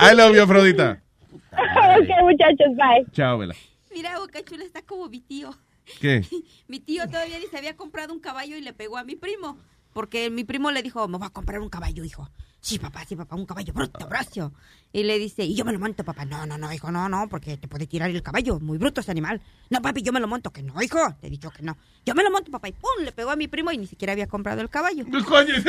I love you, Afrodita. [LAUGHS] ok, muchachos, bye. Chao, Vela. Mira, Boca Chula está como mi tío. ¿Qué? [LAUGHS] Mi tío todavía ni se había comprado un caballo y le pegó a mi primo. Porque mi primo le dijo, me voy a comprar un caballo, hijo. Sí, papá, sí, papá, un caballo bruto, brazo. Y le dice, y yo me lo monto, papá. No, no, no, hijo, no, no, porque te puede tirar el caballo. Muy bruto ese animal. No, papi, yo me lo monto. Que no, hijo. Te he dicho que no. Yo me lo monto, papá. Y pum, le pegó a mi primo y ni siquiera había comprado el caballo. Coño. [LAUGHS]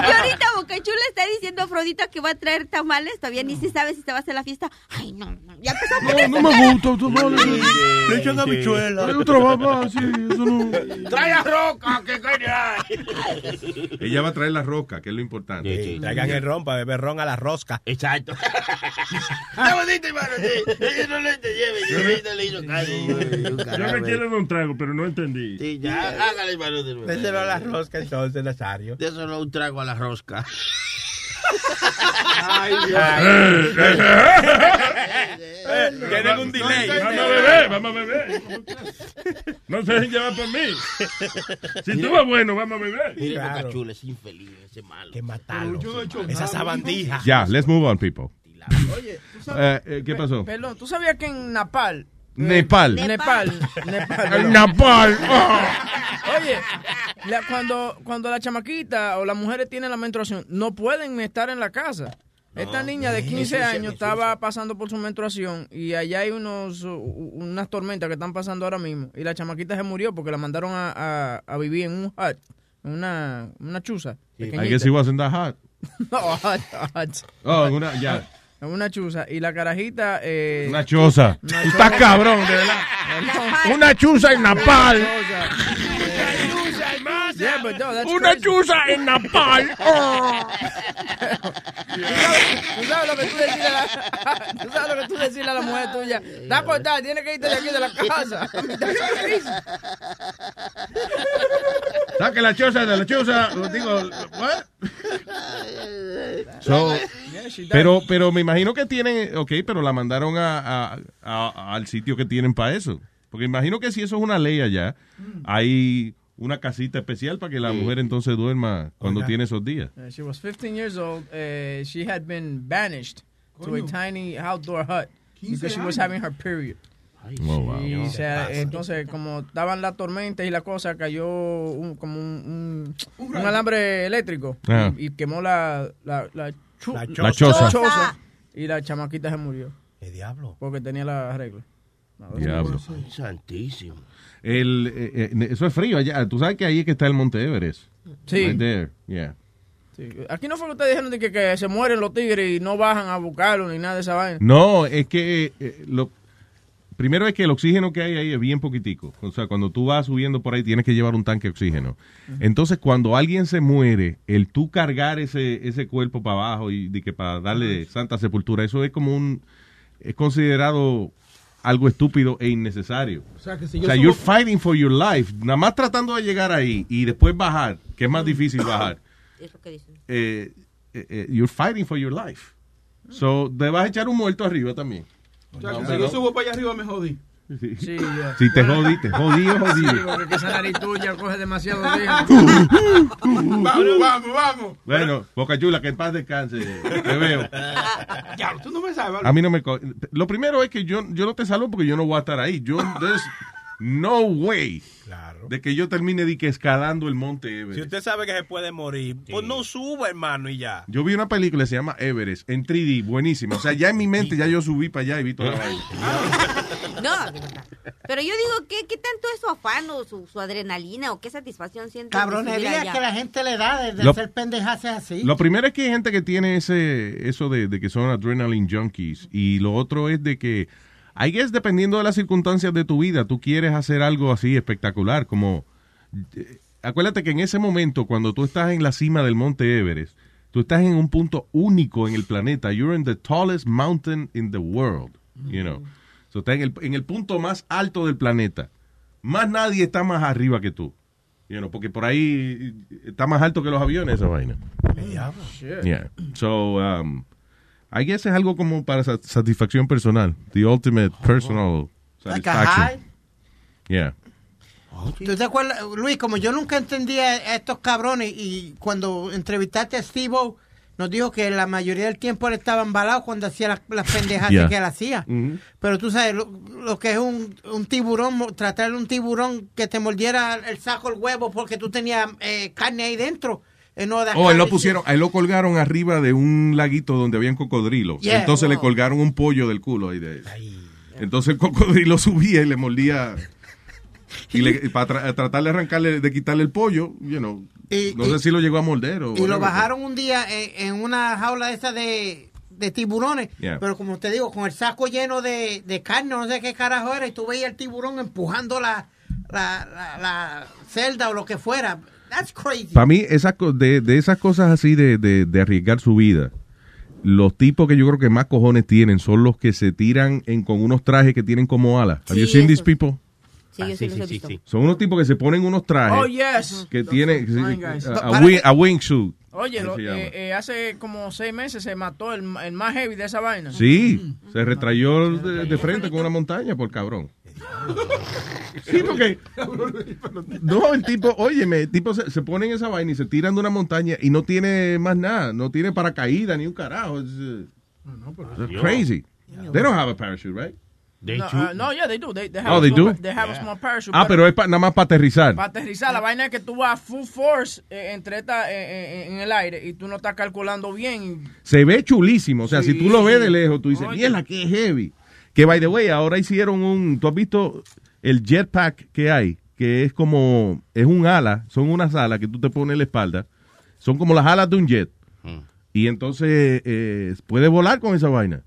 Y ahorita Bocachula está diciendo a Afrodita que va a traer tamales. Todavía ni se sabe si se va a hacer la fiesta. Ay, no, no. Ya empezó No, no me gusta, tú no Le echan habichuela. Hay otra mamá, sí, eso no. Trae a roca, que coño. Ella va a traer la rosca, que es lo importante. Traigan el ron para beber ron a la rosca. Exacto. [LAUGHS] Está bonito, hermano. sí. No le te lleve. Yo ahorita le hizo caso. Yo me quiero dar un trago, pero no entendí. Sí, ya, hágale, hermano. Déselo a la rosca entonces, Nazario. Déselo un trago a la rosca. Ay, Tienen un delay. Vamos a beber, vamos a beber. No se dejen llevar por mí. Si tú vas bueno, vamos a beber. Mire, Claro. Boca Chula, es infeliz, ese malo. Que matarlo. Esa sabandija. Ya, let's move on, people. Oye, ¿tú sabes- Eh, eh, ¿Qué pasó? Perdón, ¿tú sabías que en Nepal... Nepal. Nepal. Nepal. Perdón. Nepal. Oh. [LAUGHS] Oye, la- cuando, cuando la chamaquita o las mujeres tienen la menstruación, no pueden estar en la casa. Esta niña de 15 Jesús, años estaba pasando por su menstruación y allá hay unos unas tormentas que están pasando ahora mismo. Y la chamaquita se murió porque la mandaron a, a- a vivir en un hut, en una, una chuza. I pequeñita. guess he wasn't that hot. [LAUGHS] No, hut, hut. Oh, una, ya. Una chuza. Y la carajita... eh, Una choza. Una Está choza. cabrón, de verdad. [LAUGHS] Una chuza en Napal. Yeah, but no, that's Una crazy. chuza en Napal. [LAUGHS] Oh. ¿Tú sabes lo que tú decirle a la, tú sabes lo que tú decirle a la mujer tuya? Está cortada, tiene que irte de aquí de la casa. Saque la choza de la choza. Digo, what? So, pero, pero me imagino que tienen, ok, pero la mandaron a, a- a- al sitio que tienen para eso. Porque imagino que si eso es una ley allá, hay una casita especial para que la mujer entonces duerma cuando Oiga. tiene esos días. Uh, she was 15 years old. Uh, she had been banished to a tiny outdoor hut because she was having her period. Oh, wow. Y, o sea, entonces, como estaban las tormentas y la cosa, cayó un, como un, un, un alambre eléctrico Ah. y, y quemó la, la, la, chu- La La choza. choza. Y la chamaquita se murió ¿Qué diablo? porque tenía la regla. Diablo. Santísimo. El, eh, eh, eso es frío allá. Tú sabes que ahí es que está el Monte Everest. Sí. Right there. Yeah. Sí. Aquí no fue que ustedes dijeron de que, que se mueren los tigres y no bajan a buscarlo ni nada de esa vaina. No, es que eh, lo primero es que el oxígeno que hay ahí es bien poquitico. O sea, cuando tú vas subiendo por ahí tienes que llevar un tanque de oxígeno. Entonces, cuando alguien se muere, el tú cargar ese, ese cuerpo para abajo y de que para darle santa sepultura, eso es como un es considerado algo estúpido e innecesario. O sea, que si O yo sea, subo- you're fighting for your life. Nada más tratando de llegar ahí y después bajar, que es más difícil bajar. Es lo que dicen. eh, eh, eh, you're fighting for your life. So, te vas a echar un muerto arriba también. Muchacho, No, si no. yo subo para allá arriba me jodí. Sí. Si te jodiste, jodido, Sí, jodido. porque que esa nariz tuya coge demasiado [LAUGHS] bien. vamos, vamos, vamos. Bueno, Boca Chula, que en paz descanse. Te veo. Ya, tú no me sabes. A mí no me... Lo primero es que yo, yo no te salvo porque yo no voy a estar ahí. Yo, there's no way de que yo termine de que escalando el monte Si Everest. usted sabe que se puede morir, pues no suba, hermano, y ya. Yo vi una película que se llama Everest en 3D, buenísima. O sea, ya en mi mente ya yo subí para allá y vi toda la [LAUGHS] vaina. No. Pero yo digo, ¿qué, qué tanto es su afán o su, su adrenalina o qué satisfacción siente? Cabronería que la gente le da de, de Lo- hacer pendejas así. Lo primero es que hay gente que tiene ese eso de, de que son adrenaline junkies y lo otro es de que que es dependiendo de las circunstancias de tu vida, tú quieres hacer algo así espectacular como eh, acuérdate que en ese momento cuando tú estás en la cima del monte Everest, tú estás en un punto único en el planeta, you're in the tallest mountain in the world, you know. So, estás en el, en el punto más alto del planeta. Más nadie está más arriba que tú. You know, porque por ahí eh, está más alto que los aviones esa vaina. Yeah. So, um, I guess es algo como para sa- satisfacción personal. The ultimate personal Like a satisfaction. high. Yeah. ¿Tú te acuerdas, Luis? Como yo nunca entendía a estos cabrones y cuando entrevistaste a Steve nos dijo que la mayoría del tiempo él estaba embalado cuando hacía las, [LAUGHS] Yeah. que él hacía. Pero tú sabes lo, lo que es un, un tiburón, tratar de un tiburón que te mordiera el saco el huevo porque tú tenías eh, carne ahí dentro. Eh, no Oh, él lo pusieron, él lo colgaron arriba de un laguito donde habían cocodrilos. Yeah. Entonces le Wow. colgaron un pollo del culo ahí de Entonces el cocodrilo [LAUGHS] subía y le mordía y le, [LAUGHS] para tratar de arrancarle, de quitarle el pollo, you know, Y- no y- sé si lo llegó a morder o Y lo bajaron un día en, en una jaula esa de, de tiburones. Yeah. Pero como te digo, con el saco lleno de, de carne, no sé qué carajo era, y tú veías el tiburón empujando la, la, la, la celda o lo que fuera. That's crazy. Para mí, esas, de, de esas cosas así de, de, de arriesgar su vida, los tipos que yo creo que más cojones tienen son los que se tiran en, con unos trajes que tienen como alas. Have you seen these esos. people? Sí, visto. Son unos tipos que se ponen unos trajes Oh, yes. que tienen a, a wingsuit. Oye, eh, eh, hace como seis meses se mató el, el más heavy de esa vaina. Sí, se retrayó de, de frente con una montaña por cabrón. Sí, porque no, el tipo, óyeme, el tipo se, se pone en esa vaina y se tiran de una montaña y no tiene más nada, no tiene paracaídas ni un carajo. Es, uh, it's crazy. They don't have a parachute, right? No, uh, no, yeah, they do. They, they have Oh, a they small, do? They have a small parachute. Ah, pero es pa- nada más para aterrizar. Para aterrizar, la vaina es que tú vas full force eh, entre esta, eh, eh, en el aire y tú no estás calculando bien. Se ve chulísimo. O sea, si tú lo ves de lejos, tú dices, Oye. mierda, qué heavy. Que, by the way, ahora hicieron un... ¿Tú has visto el jetpack que hay? Que es como... Es un ala. Son unas alas que tú te pones en la espalda. Son como las alas de un jet. Y entonces eh, puedes volar con esa vaina.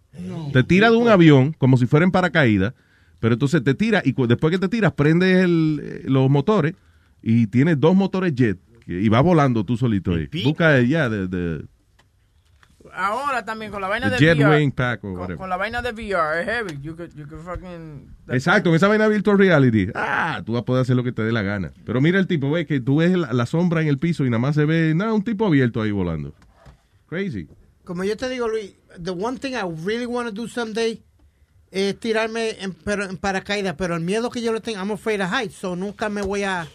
Te tira de un avión como si fuera en paracaídas. Pero entonces te tira y después que te tiras, prendes el- eh, los motores y tienes dos motores jet. Y va volando tú solito ahí. Busca ya de, de- Ahora también con la vaina de jet VR. wing pack or con, con la vaina de VR es heavy. You could, you could fucking. Exacto, en esa vaina virtual reality. Ah, tú vas a poder hacer lo que te dé la gana. Pero mira el tipo, ve que tú ves la, la sombra en el piso y nada más se ve, nada, un tipo abierto ahí volando. Crazy. Como yo te digo, Luis, the one thing I really want to do someday es tirarme en, pero, en paracaídas, pero el miedo que yo le tengo, I'm afraid of heights, so nunca me voy a,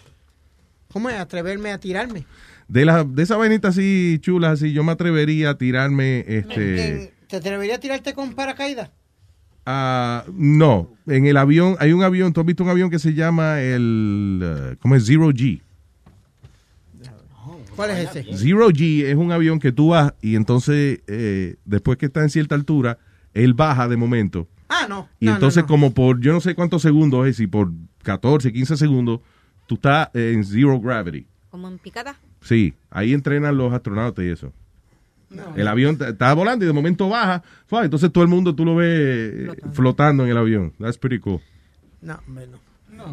¿cómo es? Atreverme a tirarme. De, la, de esa vainita así chula, así, yo me atrevería a tirarme, este... ¿Te atrevería a tirarte con paracaídas? ah, no, en el avión, hay un avión, tú has visto un avión que se llama el, uh, ¿cómo es? Zero G. ¿Cuál es ese? Zero G es un avión que tú vas y entonces, eh, después que está en cierta altura, él baja de momento. Ah, no. Y no, entonces no. como por yo no sé cuántos segundos es, si por 14, 15 segundos, tú estás en zero gravity. Como en picada. Sí, ahí entrenan los astronautas y eso. El avión estaba volando y de momento baja, entonces todo el mundo tú lo ves eh, flotando en el avión. That's pretty cool. No, no.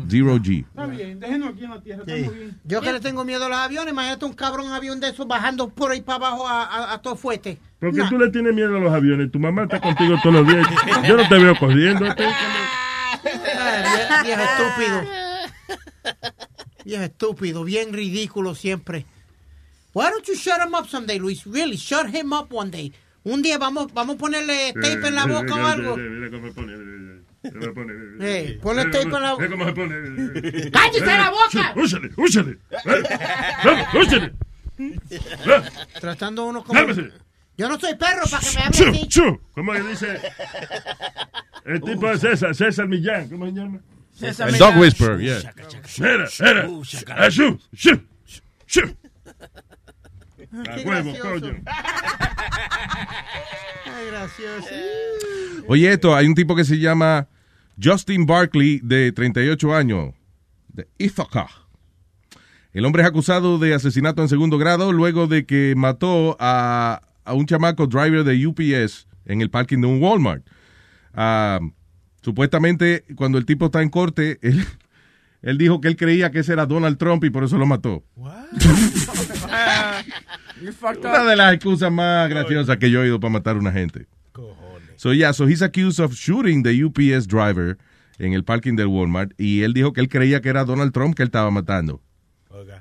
Zero G. Está bien, déjenos aquí en la tierra, bien. Yo que le tengo miedo a los aviones, imagínate un cabrón avión de esos bajando por ahí para abajo a, a, a todo fuerte. Porque tú le tienes miedo a los aviones. Tu mamá está contigo todos los días. Yo no te veo corriendo. [LAUGHS] Ay, viejo estúpido. Viejo estúpido, bien ridículo siempre. Why don't you shut him up someday, Luis? Really, shut him up one day. Un día vamos, vamos a ponerle tape en la boca o algo. Eh, ponle tape en la Mira cómo se pone. ¡Cállese la boca! Úsale, úsale. Vamos, úsale. Tratando uno como... Yo no soy perro para que me hable así. chu. ¿Cómo que dice? El tipo de César, César Millán. ¿Cómo se llama? César El Millán. dog whisperer, yeah. Mira, mira. Ah, shu, shu, shu. A Qué huevo, coño. Ay, gracioso. Oye, esto, hay un tipo que se llama Justin Barkley, de 38 años, de Ithaca. El hombre es acusado de asesinato en segundo grado luego de que mató a, a un chamaco driver de UPS en el parking de un Walmart. Ah, supuestamente, cuando el tipo está en corte, él, [LAUGHS] él dijo que él creía que ese era Donald Trump y por eso lo mató. [LAUGHS] You fucked Una de las excusas más graciosas que yo he oído para matar a una gente. So yeah, so he's accused of shooting the UPS driver en el parking del Walmart y él dijo que él creía que era Donald Trump que él estaba matando.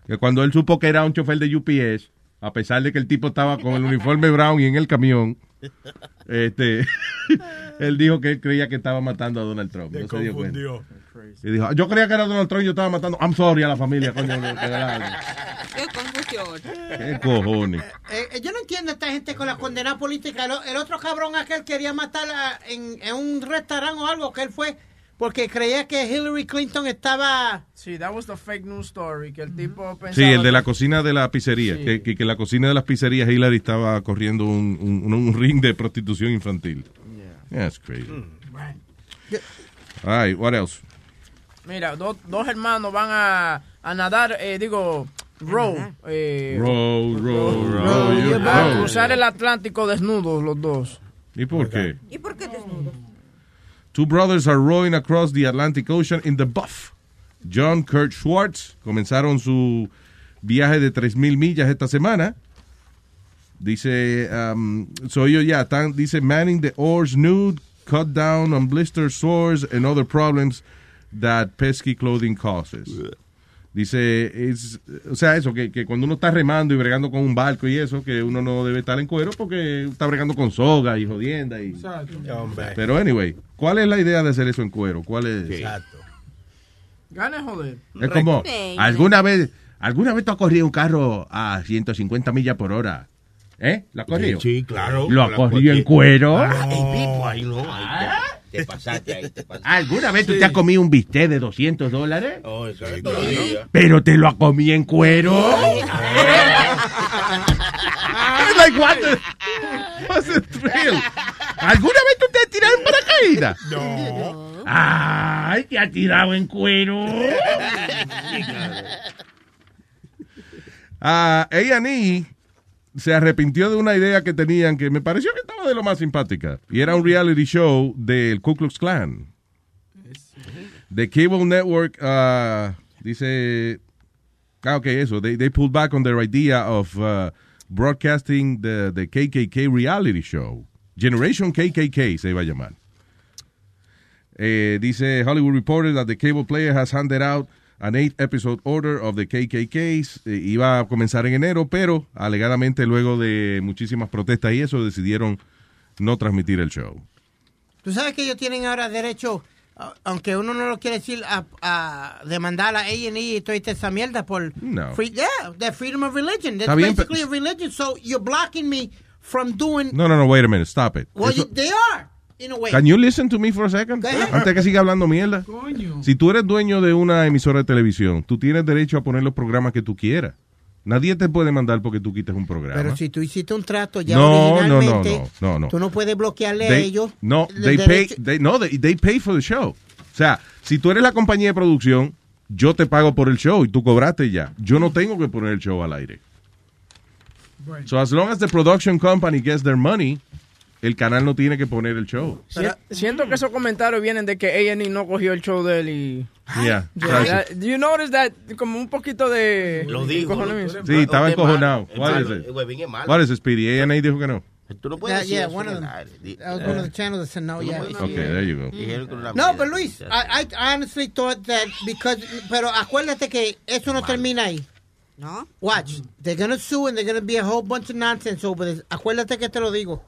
Que cuando él supo que era un chofer de UPS, a pesar de que el tipo estaba con el uniforme brown y en el camión, [LAUGHS] este, [LAUGHS] él dijo que él creía que estaba matando a Donald Trump. No se dio cuenta. Y dijo, yo creía que era Donald Trump y yo estaba matando. I'm sorry a la familia, coño. de verdad. Qué confusión. ¿Qué cojones? Eh, eh, yo no entiendo a esta gente con la condena política. El, otro cabrón aquel quería matar a- en, en un restaurante o algo que él fue porque creía que Hillary Clinton estaba... Sí, that was the fake news story, que el tipo pensaba... Sí, el de la que- cocina de la pizzería. Sí. Que, que, la cocina de las pizzerías Hillary estaba corriendo un, un, un ring de prostitución infantil. That's crazy. All right, what else? Mira, dos, dos hermanos van a, a nadar, eh, digo, row. Eh, Row, row, row, you a row. cruzar el Atlántico desnudos los dos. ¿Y por qué? ¿Y por qué desnudo? Two brothers are rowing across the Atlantic Ocean in the Buff. John Kurt Schwartz comenzaron su viaje de 3.000 millas esta semana. Dice, um, so ellos ya están, dice, manning the oars nude, cut down on blister sores and other problems that pesky clothing causes. Dice, es, o sea, eso, que, que cuando uno está remando y bregando con un barco y eso, que uno no debe estar en cuero porque está bregando con soga y jodienda. Y, pero anyway, ¿cuál es la idea de hacer eso en cuero? ¿Cuál es? Exacto. Gane joder. Es como. ¿alguna vez, ¿alguna vez tú has corrido un carro a 150 millas por hora? ¿Eh? ¿Lo has corrido? Sí, claro. ¿Lo has corrido en cuero? Ah, el pipo, ahí no. Ahí te, te pasaste ahí, te pasaste. ¿Alguna vez tú te has comido un bistec de 200 dólares? Oh, eso es todavía. Pero te lo has comido en cuero. [LAUGHS] like, what the- what's the thrill? ¿Alguna vez tú te has tirado en paracaídas? No. Ay, te ha tirado en cuero. [LAUGHS] Ah, A&E se arrepintió de una idea que tenían que me pareció que estaba de lo más simpática. Y era un reality show del Ku Klux Klan. The Cable Network ah, dice... Ah, ok, eso. They, they pulled back on their idea of uh, broadcasting the, the KKK reality show. Generation KKK se iba a llamar. Eh, dice Hollywood Reporter that the cable player has handed out an eight episode order of the KKKs. Eh, iba a comenzar en enero, pero alegadamente luego de muchísimas protestas y eso decidieron no transmitir el show. Tú sabes que ellos tienen ahora derecho, aunque uno no lo quiere decir, a, a demandar a A&E y toda esa mierda por... No. Free, yeah, the freedom of religion. That's bien, basically a religion. So you're blocking me from doing... No, no, no, wait a minute, stop it. Well, Eso- you- they are, in a way. Can you listen to me for a second? Antes que siga hablando mierda. Coño. Si tú eres dueño de una emisora de televisión, tú tienes derecho a poner los programas que tú quieras. Nadie te puede mandar porque tú quites un programa. Pero si tú hiciste un trato ya No, no, no, originalmente, no, no, no. tú no puedes bloquearle a ellos. No, they pay, they, no, they, they pay for the show. O sea, si tú eres la compañía de producción, yo te pago por el show y tú cobraste ya. Yo no tengo que poner el show al aire. So as long as the production company gets their money, el canal no tiene que poner el show. Si- siento que esos comentarios vienen de que A&E no cogió el show de él y... Yeah. [LAUGHS] Yeah, that- do you notice that? Como un poquito de... Lo digo. Sí, estaba encojonado. What es is it? What is Speedy? A&A dijo que no. Tú no Yeah, puedes decir yeah, eso one of them. one the channels that said no, yeah. Okay, there you go. No, pero Luis, I, I I honestly thought that because, pero acuérdate que eso no termina ahí. ¿No? Watch, they're gonna sue and they're gonna be a whole bunch of nonsense over this. Acuérdate que te lo digo.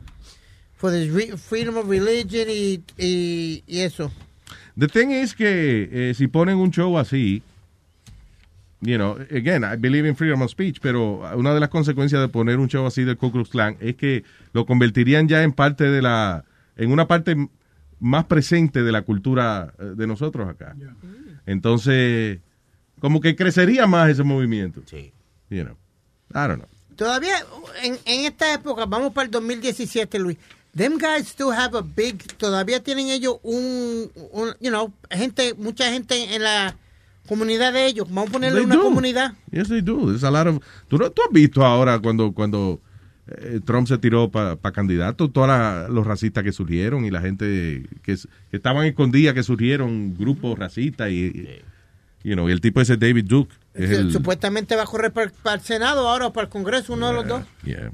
For the re- freedom of religion y, y, y eso. The thing is que eh, si ponen un show así, you know, again, I believe in freedom of speech, pero una de las consecuencias de poner un show así del Ku Klux Klan es que lo convertirían ya en parte de la, en una parte más presente de la cultura eh, de nosotros acá. Entonces, como que crecería más ese movimiento. Sí. You know, I don't know. Todavía en, en esta época, vamos para el 2017, Luis. Them guys still have a big, todavía tienen ellos un, un you know, gente, mucha gente en la comunidad de ellos. Vamos a ponerle They una do. comunidad. Yes, they do. There's a lot of- ¿Tú, no- tú has visto ahora cuando, cuando eh, Trump se tiró para candidato, todos los racistas que surgieron y la gente que, que estaban escondidas, que surgieron grupos racistas y, y- you know, y el tipo ese David Duke. Es el, Supuestamente va a correr para, para el Senado ahora o para el Congreso, uno de los dos. yeah.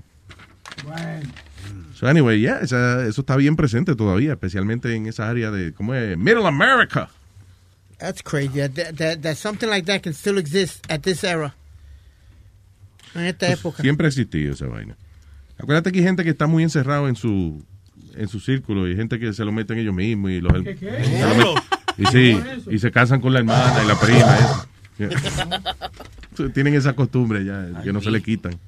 So anyway, yeah, esa- eso está bien presente todavía, especialmente en esa área de, ¿cómo es? Middle America. That's crazy. That, that, that- something like that can still exist at this era. En esta época. Siempre ha existido esa vaina. Acuérdate que hay gente que está muy encerrado en su en su círculo y hay gente que se lo meten ellos mismos y los ¿Qué, qué? se lo met- y sí, y se casan con la hermana y la prima. eso. Yeah. [LAUGHS] Tienen esa costumbre ya que no se le quitan.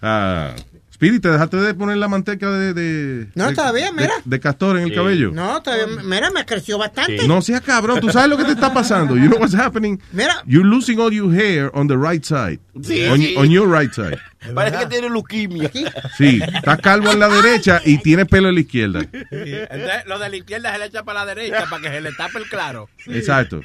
Ah, Speedy, ¿te dejaste de poner la manteca de, de- No, de- todavía, de- mira. de castor en el cabello? No, todavía, mira, me creció bastante. No seas cabrón, tú sabes lo que te está pasando. You know what's happening? Mira. You're losing all your hair on the right side. Sí, on, sí. on your right side. [LAUGHS] Parece que tiene leuquimia. Sí, está calvo en la derecha y tiene pelo en la izquierda. Entonces, lo de la izquierda se le echa para la derecha para que se le tape el claro. Exacto.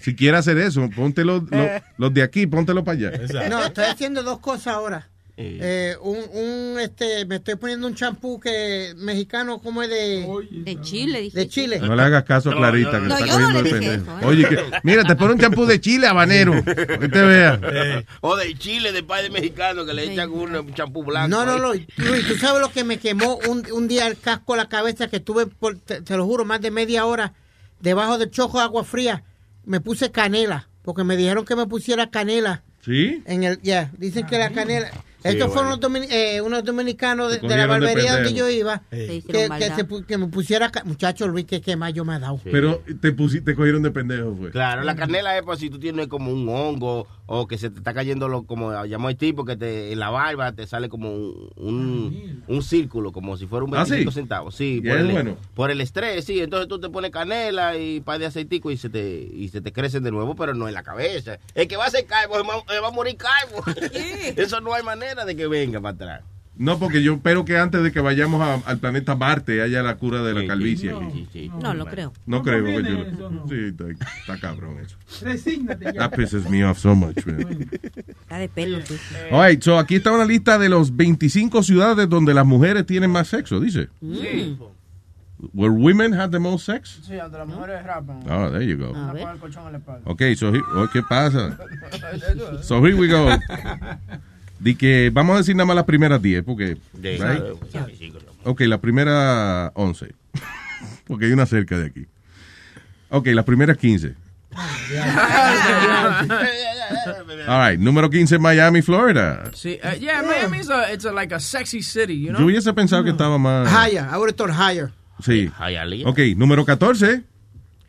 Si quiere hacer eso, ponte los, [LAUGHS] los, los de aquí, póntelo para allá. No, estoy haciendo dos cosas ahora. Eh, un, un, este, me estoy poniendo un champú que mexicano como es de De Chile, de Chile. No le hagas caso a Clarita, que No, está yo no cogiendo dije pendejo. eso, ¿eh? Oye, que, mira, te pone un champú de chile habanero. [LAUGHS] Que te vea. O de Chile, de padre mexicano, que le echan un champú blanco. No, no, ahí. no. Luis, tú sabes lo que me quemó un, un día el casco a la cabeza que tuve, por, te, te lo juro, más de media hora debajo del chojo de agua fría. Me puse canela, porque me dijeron que me pusiera canela. ¿Sí? En el, ya, dicen que la canela. Estos fueron los domini- eh, unos dominicanos de, la barbería donde yo iba. Que, que, se pu- que me pusiera. Muchacho Luis, que, que más yo me ha dado. Pero te, te cogieron de pendejo, fue. Claro, la canela es para si tú tienes como un hongo o que se te está cayendo, lo, como llamó el tipo, que te, en la barba te sale como un, un, un círculo, como si fuera un ¿Ah, sí? 25 centavos. Sí, por el, bueno. por el estrés, sí. Entonces tú te pones canela y un par de aceitico y se te, y se te crecen de nuevo, pero no en la cabeza. El que va a ser calvo va a morir calvo. [LAUGHS] Eso no hay manera de que venga para atrás. No, porque yo espero que antes de que vayamos a- al planeta Marte haya la cura de la calvicie. aquí. No, lo creo. No No creo que yo. eso, no. Sí, está, está cabrón eso. Resígnate ya. That pisses me off so much, man. Está de pelo. sí. All right, so aquí está una lista de los 25 ciudades donde las mujeres tienen más sexo, dice. Mm. Where women have the most sex? Sí, donde las mujeres rapan. Oh, there you go. Ok, so, he- oh, ¿qué pasa? [LAUGHS] So here we go. [LAUGHS] Di que vamos a decir nada más las primeras 10, porque... De- right? Sí, claro. Ok, la primera 11. [LAUGHS] porque hay una cerca de aquí. Ok, las primeras [LAUGHS] 15. All right, número 15, Miami, Florida. Sí, uh, yeah, Miami's a, it's a, like a sexy city, you Yo know? hubiese pensado que estaba más... Higher, I would have thought higher. Sí. Hialeah. Ok, número 14,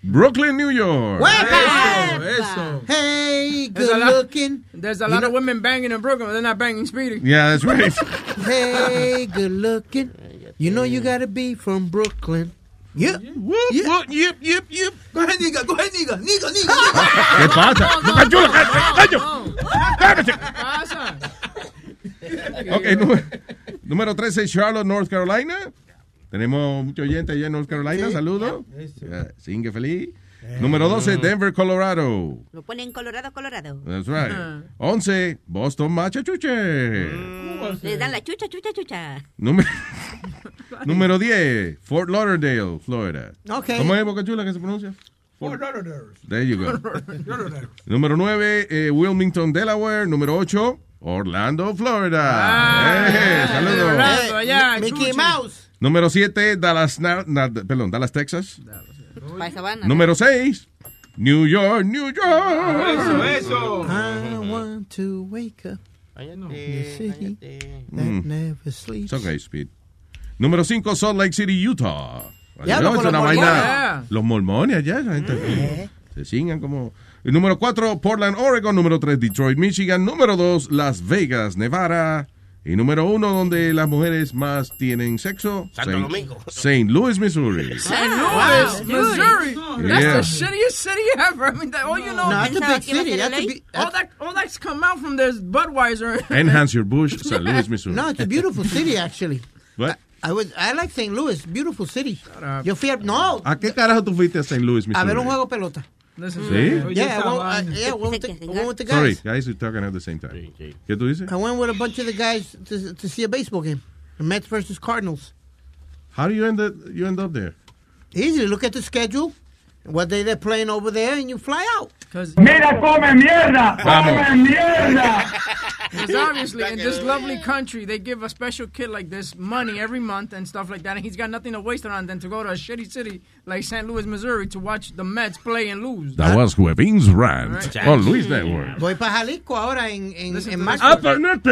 Brooklyn, New York. Eso. Hey, There's a good lot- looking. There's a lot of women banging in Brooklyn, but they're not banging Speedy. Yeah, that's right. [LAUGHS] Hey, good looking. You know you gotta be from Brooklyn. Yeah. Whoop, whoop, yip, yip, yip. Go ahead, nigga, go ahead, nigga, nigga, nigga. ¿Qué pasa? ¡Boca chula, cállate, cállate! Pasa. Ok, número, número 13, Charlotte, North Carolina. Tenemos muchos oyentes allá en North Carolina. Saludos. Yeah, Singue feliz. Número 12, Denver, Colorado. Lo ponen colorado, colorado. That's right. 11, Boston, Massachusetts. Les dan la chucha, chucha, chucha. Número, [LAUGHS] número 10, Fort Lauderdale, Florida. Ok. ¿Cómo es Boca Chula que se pronuncia? Fort Lauderdale. There you go. [LAUGHS] Número 9, Wilmington, Delaware. Número 8, Orlando, Florida. Eh, saludos. Orlando, allá, Mickey. Mouse. Número 7, Dallas, na- na- perdón, Dallas, Texas. Banda. Número 6, New York, New York. Eso, eso. I want to wake up in the city that Mm. never sleeps. It's okay, Speed. Número 5, Salt Lake City, Utah. Ya, no, es los una mormones. vaina. Los mormones allá, esa gente se cingan como. Y número 4, Portland, Oregon. Número 3, Detroit, Michigan. Número 2, Las Vegas, Nevada. Y número 1, donde las mujeres más tienen sexo, Santo Saint- Domingo. St. Louis, Missouri. St. Louis, Missouri. That's Yeah. the shittiest city ever. I mean, that, all you know. No, it's a big city. That's a big- all that, all that's come out from this Budweiser. Enhance your bush, St. Louis, Missouri. No, it's a beautiful city, actually. What? I would, I like St. Louis, beautiful city. Yo fui a, no, ¿A qué carajo tú fuiste a St. Louis, Missouri? a ver un juego de pelota. ¿Sí? Yeah, well, uh, yeah, well, with the, I went with the Sorry, guys. guys, we're talking at the same time. ¿Qué tú dices? I went with a bunch of the guys to, to see a baseball game. The Mets versus Cardinals. How do you end up, you end up there? Easy. Look at the schedule, what day they're playing over there, and you fly out. Mira, come mierda. Vamos. Come mierda. Because obviously, in this [LAUGHS] lovely country, they give a special kid like this money every month and stuff like that, and he's got nothing to waste it on than to go to a shitty city like St. Louis, Missouri, to watch the Mets play and lose. That was Huevin's rant Right. on Luis Network. Voy para Jalisco ahora en, en, en marzo. Ah, pero no te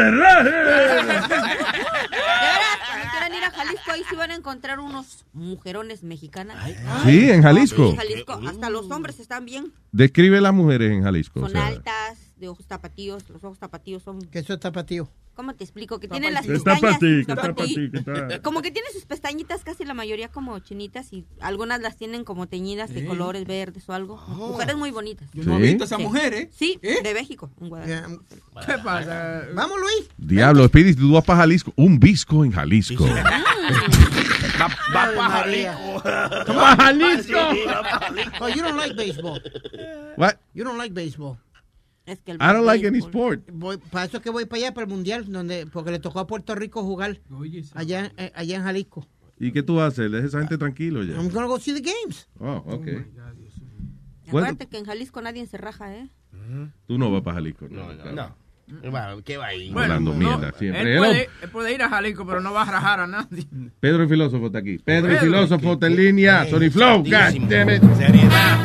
quieran ir a Jalisco, ahí sí van a encontrar unos mujerones mexicanas. Sí, en Jalisco. Sí, Jalisco. Hasta los hombres están bien. Describe las mujeres en Jalisco. o Son sea, altas, de ojos tapatíos. Los ojos tapatíos son... ¿Qué es tapatío? ¿Cómo te explico? Que tienen las ¿Qué está pestañas... tapatí. ¿Qué está? [LAUGHS] Como que tienen sus pestañitas casi la mayoría como chinitas y algunas las tienen como teñidas de colores verdes o algo. Mujeres muy bonitas. Yo no he ¿Sí? visto a esas mujeres. Sí, de México, en Guadalajara. ¿Qué pasa? Vamos, Luis. Diablo, Speedy, tú vas para Jalisco. Un visco en Jalisco. Va, va Ave pa' María. Jalisco. Va pa' Jalisco. Oh, you don't like baseball. What? You don't like baseball. Es que el I don't like any sport. Voy, para eso que voy para allá, para el mundial, donde, porque le tocó a Puerto Rico jugar Oye, allá, eh, allá en Jalisco. ¿Y qué tú haces? Deja esa gente tranquilo ya. I'm gonna go see the games. Oh, ok. Bueno. Acuérdate que en Jalisco nadie se raja, ¿eh? Tú no vas para Jalisco. No, No, no. Va, ¿Qué va ahí? Hablando mierda siempre. Él puede, él puede ir a Jalisco, pero no va a rajar a nadie. Pedro el filósofo está aquí. Pedro el Pedro. filósofo está en línea. Sony Flow. God damn it. Seriedad.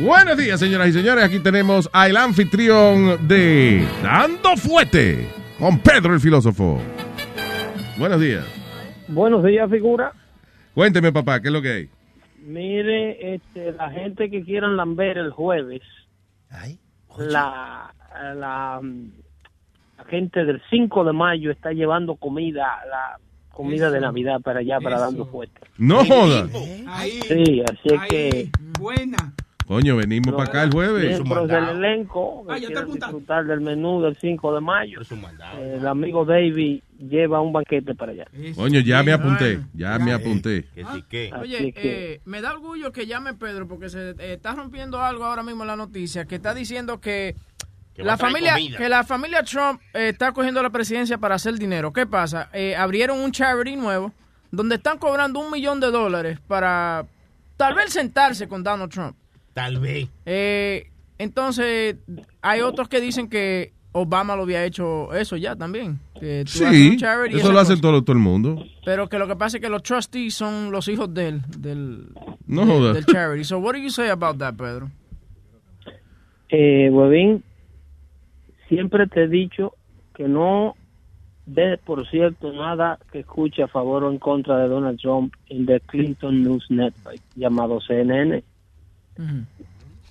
Buenos días, señoras y señores. Aquí tenemos al anfitrión de Dando Fuete con Pedro el filósofo. Buenos días. Buenos días, figura. Cuénteme, papá, ¿qué es lo que hay? Mire, este, la gente que quieran lamber el jueves, la, la, mm, la gente del 5 de mayo está llevando comida, la comida de. Navidad para allá, para Eso. dando fuerte. No jodas. Sí, así es que Buena. Coño, venimos para acá el jueves. miembros del elenco Ah, que quieran apuntaste. disfrutar del menú del 5 de mayo, Es un mandado. eh, el amigo David lleva un banquete para allá. Coño, ya me apunté. Ya me apunté. Que. Así Oye, eh, me da orgullo que llame Pedro porque se eh, está rompiendo algo ahora mismo en la noticia que está diciendo que, la familia comida. que la familia Trump eh, está cogiendo la presidencia para hacer dinero. ¿Qué pasa? Eh, abrieron un charity nuevo donde están cobrando un millón de dólares para tal vez sentarse con Donald Trump. Tal vez. Eh, entonces, hay otros que dicen que Obama lo había hecho eso ya también. Que tú Sí, charity eso lo hace todo, todo el mundo. Pero que lo que pasa es que los trustees son los hijos del, del, No del- jodas. del charity. So, what do you say about that, Pedro? Eh, siempre te he dicho que no des, por cierto, nada que escuche a favor o en contra de Donald Trump en The Clinton News Network, llamado CNN.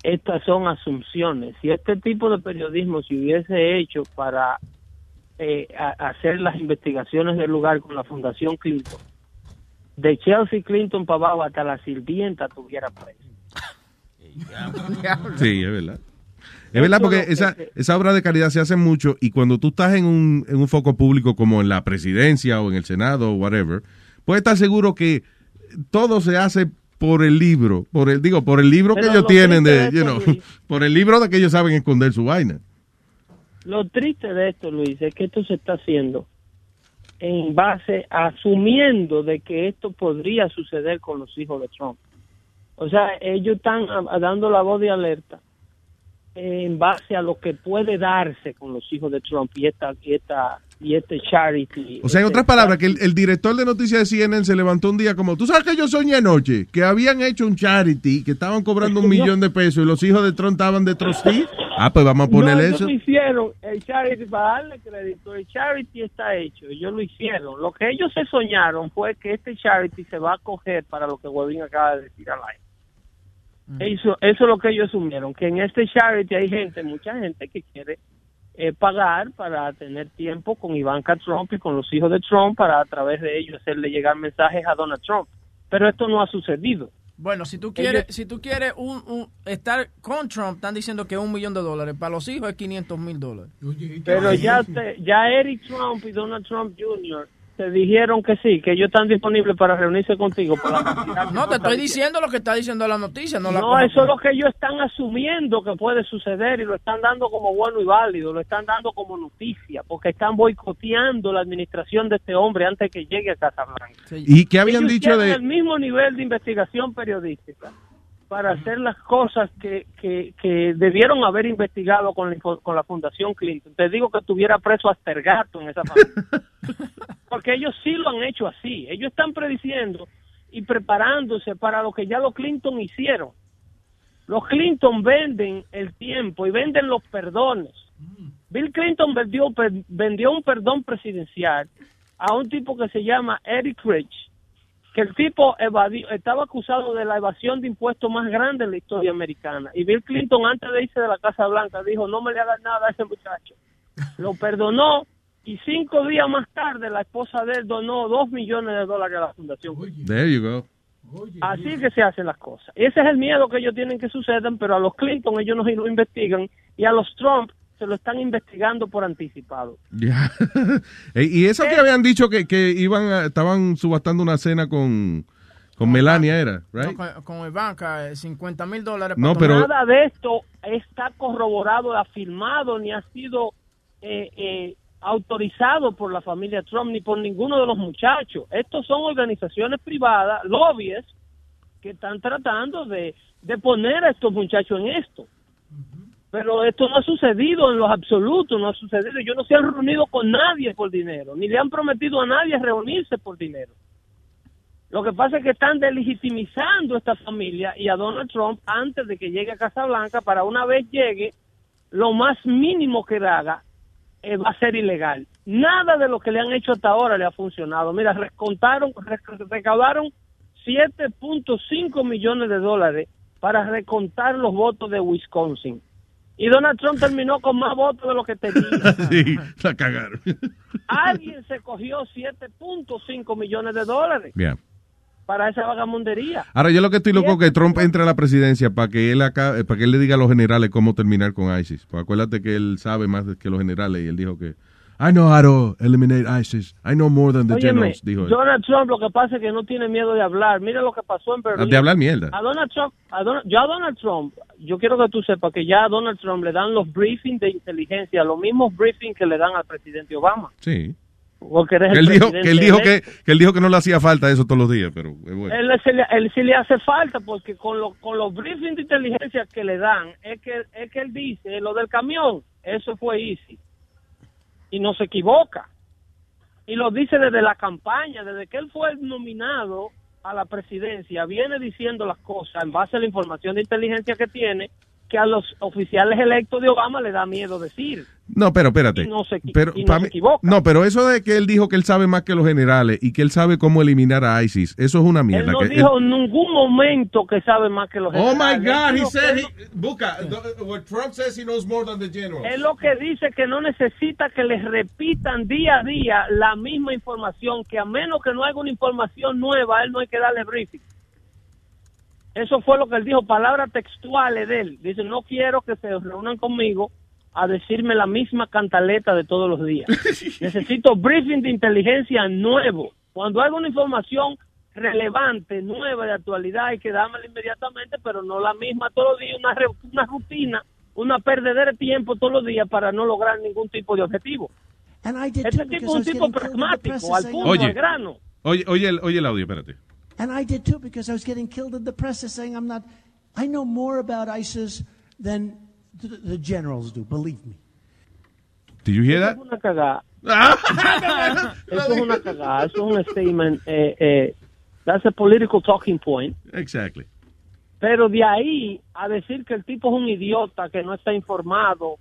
Estas son asunciones. Si este tipo de periodismo se hubiese hecho para eh, hacer las investigaciones del lugar con la Fundación Clinton, de Chelsea Clinton para abajo hasta la sirvienta tuviera preso. Sí, es verdad. Es verdad porque esa, esa obra de caridad se hace mucho y cuando tú estás en un, en un foco público como en la presidencia o en el Senado o whatever, puedes estar seguro que todo se hace por el libro, por el digo, por el libro Pero que ellos lo tienen de, you know, [LAUGHS] por el libro de que ellos saben esconder su vaina. Lo triste de esto, Luis, es que esto se está haciendo en base, asumiendo de que esto podría suceder con los hijos de Trump. O sea, ellos están dando la voz de alerta en base a lo que puede darse con los hijos de Trump y esta y esta y este charity. O sea, en este otras palabras, que el, el director de noticias de CNN se levantó un día como, tú sabes que yo soñé anoche, que habían hecho un charity, que estaban cobrando un millón de pesos y los hijos de Trump estaban de trustee. Ah, pues vamos a No, ponerle ellos eso. lo hicieron, el charity, para darle crédito, el charity está hecho, ellos lo hicieron. Lo que ellos se soñaron fue que este charity se va a coger para lo que Webin acaba de decir al aire. Eso, eso es lo que ellos asumieron, que en este charity hay gente, mucha gente que quiere eh, pagar para tener tiempo con Ivanka Trump y con los hijos de Trump para a través de ellos hacerle llegar mensajes a Donald Trump. Pero esto no ha sucedido. Bueno, si tú quieres, si tú quieres un, un- estar con Trump, están diciendo que un millón de dólares. Para los hijos es 500 mil dólares. Pero ya, te- ya Eric Trump y Donald Trump Jr. te dijeron que sí, que ellos están disponibles para reunirse contigo. por la [LAUGHS] No, te estoy diciendo lo que está diciendo la noticia, no la No, eso es lo que ellos están asumiendo que puede suceder y lo están dando como bueno y válido, lo están dando como noticia, porque están boicoteando la administración de este hombre antes que llegue a Casablanca. ¿Y qué habían Ellos dicho tienen de...? el mismo nivel de investigación periodística para hacer las cosas que, que, que debieron haber investigado con la, con la Fundación Clinton. Te digo que tuviera preso hasta el gato en esa familia. [LAUGHS] Porque ellos sí lo han hecho así. Ellos están prediciendo y preparándose para lo que ya los Clinton hicieron. Los Clinton venden el tiempo y venden los perdones. Bill Clinton vendió, vendió un perdón presidencial a un tipo que se llama Eric Rich, que el tipo evadió, estaba acusado de la evasión de impuestos más grande en la historia americana. Y Bill Clinton, antes de irse de la Casa Blanca, dijo, no me le hagas nada a ese muchacho. Lo perdonó y cinco días más tarde la esposa de él donó dos millones de dólares a la fundación. There you go. Así que se hacen las cosas. Ese es el miedo que ellos tienen que sucedan, pero a los Clinton ellos no lo investigan y a los Trump se lo están investigando por anticipado. Ya. [LAUGHS] Eh, y eso que habían dicho que, que iban a- estaban subastando una cena con, con Melania, ¿era? Right? No, con, con Ivanka, eh, 50 mil dólares. No, pero- Nada de esto está corroborado, afirmado, ni ha sido eh, eh, autorizado por la familia Trump ni por ninguno de los muchachos. Estos son organizaciones privadas, lobbies, que están tratando de, de poner a estos muchachos en esto. Pero esto no ha sucedido en los absolutos, no ha sucedido. Ellos no se han reunido con nadie por dinero, ni le han prometido a nadie reunirse por dinero. Lo que pasa es que están delegitimizando a esta familia y a Donald Trump antes de que llegue a Casablanca para una vez llegue, lo más mínimo que haga eh, va a ser ilegal. Nada de lo que le han hecho hasta ahora le ha funcionado. Mira, recontaron, rec- recaudaron 7.5 millones de dólares para recontar los votos de Wisconsin. Y Donald Trump terminó con más votos de lo que tenía. [LAUGHS] sí, la cagaron. [LAUGHS] Alguien se cogió 7.5 millones de dólares Bien. para esa vagamundería. Ahora, yo lo que estoy loco es que Trump entre a la presidencia para que él acá, eh, para que él le diga a los generales cómo terminar con ISIS. Pues acuérdate que él sabe más que los generales y él dijo que I know how to eliminate ISIS. I know more than the Óyeme, generals, dijo él. Donald Trump lo que pasa es que no tiene miedo de hablar. Mira lo que pasó en Berlín. De hablar mierda. A Donald Trump, a Donald- yo a Donald Trump, yo quiero que tú sepas que ya a Donald Trump le dan los briefings de inteligencia, los mismos briefings que le dan al presidente Obama. Sí. Porque eres Que el él, dijo, que, él dijo que, que él dijo que no le hacía falta eso todos los días, pero bueno. Él, le, él sí le hace falta porque con, lo- con los briefings de inteligencia que le dan, es que, es que él dice, lo del camión, eso fue easy. Y no se equivoca. Y lo dice desde la campaña, desde que él fue nominado a la presidencia, viene diciendo las cosas en base a la información de inteligencia que tiene, que a los oficiales electos de Obama le da miedo decir. No, pero espérate. Y no se pero, y no pa' se mí- equivoca. no, pero eso de que él dijo que él sabe más que los generales y que él sabe cómo eliminar a ISIS, eso es una Él mierda. no que- dijo en ningún momento que sabe más que los Oh my generales. God, Él he said he, what Trump says he knows more than the generals. Es lo que dice que no necesita que les repitan día a día la misma información, que a menos que no haya una información nueva, a él no hay que darle briefing. Eso fue lo que él dijo, palabras textuales de él. Dice, no quiero que se reúnan conmigo a decirme la misma cantaleta de todos los días. [LAUGHS] Necesito briefing de inteligencia nuevo. Cuando hay una información relevante, nueva, de actualidad, hay que dármela inmediatamente, pero no la misma todos los días, una, re- una rutina una perdedera de tiempo todos los días para no lograr ningún tipo de objetivo. And I did Este tipo es un tipo pragmático, al punto, Oye. al grano. Oye, oye, el, oye el audio, espérate. And I did too because I was getting killed in the press saying I'm not. I know more about ISIS than the, the generals do. Believe me. Did you hear Eso that? es una cagada. [LAUGHS] eso es una cagada. Eso es un statement. Eh, eh, that's a political talking point. Exactly. Pero de ahí a decir que el tipo es un idiota, que no está informado,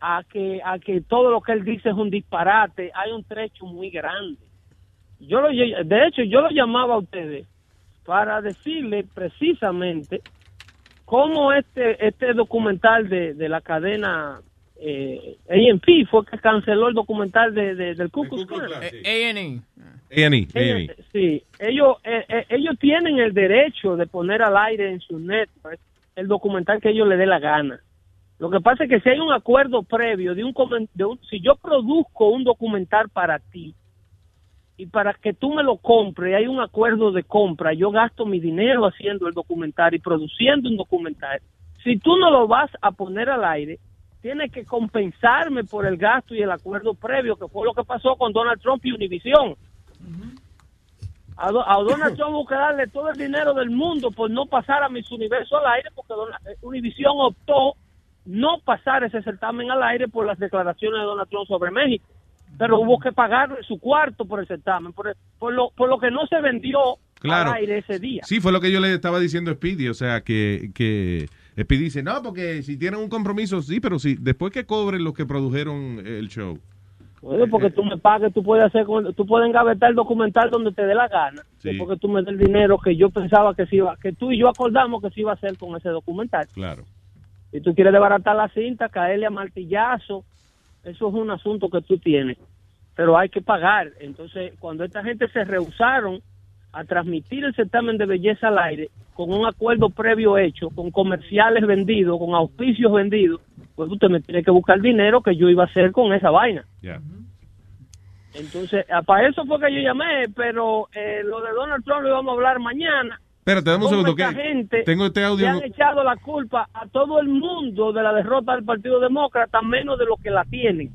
a que, a que todo lo que él dice es un disparate, hay un trecho muy grande. Yo lo, de hecho, yo lo llamaba a ustedes para decirle precisamente cómo este, este documental de, de la cadena eh, AMP fue que canceló el documental de, de- del Ku Klux Klan. A&E. A&E. Ellos- Sí, ellos, eh, eh, ellos tienen el derecho de poner al aire en su network el documental que ellos le dé la gana. Lo que pasa es que si hay un acuerdo previo de un, de un- si yo produzco un documental para ti y para que tú me lo compres, hay un acuerdo de compra, yo gasto mi dinero haciendo el documental y produciendo un documental. Si tú no lo vas a poner al aire, tienes que compensarme por el gasto y el acuerdo previo, que fue lo que pasó con Donald Trump y Univision. A, Do- a Donald Trump hubo que darle todo el dinero del mundo por no pasar a Miss Universo al aire, porque eh, Univision optó no pasar ese certamen al aire por las declaraciones de Donald Trump sobre México. Pero hubo que pagar su cuarto por el certamen, por, el- por lo, por lo que no se vendió Claro. al aire ese día. Sí, fue lo que yo le estaba diciendo a Speedy, o sea, que, que Speedy dice, no, porque si tienen un compromiso, sí, pero sí, después que cobren los que produjeron el show. Bueno, porque tú me pagues, tú puedes hacer, tú puedes engavetar el documental donde te dé la gana. Sí. Después que tú me des el dinero que yo pensaba que se iba, que tú y yo acordamos que se iba a hacer con ese documental. Claro. Si tú quieres desbaratar la cinta, caerle a martillazo, eso es un asunto que tú tienes. Pero hay que pagar. Entonces, cuando esta gente se rehusaron a transmitir el certamen de belleza al aire, con un acuerdo previo hecho, con comerciales vendidos, con auspicios vendidos, pues usted me tiene que buscar dinero que yo iba a hacer con esa vaina. Ya. Entonces, ah, para eso fue que yo llamé, pero eh, lo de Donald Trump lo íbamos a hablar mañana. Espérate, dame un segundo, que gente tengo este le audio. han echado la culpa a todo el mundo de la derrota del Partido Demócrata, menos de los que la tienen.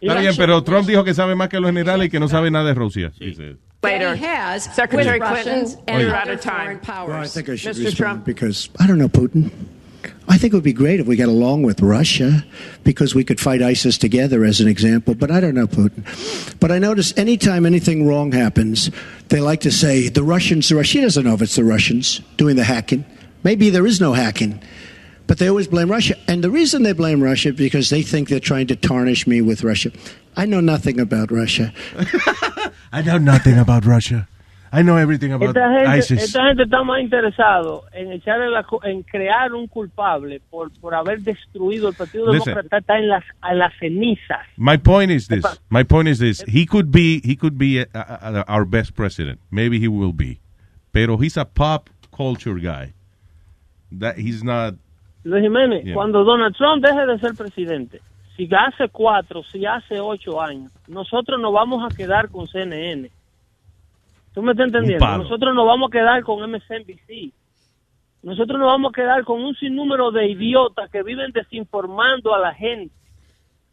Está bien, pero Trump dijo que sabe más que los generales y que no sabe nada de Rusia. Dice. Later, has Secretary with Clinton Russians and other foreign powers. Well, I think I should Mr. respond Trump. because I don't know Putin. I think it would be great if we got along with Russia because we could fight ISIS together as an example, but I don't know Putin. But I notice anytime anything wrong happens, they like to say the Russians, the Russians. She doesn't know if it's the Russians doing the hacking. Maybe there is no hacking. But they always blame Russia. And the reason they blame Russia is because they think they're trying to tarnish me with Russia. I know nothing about Russia. [LAUGHS] I know nothing about Russia. I know everything about Esta gente, ISIS. esta gente está más interesado en echarle la, en crear un culpable por, por haber destruido el Partido Listen. Demócrata está en las en las cenizas. My point is this. My point is this. He could be he could be uh, uh, our best president. Maybe he will be. Pero he's a pop culture guy. That he's not Luis Jiménez, Yeah. cuando Donald Trump deje de ser presidente, si hace cuatro, si hace ocho años, nosotros nos vamos a quedar con CNN. ¿Tú me estás entendiendo? Nosotros nos vamos a quedar con MSNBC. Nosotros nos vamos a quedar con un sinnúmero de idiotas que viven desinformando a la gente.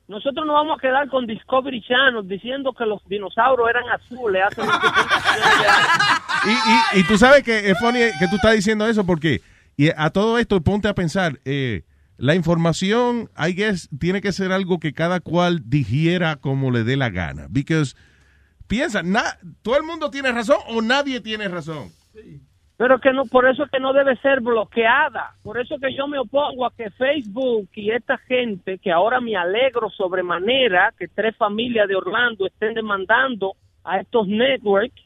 Nosotros nos vamos a quedar con Discovery Channel diciendo que los dinosaurios eran azules hace 25 millones de años. y, y, y tú sabes que es funny que tú estás diciendo eso porque y a todo esto ponte a pensar eh, la información I guess tiene que ser algo que cada cual digiera como le dé la gana because piensa na- todo el mundo tiene razón o nadie tiene razón Pero que no, por eso es que no debe ser bloqueada. Por eso que yo me opongo a que Facebook y esta gente, que ahora me alegro sobremanera que tres familias de Orlando estén demandando a estos networks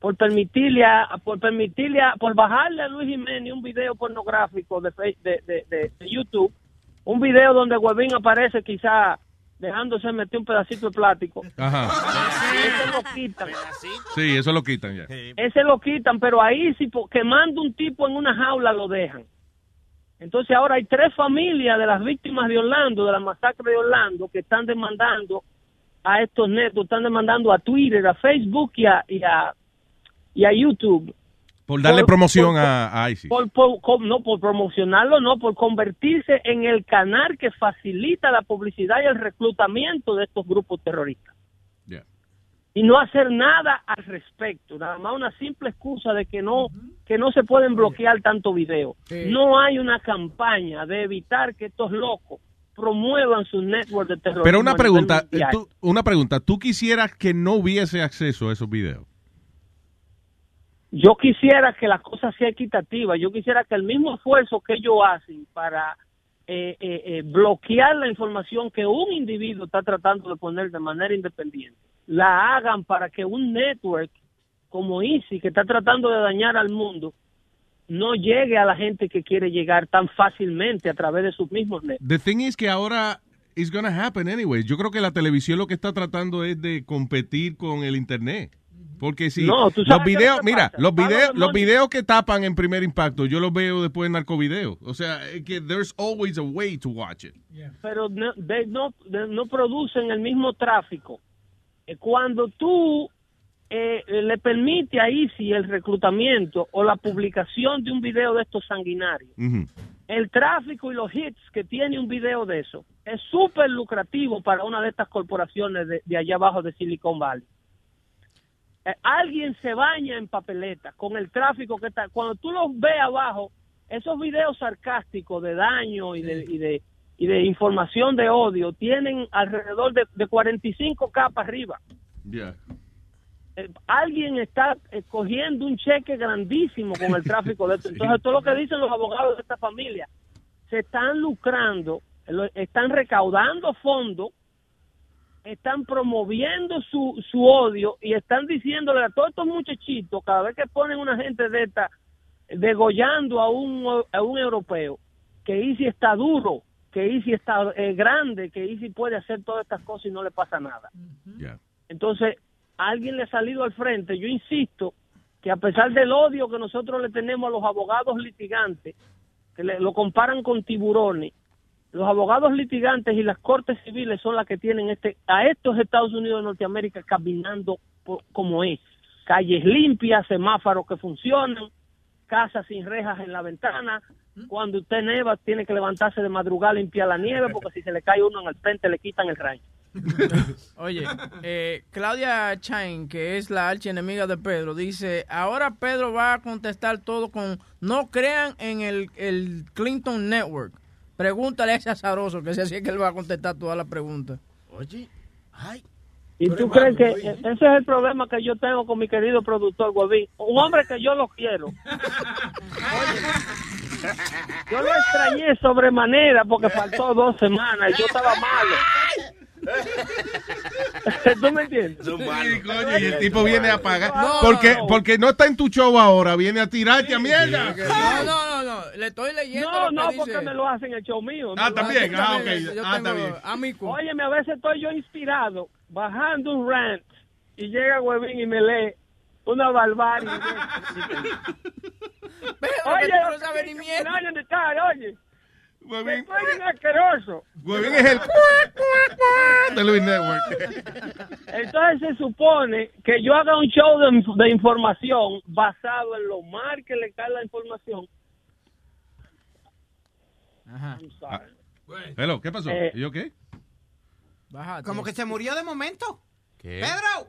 por permitirle a, por permitirle a- por bajarle a Luis Jiménez un video pornográfico de- de- de YouTube, un video donde Huevín aparece quizá dejándose meter un pedacito de plástico. Ajá. Ese lo quitan. sí eso lo quitan ya Ese lo quitan, pero ahí si quemando un tipo en una jaula lo dejan. Entonces ahora hay tres familias de las víctimas de Orlando, de la masacre de Orlando, que están demandando a estos netos, están demandando a Twitter, a Facebook y a, y a, y a YouTube Por darle Por- promoción por- a, a ISIS. Por, no, por promocionarlo, no, por convertirse en el canal que facilita la publicidad y el reclutamiento de estos grupos terroristas. Yeah. Y no hacer nada al respecto, nada más una simple excusa de que no, que no se pueden bloquear tanto video. Sí. No hay una campaña de evitar que estos locos promuevan sus networks de terrorismo. Pero una pregunta, tú, una pregunta, ¿tú quisieras que no hubiese acceso a esos videos? Yo quisiera que la cosa sea equitativa, yo quisiera que el mismo esfuerzo que ellos hacen para eh, eh, eh, bloquear la información que un individuo está tratando de poner de manera independiente, la hagan para que un network como Easy, que está tratando de dañar al mundo, no llegue a la gente que quiere llegar tan fácilmente a través de sus mismos networks. The thing is que ahora it's gonna happen anyway. Yo creo que la televisión lo que está tratando es de competir con el internet. Porque si No, ¿tú los videos, mira, pasa? los videos, los videos que tapan en primer impacto, yo los veo después en narcovideo. O sea, que there's always a way to watch it. pero no, de- no, no producen el mismo tráfico. Eh, Cuando tú eh, eh, le permite a Easy el reclutamiento o la publicación de un video de estos sanguinarios, el tráfico y los hits que tiene un video de eso es súper lucrativo para una de estas corporaciones de, de allá abajo de Silicon Valley. Alguien se baña en papeleta con el tráfico que está. Cuando tú los ves abajo, esos videos sarcásticos de daño y de, y de, y de información de odio tienen alrededor de, de 45 capas arriba. Yeah. Eh, alguien está eh, cogiendo un cheque grandísimo con el [LAUGHS] tráfico de esto. Entonces, todo lo que dicen los abogados de esta familia, se están lucrando, están recaudando fondos, están promoviendo su, su odio y están diciéndole a todos estos muchachitos, cada vez que ponen una gente de esta, degollando a un, a un europeo, que Easy está duro, que Easy está eh, grande, que Easy puede hacer todas estas cosas y no le pasa nada. Yeah. Entonces, a alguien le ha salido al frente. Yo insisto que a pesar del odio que nosotros le tenemos a los abogados litigantes, que le- lo comparan con tiburones, los abogados litigantes y las cortes civiles son las que tienen este a estos Estados Unidos de Norteamérica caminando por- como es. Calles limpias, semáforos que funcionan, casas sin rejas en la ventana. Cuando usted neva, tiene que levantarse de madrugada limpiar la nieve, porque si se le cae uno en el frente, le quitan el rayo. [LAUGHS] Oye, eh, Claudia Chain, que es la archienemiga de Pedro, dice, ahora Pedro va a contestar todo con, no crean en el, el Clinton Network. Pregúntale a ese azaroso, que si así es que él va a contestar todas las preguntas. Oye, ay. ¿Y tú crees que ese es el problema que yo tengo con mi querido productor Guavín? Un hombre que yo lo quiero. Oye, [LAUGHS] yo lo extrañé sobremanera porque faltó dos semanas y yo estaba malo. [LAUGHS] ¿Tú me entiendes? Sí, coño, y el tipo viene a pagar. No, porque, no. porque no está en tu show ahora, viene a tirarte a mierda. No, no, no, no, le estoy leyendo No, lo que no, dice. porque me lo hacen en el show mío. Ah, también. Ah, ok. Yo Ah, está tengo bien. amigo. Óyeme, a veces estoy yo inspirado, bajando un rant, y llega Huevín y me lee una barbarie. [LAUGHS] oye, tú no sabes ni mierda. no, oye. Me estoy asqueroso. Huevín es el de Luis Network. [LAUGHS] Entonces se supone que yo haga un show de, de información basado en lo mal que le cae la información. Ajá. Hello, ¿qué pasó? Eh, ¿Y yo qué? Como que se murió de momento. ¿Qué? Pedro.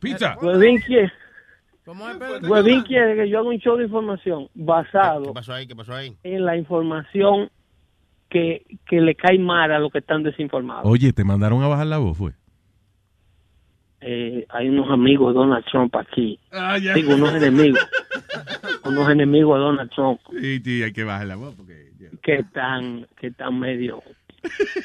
Pizza. Huevín quiere, ¿Cómo es, Pedro? Huevín quiere que yo haga un show de información basado ¿Qué pasó ahí? ¿Qué pasó ahí? en la información que, que le cae mal a los que están desinformados. Oye, te mandaron a bajar la voz, fue. Eh, hay unos amigos de Donald Trump aquí. Ah, ya. Digo, unos enemigos. unos enemigos de Donald Trump Sí, sí, hay que bajar la voz porque. que están, que están medio...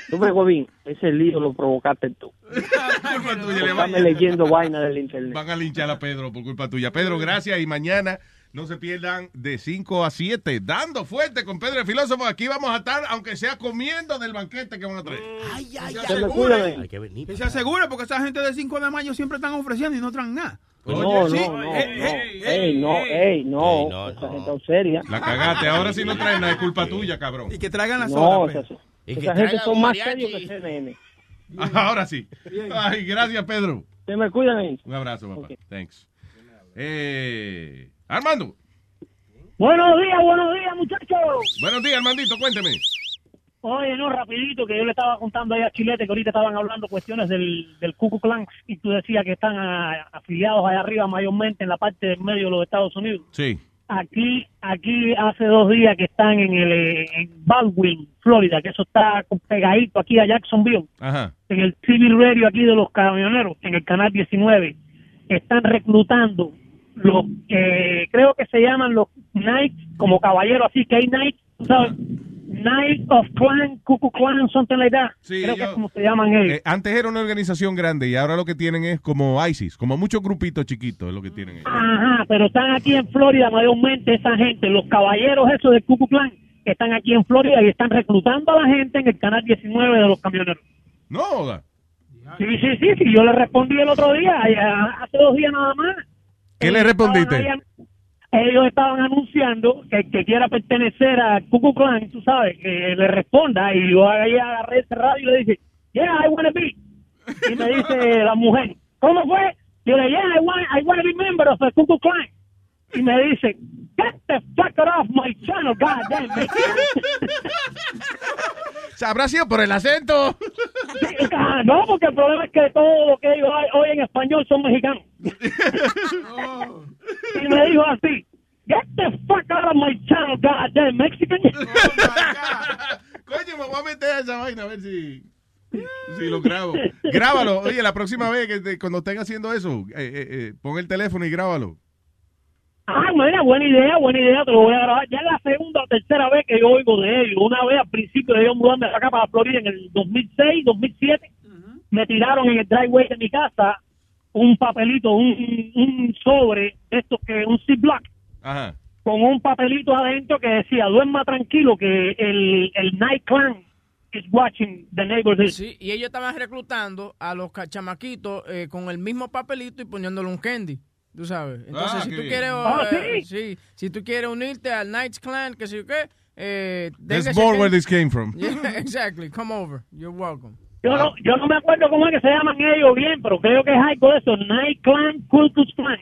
Tú ves, Huevín, ese lío lo provocaste tú. Culpa tuya, le leyendo vaina del internet. Van a linchar a Pedro por culpa tuya. Pedro, gracias y mañana no se pierdan de 5 a 7, dando fuerte con Pedro el filósofo. Aquí vamos a estar, aunque sea comiendo del banquete que van a traer. Ay, ay, Se me cuida, Hay que venir. Que se asegure porque esa gente de 5 de mayo siempre están ofreciendo y no traen nada. No, no, Sí. no, no, Ey, ey, ey, no, ey, no, esa gente es seria. La cagaste. Ahora sí no traen nada, es culpa tuya, cabrón. Y que traigan la No, soda. Y esa gente son más serios que CNN. Ahora sí. Ay, gracias, Pedro. Se me cuidan ahí. Un abrazo, papá. Thanks. Eh, Armando. Buenos días, buenos días, muchachos. Buenos días, Armandito, cuénteme. Oye, no, rapidito, que yo le estaba contando ahí a Chilete que ahorita estaban hablando cuestiones del, del Ku Klux y tú decías que están afiliados allá arriba mayormente en la parte del medio de los Estados Unidos. Sí. Aquí, aquí hace dos días que están en el en Baldwin, Florida, que eso está pegadito aquí a Jacksonville, Ajá. en el Civil Radio aquí de los camioneros, en el canal 19, están reclutando los, eh, creo que se llaman los Knights, como caballeros, así que hay Knights, tú ¿sabes? Knights of Clan, Klux Klan, something like that. creo que es como se llaman ellos. Eh, antes era una organización grande y ahora lo que tienen es como ISIS, como muchos grupitos chiquitos es lo que tienen ellos. Ajá, pero están aquí en Florida mayormente esa gente, los caballeros esos de Klux Klan, que están aquí en Florida y están reclutando a la gente en el canal 19 de los camioneros. No, joda. Sí, sí, sí, sí, yo le respondí el otro día, hace dos días nada más. ¿Qué le respondiste? Ellos estaban anunciando que que quiera pertenecer a Ku Klux Klan, tú sabes, que le responda y yo ahí agarré ese radio y le dije, yeah, I wanna be. Y me dice la mujer, ¿cómo fue? Yo le dije, yeah, I want, I wanna be member of the Ku Klux Klan. Y me dice, get the fucker off my channel, goddamn. [LAUGHS] Habrá sido por el acento. [LAUGHS] Ah, no, porque el problema es que todo lo que ellos hoy en español son mexicanos. [LAUGHS] y me dijo así, get the fuck out of my channel, goddamn Mexican. Coño, me voy a meter a esa vaina a ver si, si lo grabo. Grábalo. Oye, la próxima vez que te- cuando estén haciendo eso, eh, eh, eh, pon el teléfono y grábalo. Ah, mira, buena idea, buena idea, te lo voy a grabar. Ya es la segunda o tercera vez que yo oigo de ellos. Una vez al principio de mudarme para acá, para Florida, en el 2006, 2007, me tiraron en el driveway de mi casa un papelito, un, un sobre, de estos que, un ziploc, Ajá. con un papelito adentro que decía, duerma tranquilo que el, el Night Clan is watching the neighborhood. Sí, y ellos estaban reclutando a los chamaquitos eh, con el mismo papelito y poniéndole un candy. Tú sabes. Entonces, Ah, si qué tú quieres Ah, eh, ¿sí? sí, si tú quieres unirte al Knights Clan, que sé yo qué, eh, ese more where this came from. [LAUGHS] Yeah, exactly. Come over. You're welcome. Yo no, yo no me acuerdo cómo es que se llaman ellos bien, pero creo que es algo de eso, Night Clan, Ku Klux Klan.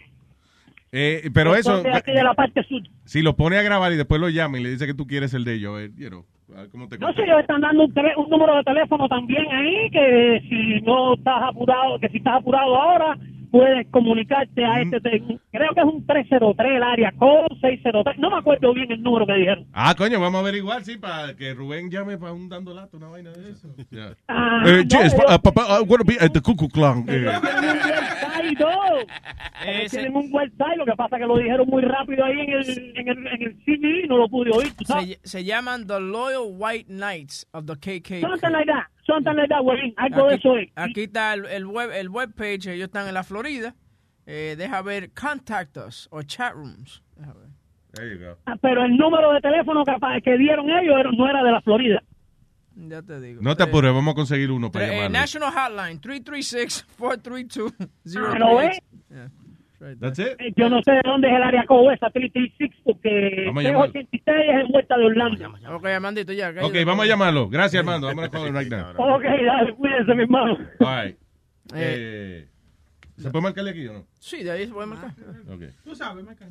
Eh, pero eso, Son de aquí de la parte sur. si lo pone a grabar y después lo llama y le dice que tú quieres el de ellos, eh, you know, a ver cómo te No sé, ellos están dando un, tele- un número de teléfono también ahí, que si no estás apurado, que si estás apurado ahora, puedes comunicarte a este, te- creo que es un 303, el área code 603, no me acuerdo bien el número que dijeron. Ah, coño, vamos a averiguar, sí, para que Rubén llame para un dando lato, una vaina de eso. Ya. Ah, Eh, no, yes, uh, papá, I wanna be at the Ku Klux Klan. eh. Tienen un website lo que pasa es que lo dijeron muy rápido ahí en el, en el, en el CD y no lo pude oír. Se, se llaman The Loyal White Knights of the KKK. Something like that, something like that, güey, algo de Aquí, eso es. aquí está el, el web el webpage, ellos están en la Florida. Eh, deja ver Contact Us o Chat Rooms. Deja ver. There you go. Ah, Pero el número de teléfono que, que dieron ellos era- no era de la Florida. Ya te digo. No te apures, vamos a conseguir uno para eh, llamarlo. National Hotline 336-432-038. Ah, ¿lo ves? Yeah, right That's it. Eh, Yo no sé de dónde es el área code esa 336 porque Vamos a llamarlo. 386 es en vuelta de Orlando. Ok, Armandito, ya. Ok, vamos a llamarlo. Gracias, Armando. Vamos a call right now. [LAUGHS] Ok, dale, cuídense, mi hermano. All right. Eh, ¿Se puede marcarle aquí o no? Sí, de ahí se puede marcar. Ok. Tú sabes, me cae.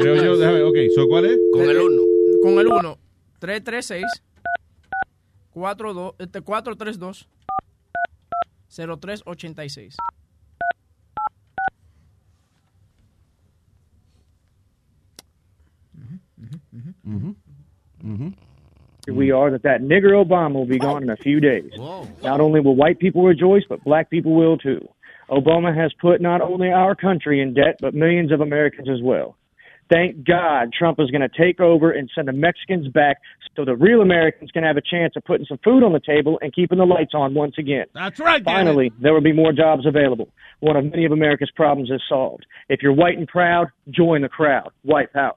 Creo yo, déjame. Ok, so, ¿cuál es? Con el 1. Con el 1, 336 42, este, 432 0386. Here we are that that nigger Obama will be gone in a few days. Not only will white people rejoice, but black people will too. Obama has put not only our country in debt, but millions of Americans as well. Thank God Trump is going to take over and send the Mexicans back so the real Americans can have a chance of putting some food on the table and keeping the lights on once again. That's right. Finally, there will be more jobs available. One of many of America's problems is solved. If you're white and proud, join the crowd. White power.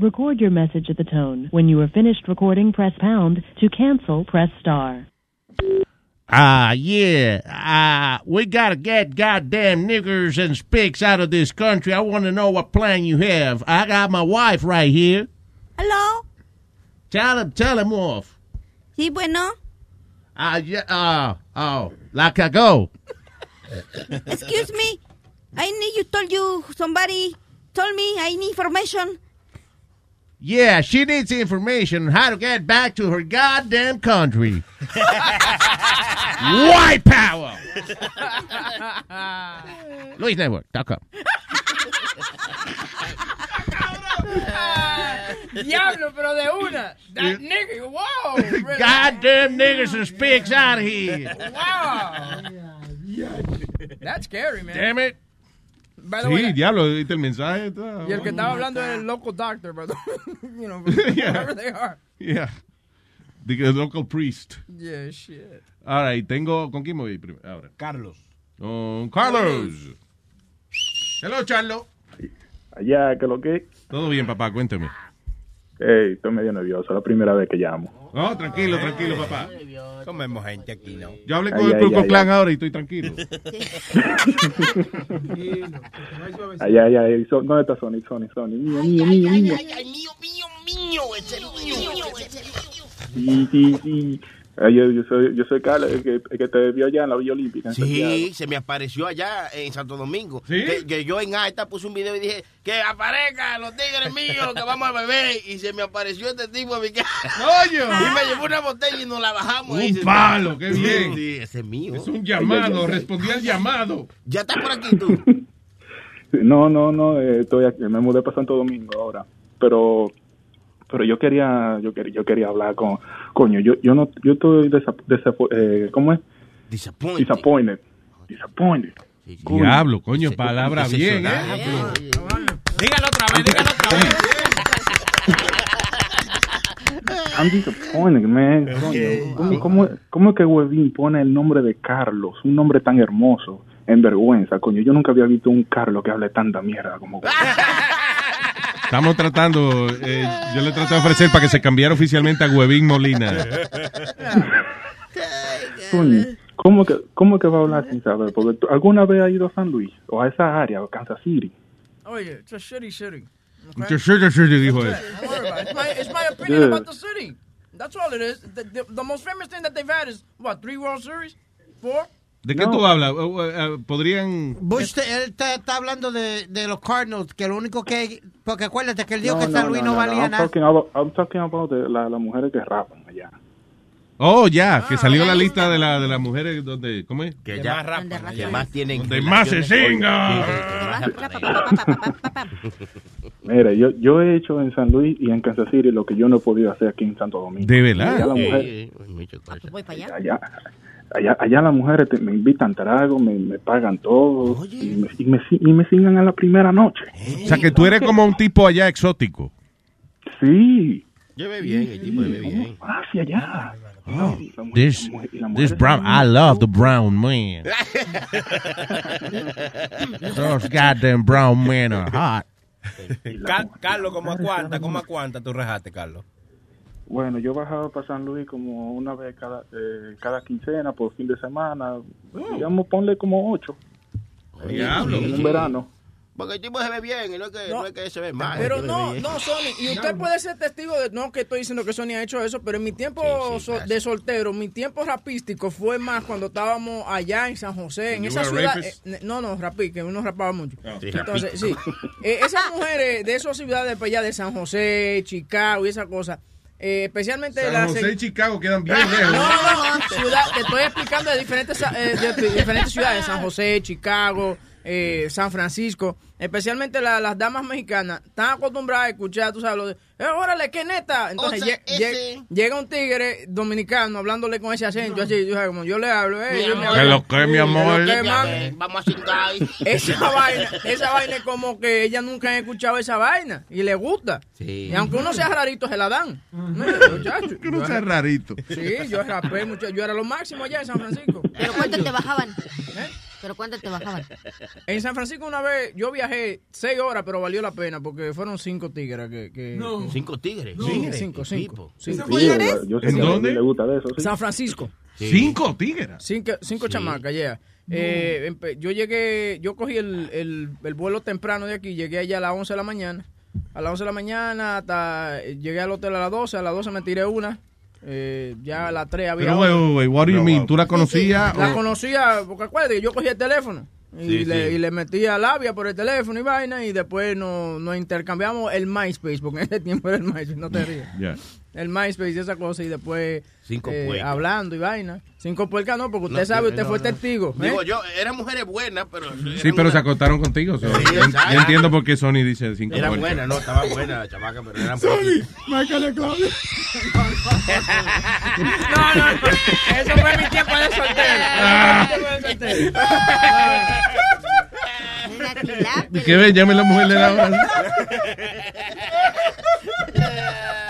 Record your message at the tone. When you are finished recording, press pound. To cancel, press star. Ah, yeah. Ah, we gotta get goddamn niggers and spicks out of this country. I want to know what plan you have. I got my wife right here. Hello. Tell him, tell him off. Sí, bueno. Ah, yeah, ah, oh, like I go. Excuse me. I need you told you somebody told me I need information. Yeah, she needs information on how to get back to her goddamn country. [LAUGHS] White power. [LAUGHS] LuisNetwork.com. [LAUGHS] Diablo, pero de una. That nigga, wow. Goddamn niggers and speaks out of here. Wow. That's scary, man. Damn it. Sí, way, diablo, ¿viste el mensaje? Está- y el que estaba hablando era el local doctor, but [LAUGHS] you know, [LAUGHS] Yeah. whoever they are. Yeah. The, local priest. Yeah, shit. All right, tengo... ¿Con quién me voy primero? Ahora. Carlos. Con Carlos. Hello, Charlo. Allá, que lo que. Todo bien, papá, cuéntame. Ey, estoy medio nervioso, la primera vez que llamo. No, tranquilo, tranquilo, papá. Comemos gente aquí, ¿no? Yo hablé Ay, con el ay, ay, Klan ay. ahora y estoy tranquilo. Allá, allá, ey, so- ¿dónde está Sony? Sony, Sony. Mío, mío, mío, mío. Sí, sí, sí. Ay, yo, yo soy, yo soy Carlos, el que, el que te vio allá en la Villa Olímpica. Sí, se me apareció allá en Santo Domingo. ¿Sí? Que, que yo en alta puse un video y dije, que aparezcan los tigres míos, que vamos a beber. Y se me apareció este tipo en mi casa. ¡Coño! Y me llevó una botella y nos la bajamos. Un palo, qué bien. Sí, ese es mío. Es un llamado, respondí al llamado. Ya estás por aquí tú. No, no, no, eh, estoy aquí, me mudé para Santo Domingo ahora. Pero pero yo quería yo quería yo quería hablar con coño, yo yo no yo estoy eh, ¿cómo es? Disappointed. Disappointed. Disappointed. Coño. Diablo, coño, palabra bien, ¿eh? Dígalo otra vez, dígalo otra vez. [LAUGHS] I'm disappointed, man. ¿Cómo, cómo, cómo es que Webin pone el nombre de Carlos, un nombre tan hermoso, en vergüenza, coño? Yo nunca había visto un Carlos que hable tanta mierda como [LAUGHS] Estamos tratando, eh, yo le traté de ofrecer para que se cambiara oficialmente a Huevín Molina. ¿cómo que, ¿Cómo que va a hablar sin saber? Porque tú- ¿alguna vez ha ido a San Luis? O a esa área, o Kansas City. Oye, it's a shitty city. Yo sé, yo sé, dijo él. It's my, it's my opinion Yeah. about the city. That's all it is. The, the, the most famous thing that they've had is, what, three World Series? Four? ¿De qué tú hablas? Eh, ¿Podrían...? Bush, te- él te- está hablando de, de los Cardinals, que lo único que... Porque acuérdate que él dijo No, que San no, Luis no, no, no, valía I'm nada. talking about, I'm talking about la- las mujeres que rapan allá. Oh, ya, que salió la lista de, la, de las mujeres donde... ¿Cómo es? Que ya que más tienen. Donde más se singa. [LAUGHS] Mira, yo, yo he hecho en San Luis y en Kansas City lo que yo no he podido hacer aquí en Santo Domingo. ¿De verdad? Sí, Voy para allá. allá, allá, allá las mujeres te- me invitan trago, me, me pagan todo y me, y, me, y me sigan a la primera noche. O sea, que tú eres como un tipo allá exótico. Sí. Lleve bien, el tipo lleve bien. Hacia allá. Oh, this, this brown, I love the brown man. Those goddamn brown men are hot. Car- Carlos, ¿cómo a cuánta? ¿Cómo a cuánta tú rejaste, Carlos? Bueno, yo bajaba para San Luis como una vez cada, eh, cada quincena por fin de semana. Digamos, ponle como ocho. Diablo. En un verano. Porque el tipo se ve bien y no es que, no. es que se ve mal. Pero no, no, Sony, y usted puede ser testigo de, no que estoy diciendo que Sony ha hecho eso, pero en mi tiempo so- de soltero, mi tiempo rapístico fue más cuando estábamos allá en San José, en esa ciudad. eh, no, no, rapí, que uno rapaba mucho. Sí, Entonces, rapí. sí, eh, esas mujeres de esas ciudades para allá de San José, Chicago y esa cosa, eh, especialmente San las José y Chicago quedan bien [LAUGHS] lejos. no, no, no, ciudad, te estoy explicando de diferentes, eh, de- de diferentes ciudades, San José, Chicago, eh, San Francisco, especialmente la- las damas mexicanas, están acostumbradas a escuchar, tú sabes, lo de, eh, órale, qué neta. Entonces O sea, lle- ese- lle- llega un tigre dominicano hablándole con ese acento, así, tú sabes, como yo le hablo, eh, yo me ¿Qué hablo. lo que, mi amor? Vamos a cingar. [LAUGHS] Esa vaina, esa vaina es como que ella nunca ha escuchado esa vaina y le gusta. Sí. Y aunque uno sea rarito, se la dan. Muchacho, Que no sea rarito. Sí, yo rapé mucho, yo era lo máximo allá en San Francisco. ¿Pero cuánto te bajaban? ¿Eh? ¿Pero cuánto te bajaban? [LAUGHS] En San Francisco una vez yo viajé seis horas, pero valió la pena porque fueron cinco tigres que... que Cinco tigres. Sí, Tigres, cinco, cinco. cinco. Sí, yo sé ¿En dónde? le gusta de eso. sí. San Francisco. Cinco tigres. Cinco, cinco chamacas, yeah. Eh, yo llegué, yo cogí el, el, el vuelo temprano de aquí, llegué allá a las 11 de la mañana. A las 11 de la mañana hasta eh, llegué al hotel a las 12, a las 12 me tiré una. Eh, ya a las 3 había Pero, otra. wait, wait, wait, what do you mean? ¿Tú la conocías? La o- conocía, porque acuérdate, que yo cogí el teléfono. Y, Sí, le, sí. y le metía labia por el teléfono y vaina y después nos, nos intercambiamos el MySpace, porque en ese tiempo era el MySpace, no te rías. El MySpace y esa cosa y después Cinco eh, puercas. hablando y vaina. Cinco puercas no, porque usted No, sabe, usted no, fue no. testigo. ¿eh? Digo yo, eran mujeres buenas, pero. Sí, pero se acostaron contigo. so, Sí, yo, entiendo por qué Sony dice cinco Eran puercas. buenas, no, estaban buenas la chamaca, pero eran Sorry, Michael Claudio. No, no, no. Eso fue mi tiempo de soltero. [LAUGHS] Eso fue mi tiempo de soltero. ¿Qué ven? Llame la mujer de la.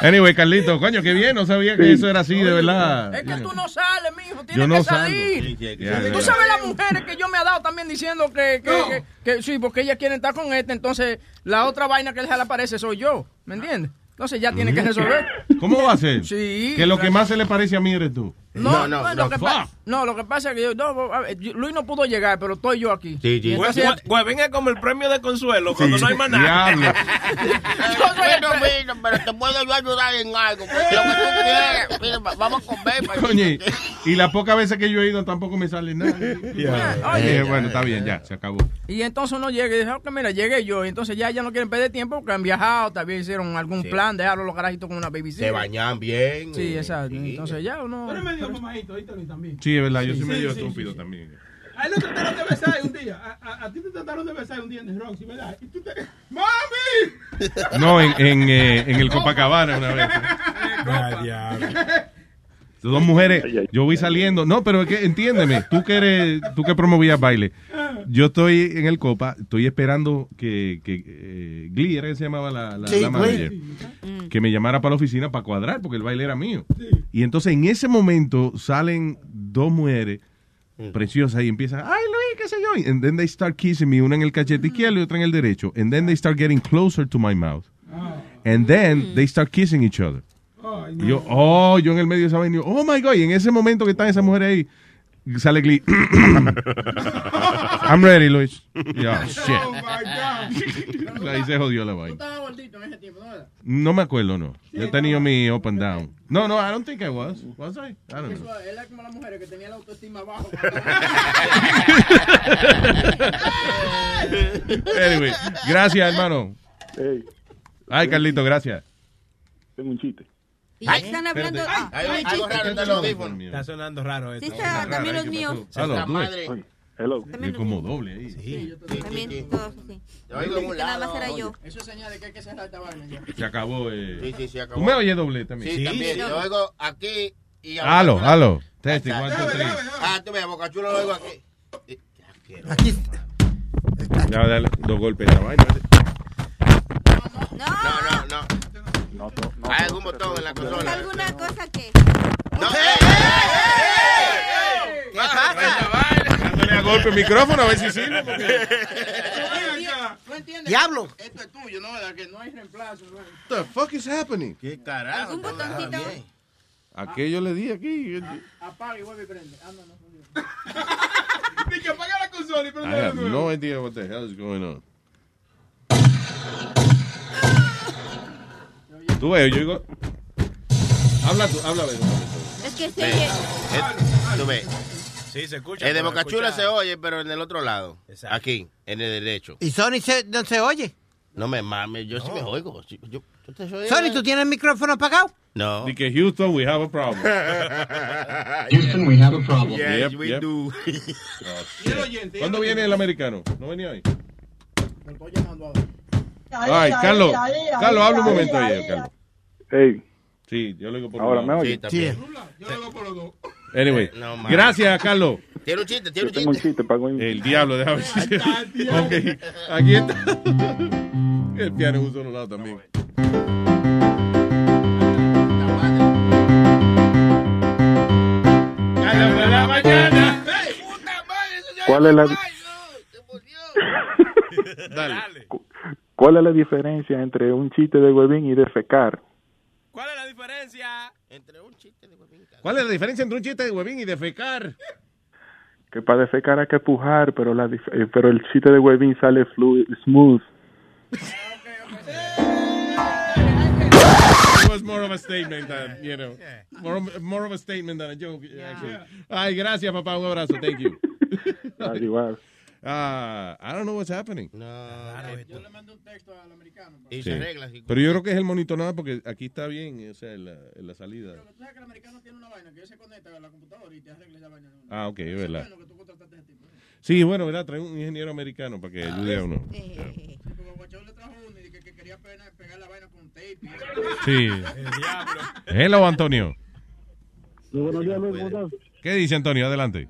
Anyway, Carlito, coño, qué bien. No sabía que eso era así, de verdad. Es que tú no sales, mijo. Tienes Yo no que salir. Tú sabes las mujeres que yo me he dado también diciendo que, que, que- que sí, porque ellas quieren estar con este. Entonces, la otra vaina que les aparece soy yo. ¿Me entiendes? Entonces ya tiene que resolver. ¿Cómo va a ser? Sí. Que lo que más se le parece a mí eres tú. No, no, lo que pa- no, lo que pasa es que yo, no, a ver, yo- Luis no pudo llegar, pero estoy yo aquí. Sí, sí. Y entonces ya- Huevín es como el premio de consuelo cuando no hay más nada. Diablo. [LAUGHS] Bueno, mira, pero te puedo yo ayudar en algo. Lo que tú quieras. Mira, va- vamos a comer. Coño, y- y las pocas veces que yo he ido tampoco me sale nada. [LAUGHS] [LAUGHS] Oye. Eh, bueno, está bien, ya, se acabó. Y entonces uno llega y dice, ok, mira, llegué yo. Y entonces ya, ya no quieren perder tiempo porque han viajado, también hicieron algún Sí. plan, dejaron los carajitos con una babysitter. Se bañan bien. Sí, eh, exacto. Entonces ya uno... Medio mamadito, ¿oíste, Luis, también. Sí, es verdad, yo soy Sí, medio sí, estúpido sí. también. A él lo trataron de besar un día. A, a- a ti te trataron de besar un día en el Roxy, ¿verdad? Y tú te... ¡Mami! No, en, en, eh, en el [LAUGHS] Copacabana una vez. Dos mujeres, yo voy saliendo. No, pero es que entiéndeme, tú que eres, tú que promovías baile. Yo estoy en el Copa, estoy esperando que, que eh, Glee era que se llamaba la, la, Sí, la manager, Glee. que me llamara para la oficina para cuadrar, porque el baile era mío. Y entonces en ese momento salen dos mujeres preciosas y empiezan, ay Luis, qué sé yo. And then they start kissing me, una en el cachete izquierdo y otra en el derecho. And then they start getting closer to my mouth. And then they start kissing each other. Y yo, oh, yo en el medio de esa vaina, oh my God, y en ese momento que están esas mujeres ahí, sale Glee. [LAUGHS] I'm ready, Luis. Y yo, oh, shit. Ahí se jodió la Tú vaina. estabas gordito en ese tiempo, ¿no era? No me acuerdo, no. Yo he tenido mi up and down. No, no, I don't think I was. Was I? I don't know. Él es como las mujeres que tenían la autoestima abajo. [LAUGHS] Anyway, gracias, hermano. Hey, Ay, Carlito, gracias. tengo un chiste. Y ya están hablando. Espérate. Ay, algo raro el audífono. Está sonando raro esto. Sí, está, también los míos. Hello, do it. Madre. Hello. Es como doble ahí. Sí. También todos. Yo oigo en un Que nada lado, más era oye. yo. Eso es señal de que hay que cerrar esta vaina. Se acabó. Eh. Sí, sí, acabó. ¿Tú me oyes doble también? Sí, también. Yo oigo aquí y Halo, halo. Testing, one, two, three. Ah, tú Chula lo oigo aquí. Aquí. Ya, dale dos golpes a esa vaina. No, no, no. No, no, no, Hay algún botón en la consola. ¿Alguna cosa que.? No, ey. ¿Qué pasa? Dándole a golpe el micrófono a ver si sirve. porque- ¿Tú entiendes? Diablo. Esto es tuyo, ¿no? Que no hay reemplazo. ¿no? What the fuck is happening? ¿Qué carajo? ¿Algún botoncito? Aquello le di aquí. Apaga y vuelve y prende. Ah, no, no, no. [LAUGHS] Ni que apaga la consola y I prende de have no idea what the hell is going on. Tú ves, yo digo. Habla tú, habla. Es que se Ve, oye. es- Tú ves. Sí, se escucha. El de pero Boca Chula escucha- se oye, pero en el otro lado. Exacto. Aquí, en el derecho. ¿Y Sony se, no se oye? No me mames, yo sí me oigo. Sony, ¿tú tienes el micrófono apagado? No. Di que Houston, we have a problem. [LAUGHS] Houston, we have a problem. Yes, Yep, we yep. do. Y el oyente. ¿Cuándo viene el americano? ¿No venía hoy? Me estoy llamando ahora. Ay, Carlos. Carlos, habla un momento ahí, Carlos. Hey, Sí, yo lo digo por ahora me. Sí, oye. también. Yo lo hago por los dos. Anyway, No, gracias, Carlos. Tiene un chiste, tiene un tengo un chiste. chiste, pago. El diablo, déjame ver si... [LAUGHS] Ok, aquí está. [LAUGHS] El piano en un solo lado también. ¿Cuál es la, [LAUGHS] Dale. ¿Cuál es la diferencia entre un chiste de huevín y de fecar? ¿Cuál es la diferencia? Entre un chiste de huevín. ¿Cuál es la diferencia entre un chiste de huevín y de fecar? Que para defecar hay que pujar, pero la eh, pero el chiste de huevín sale fluid, smooth. It was more of a statement than, you know, more more of a statement than a joke, actually. Ay, gracias, papá. Un abrazo. Thank you. [LAUGHS] Igual. Ah, I don't know what's happening. Yo le mandé un texto al americano. Y Sí. se arregla. así. Pero yo creo que es el monitorado porque aquí está bien, o sea, en la, en la salida. Tú sabes que el americano tiene una vaina que se conecta a la computadora y te arregla esa vaina. Ah, ok, es verdad. bueno que tú contrataste a ese tipo. Sí, bueno, ¿verdad? Trae un ingeniero americano para que ayude a uno. Sí, porque Guachón le trajo uno y que, que quería pegar, la vaina con tape. y eso. Sí. Hello, Antonio. buenos días. ¿Cómo estás? ¿Qué dice Antonio? Adelante.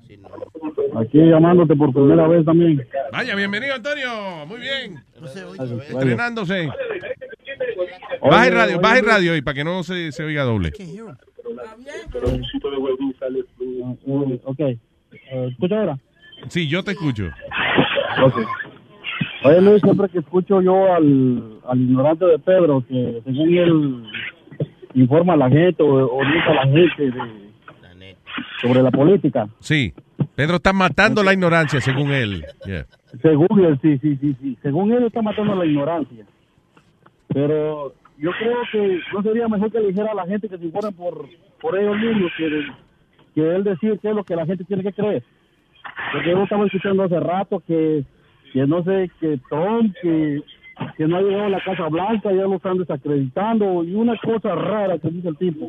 Aquí llamándote por primera vez también. Vaya, bienvenido, Antonio. Muy bien. Gracias. Estrenándose. Oye, Baja el radio, baja el radio y para que no se, se oiga doble. Mm, Ok. Eh, ¿Escucha ahora? Sí, yo te escucho. Ok. Oye, Luis, siempre que escucho yo al, al ignorante de Pedro, que según él informa a la gente o orienta a la gente de- sobre la política, Sí. Pedro está matando la ignorancia, según él. Yeah. según él, sí, sí, sí, sí, según él está matando la ignorancia. Pero yo creo que no sería mejor que le dijera a la gente que se informen por, por ellos mismos que, que él decir qué es lo que la gente tiene que creer. Porque yo estaba escuchando hace rato que, que no sé, que Trump, que, que no ha llegado a la Casa Blanca, ya lo están desacreditando y una cosa rara que dice el tipo.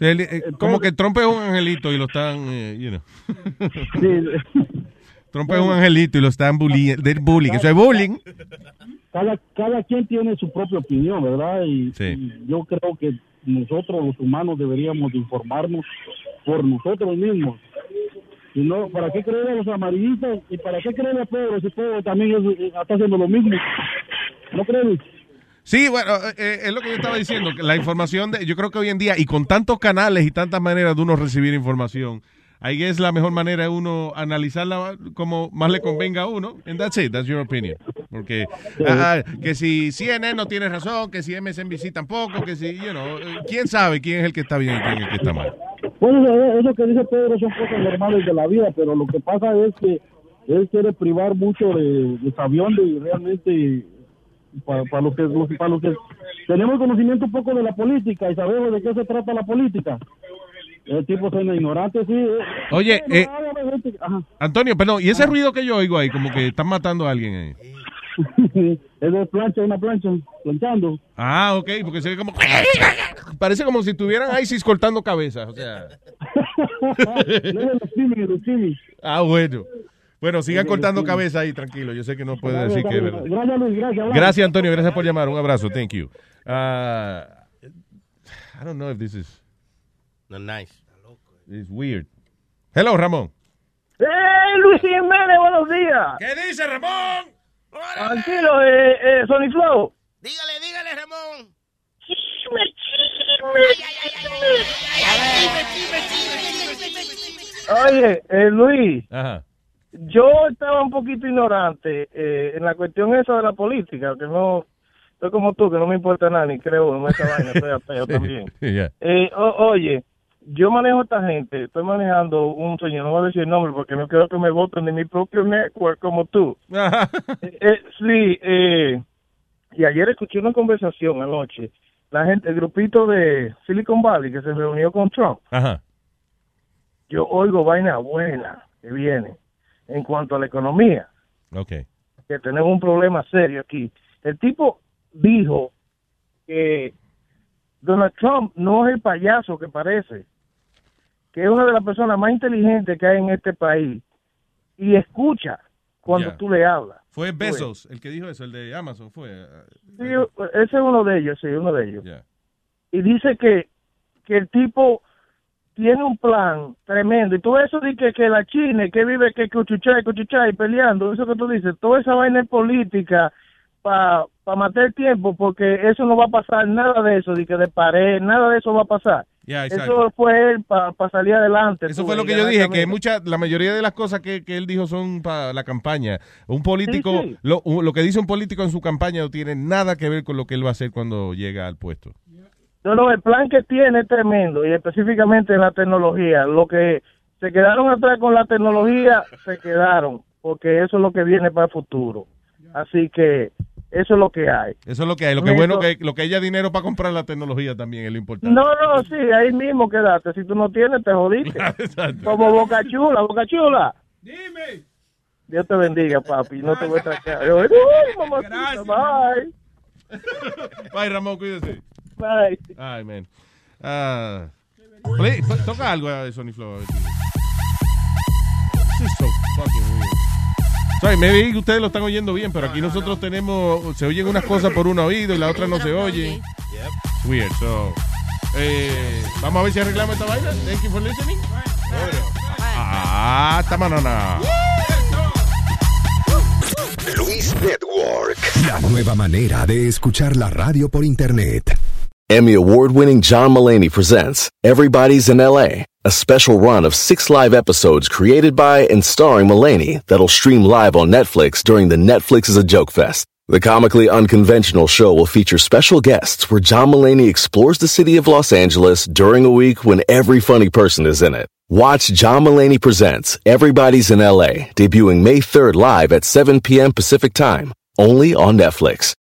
Él, eh, como que Trump es un angelito y lo están, eh, you know. Trump es un angelito y lo están bullying, de bullying. Eso es bullying. cada, cada quien tiene su propia opinión, ¿verdad? Y, Sí. y yo creo que nosotros los humanos deberíamos de informarnos por nosotros mismos. Y no, ¿para qué creer a los amarillistas? ¿Y para qué creer a Pedro si Pedro también es- eh, está haciendo lo mismo? ¿No crees? Sí, bueno, eh, es lo que yo estaba diciendo, que la información, de, yo creo que hoy en día, y con tantos canales y tantas maneras de uno recibir información, ahí es la mejor manera de uno analizarla como más le convenga a uno, and that's it, that's your opinion. Porque, ah, que si CNN no tiene razón, que si MSNBC tampoco, que si, you know, eh, quién sabe quién es el que está bien y quién es el que está mal. Bueno, eso- que dice Pedro son cosas normales de la vida, pero lo que pasa es que él quiere privar mucho de, de sabiondo y realmente para, para los que para los que tenemos conocimiento un poco de la política y sabemos de qué se trata la política. El tipo suena ignorante, sí. eh. Oye, eh. Antonio, perdón, ¿y ese ruido que yo oigo ahí, como que están matando a alguien ahí? [LAUGHS] es de plancha, una plancha, planchando. Ah, ok, porque se ve como... [LAUGHS] Parece como si tuvieran ISIS cortando cabezas, o sea... [LAUGHS] Ah, bueno. Bueno, sigan Sí, cortando cabeza ahí, tranquilo. Yo sé que no puede Dale, decir que es verdad. Gracias, Luis, gracias. Gracias, Antonio. Gracias por llamar. Un abrazo. Thank you. Ah, I don't know if this is No, nice. it's weird. Hello, Ramón. ¡Eh, Luis Jiménez, buenos días! ¿Qué dice Ramón? Tranquilo, eh, eh, Sony Flow. Dígale, dígale, Ramón. Oye, eh, Luis, Ajá. Yo estaba un poquito ignorante eh, en la cuestión esa de la política, que no, estoy como tú, que no me importa nada, ni creo en esa vaina, estoy [LAUGHS] ateo también. Yeah. Eh, o- oye, yo manejo a esta gente, estoy manejando un señor, no voy a decir el nombre porque no quiero que me voten de mi propio network como tú. [LAUGHS] Eh, eh, sí, eh, y ayer escuché una conversación anoche, la gente, el grupito de Silicon Valley que se reunió con Trump, Ajá. yo oigo vaina buena que viene en cuanto a la economía, Ok. que tenemos un problema serio aquí. El tipo dijo que Donald Trump no es el payaso que parece, que es una de las personas más inteligentes que hay en este país y escucha cuando tú le hablas. Fue Tú ves. Bezos el que dijo eso, el de Amazon, fue. Sí, ese es uno de ellos, sí, uno de ellos. Y dice que, que el tipo tiene un plan tremendo. Y todo eso de que, que la China, que vive que cuchuchay, cuchuchay, peleando, eso que tú dices, toda esa vaina es política para pa matar el tiempo, porque eso no va a pasar, nada de eso, de que de pared, nada de eso va a pasar. Eso fue él para salir adelante. Eso fue lo que yo dije, que mucha, la mayoría de las cosas que, que él dijo son para la campaña. Un político, Sí, sí. Lo, lo que dice un político en su campaña no tiene nada que ver con lo que él va a hacer cuando llega al puesto. No, no, el plan que tiene es tremendo y específicamente en la tecnología. Lo que se quedaron atrás con la tecnología, se quedaron, porque eso es lo que viene para el futuro. Así que eso es lo que hay. Eso es lo que hay. Lo que Eso- bueno que lo que haya dinero para comprar la tecnología también es lo importante. No, no, sí, ahí mismo quedaste. Si tú no tienes, te jodiste. [LAUGHS] Como Boca Chula, Boca Chula. Dime. Dios te bendiga, papi. No te voy a Uy, mamacita, bye. Bye, Ramón, cuídese. Bye. Ay, man. Ah, play- to- toca algo de Sony Flow. This is so fucking weird. Sorry, maybe ustedes lo están oyendo bien, pero aquí nosotros tenemos, se oyen unas cosas por un oído y la otra no se oye. It's weird, so. Eh, vamos a ver si arreglamos esta vaina. Thank you for listening. Ah, esta manana. Luis Network. La nueva manera de escuchar la radio por internet. Emmy award winning John Mullaney presents Everybody's in LA, a special run of six live episodes created by and starring Mullaney that'll stream live on Netflix during the Netflix is a Joke Fest. The comically unconventional show will feature special guests where John Mullaney explores the city of Los Angeles during a week when every funny person is in it. Watch John Mullaney Presents Everybody's in LA, debuting May 3rd live at 7 p.m. Pacific Time, only on Netflix.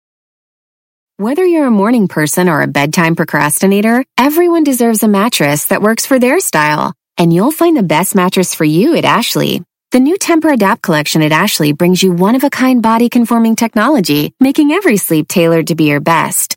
Whether you're a morning person or a bedtime procrastinator, everyone deserves a mattress that works for their style. And you'll find the best mattress for you at Ashley. The new Temper Adapt collection at Ashley brings you one of a kind body conforming technology, making every sleep tailored to be your best.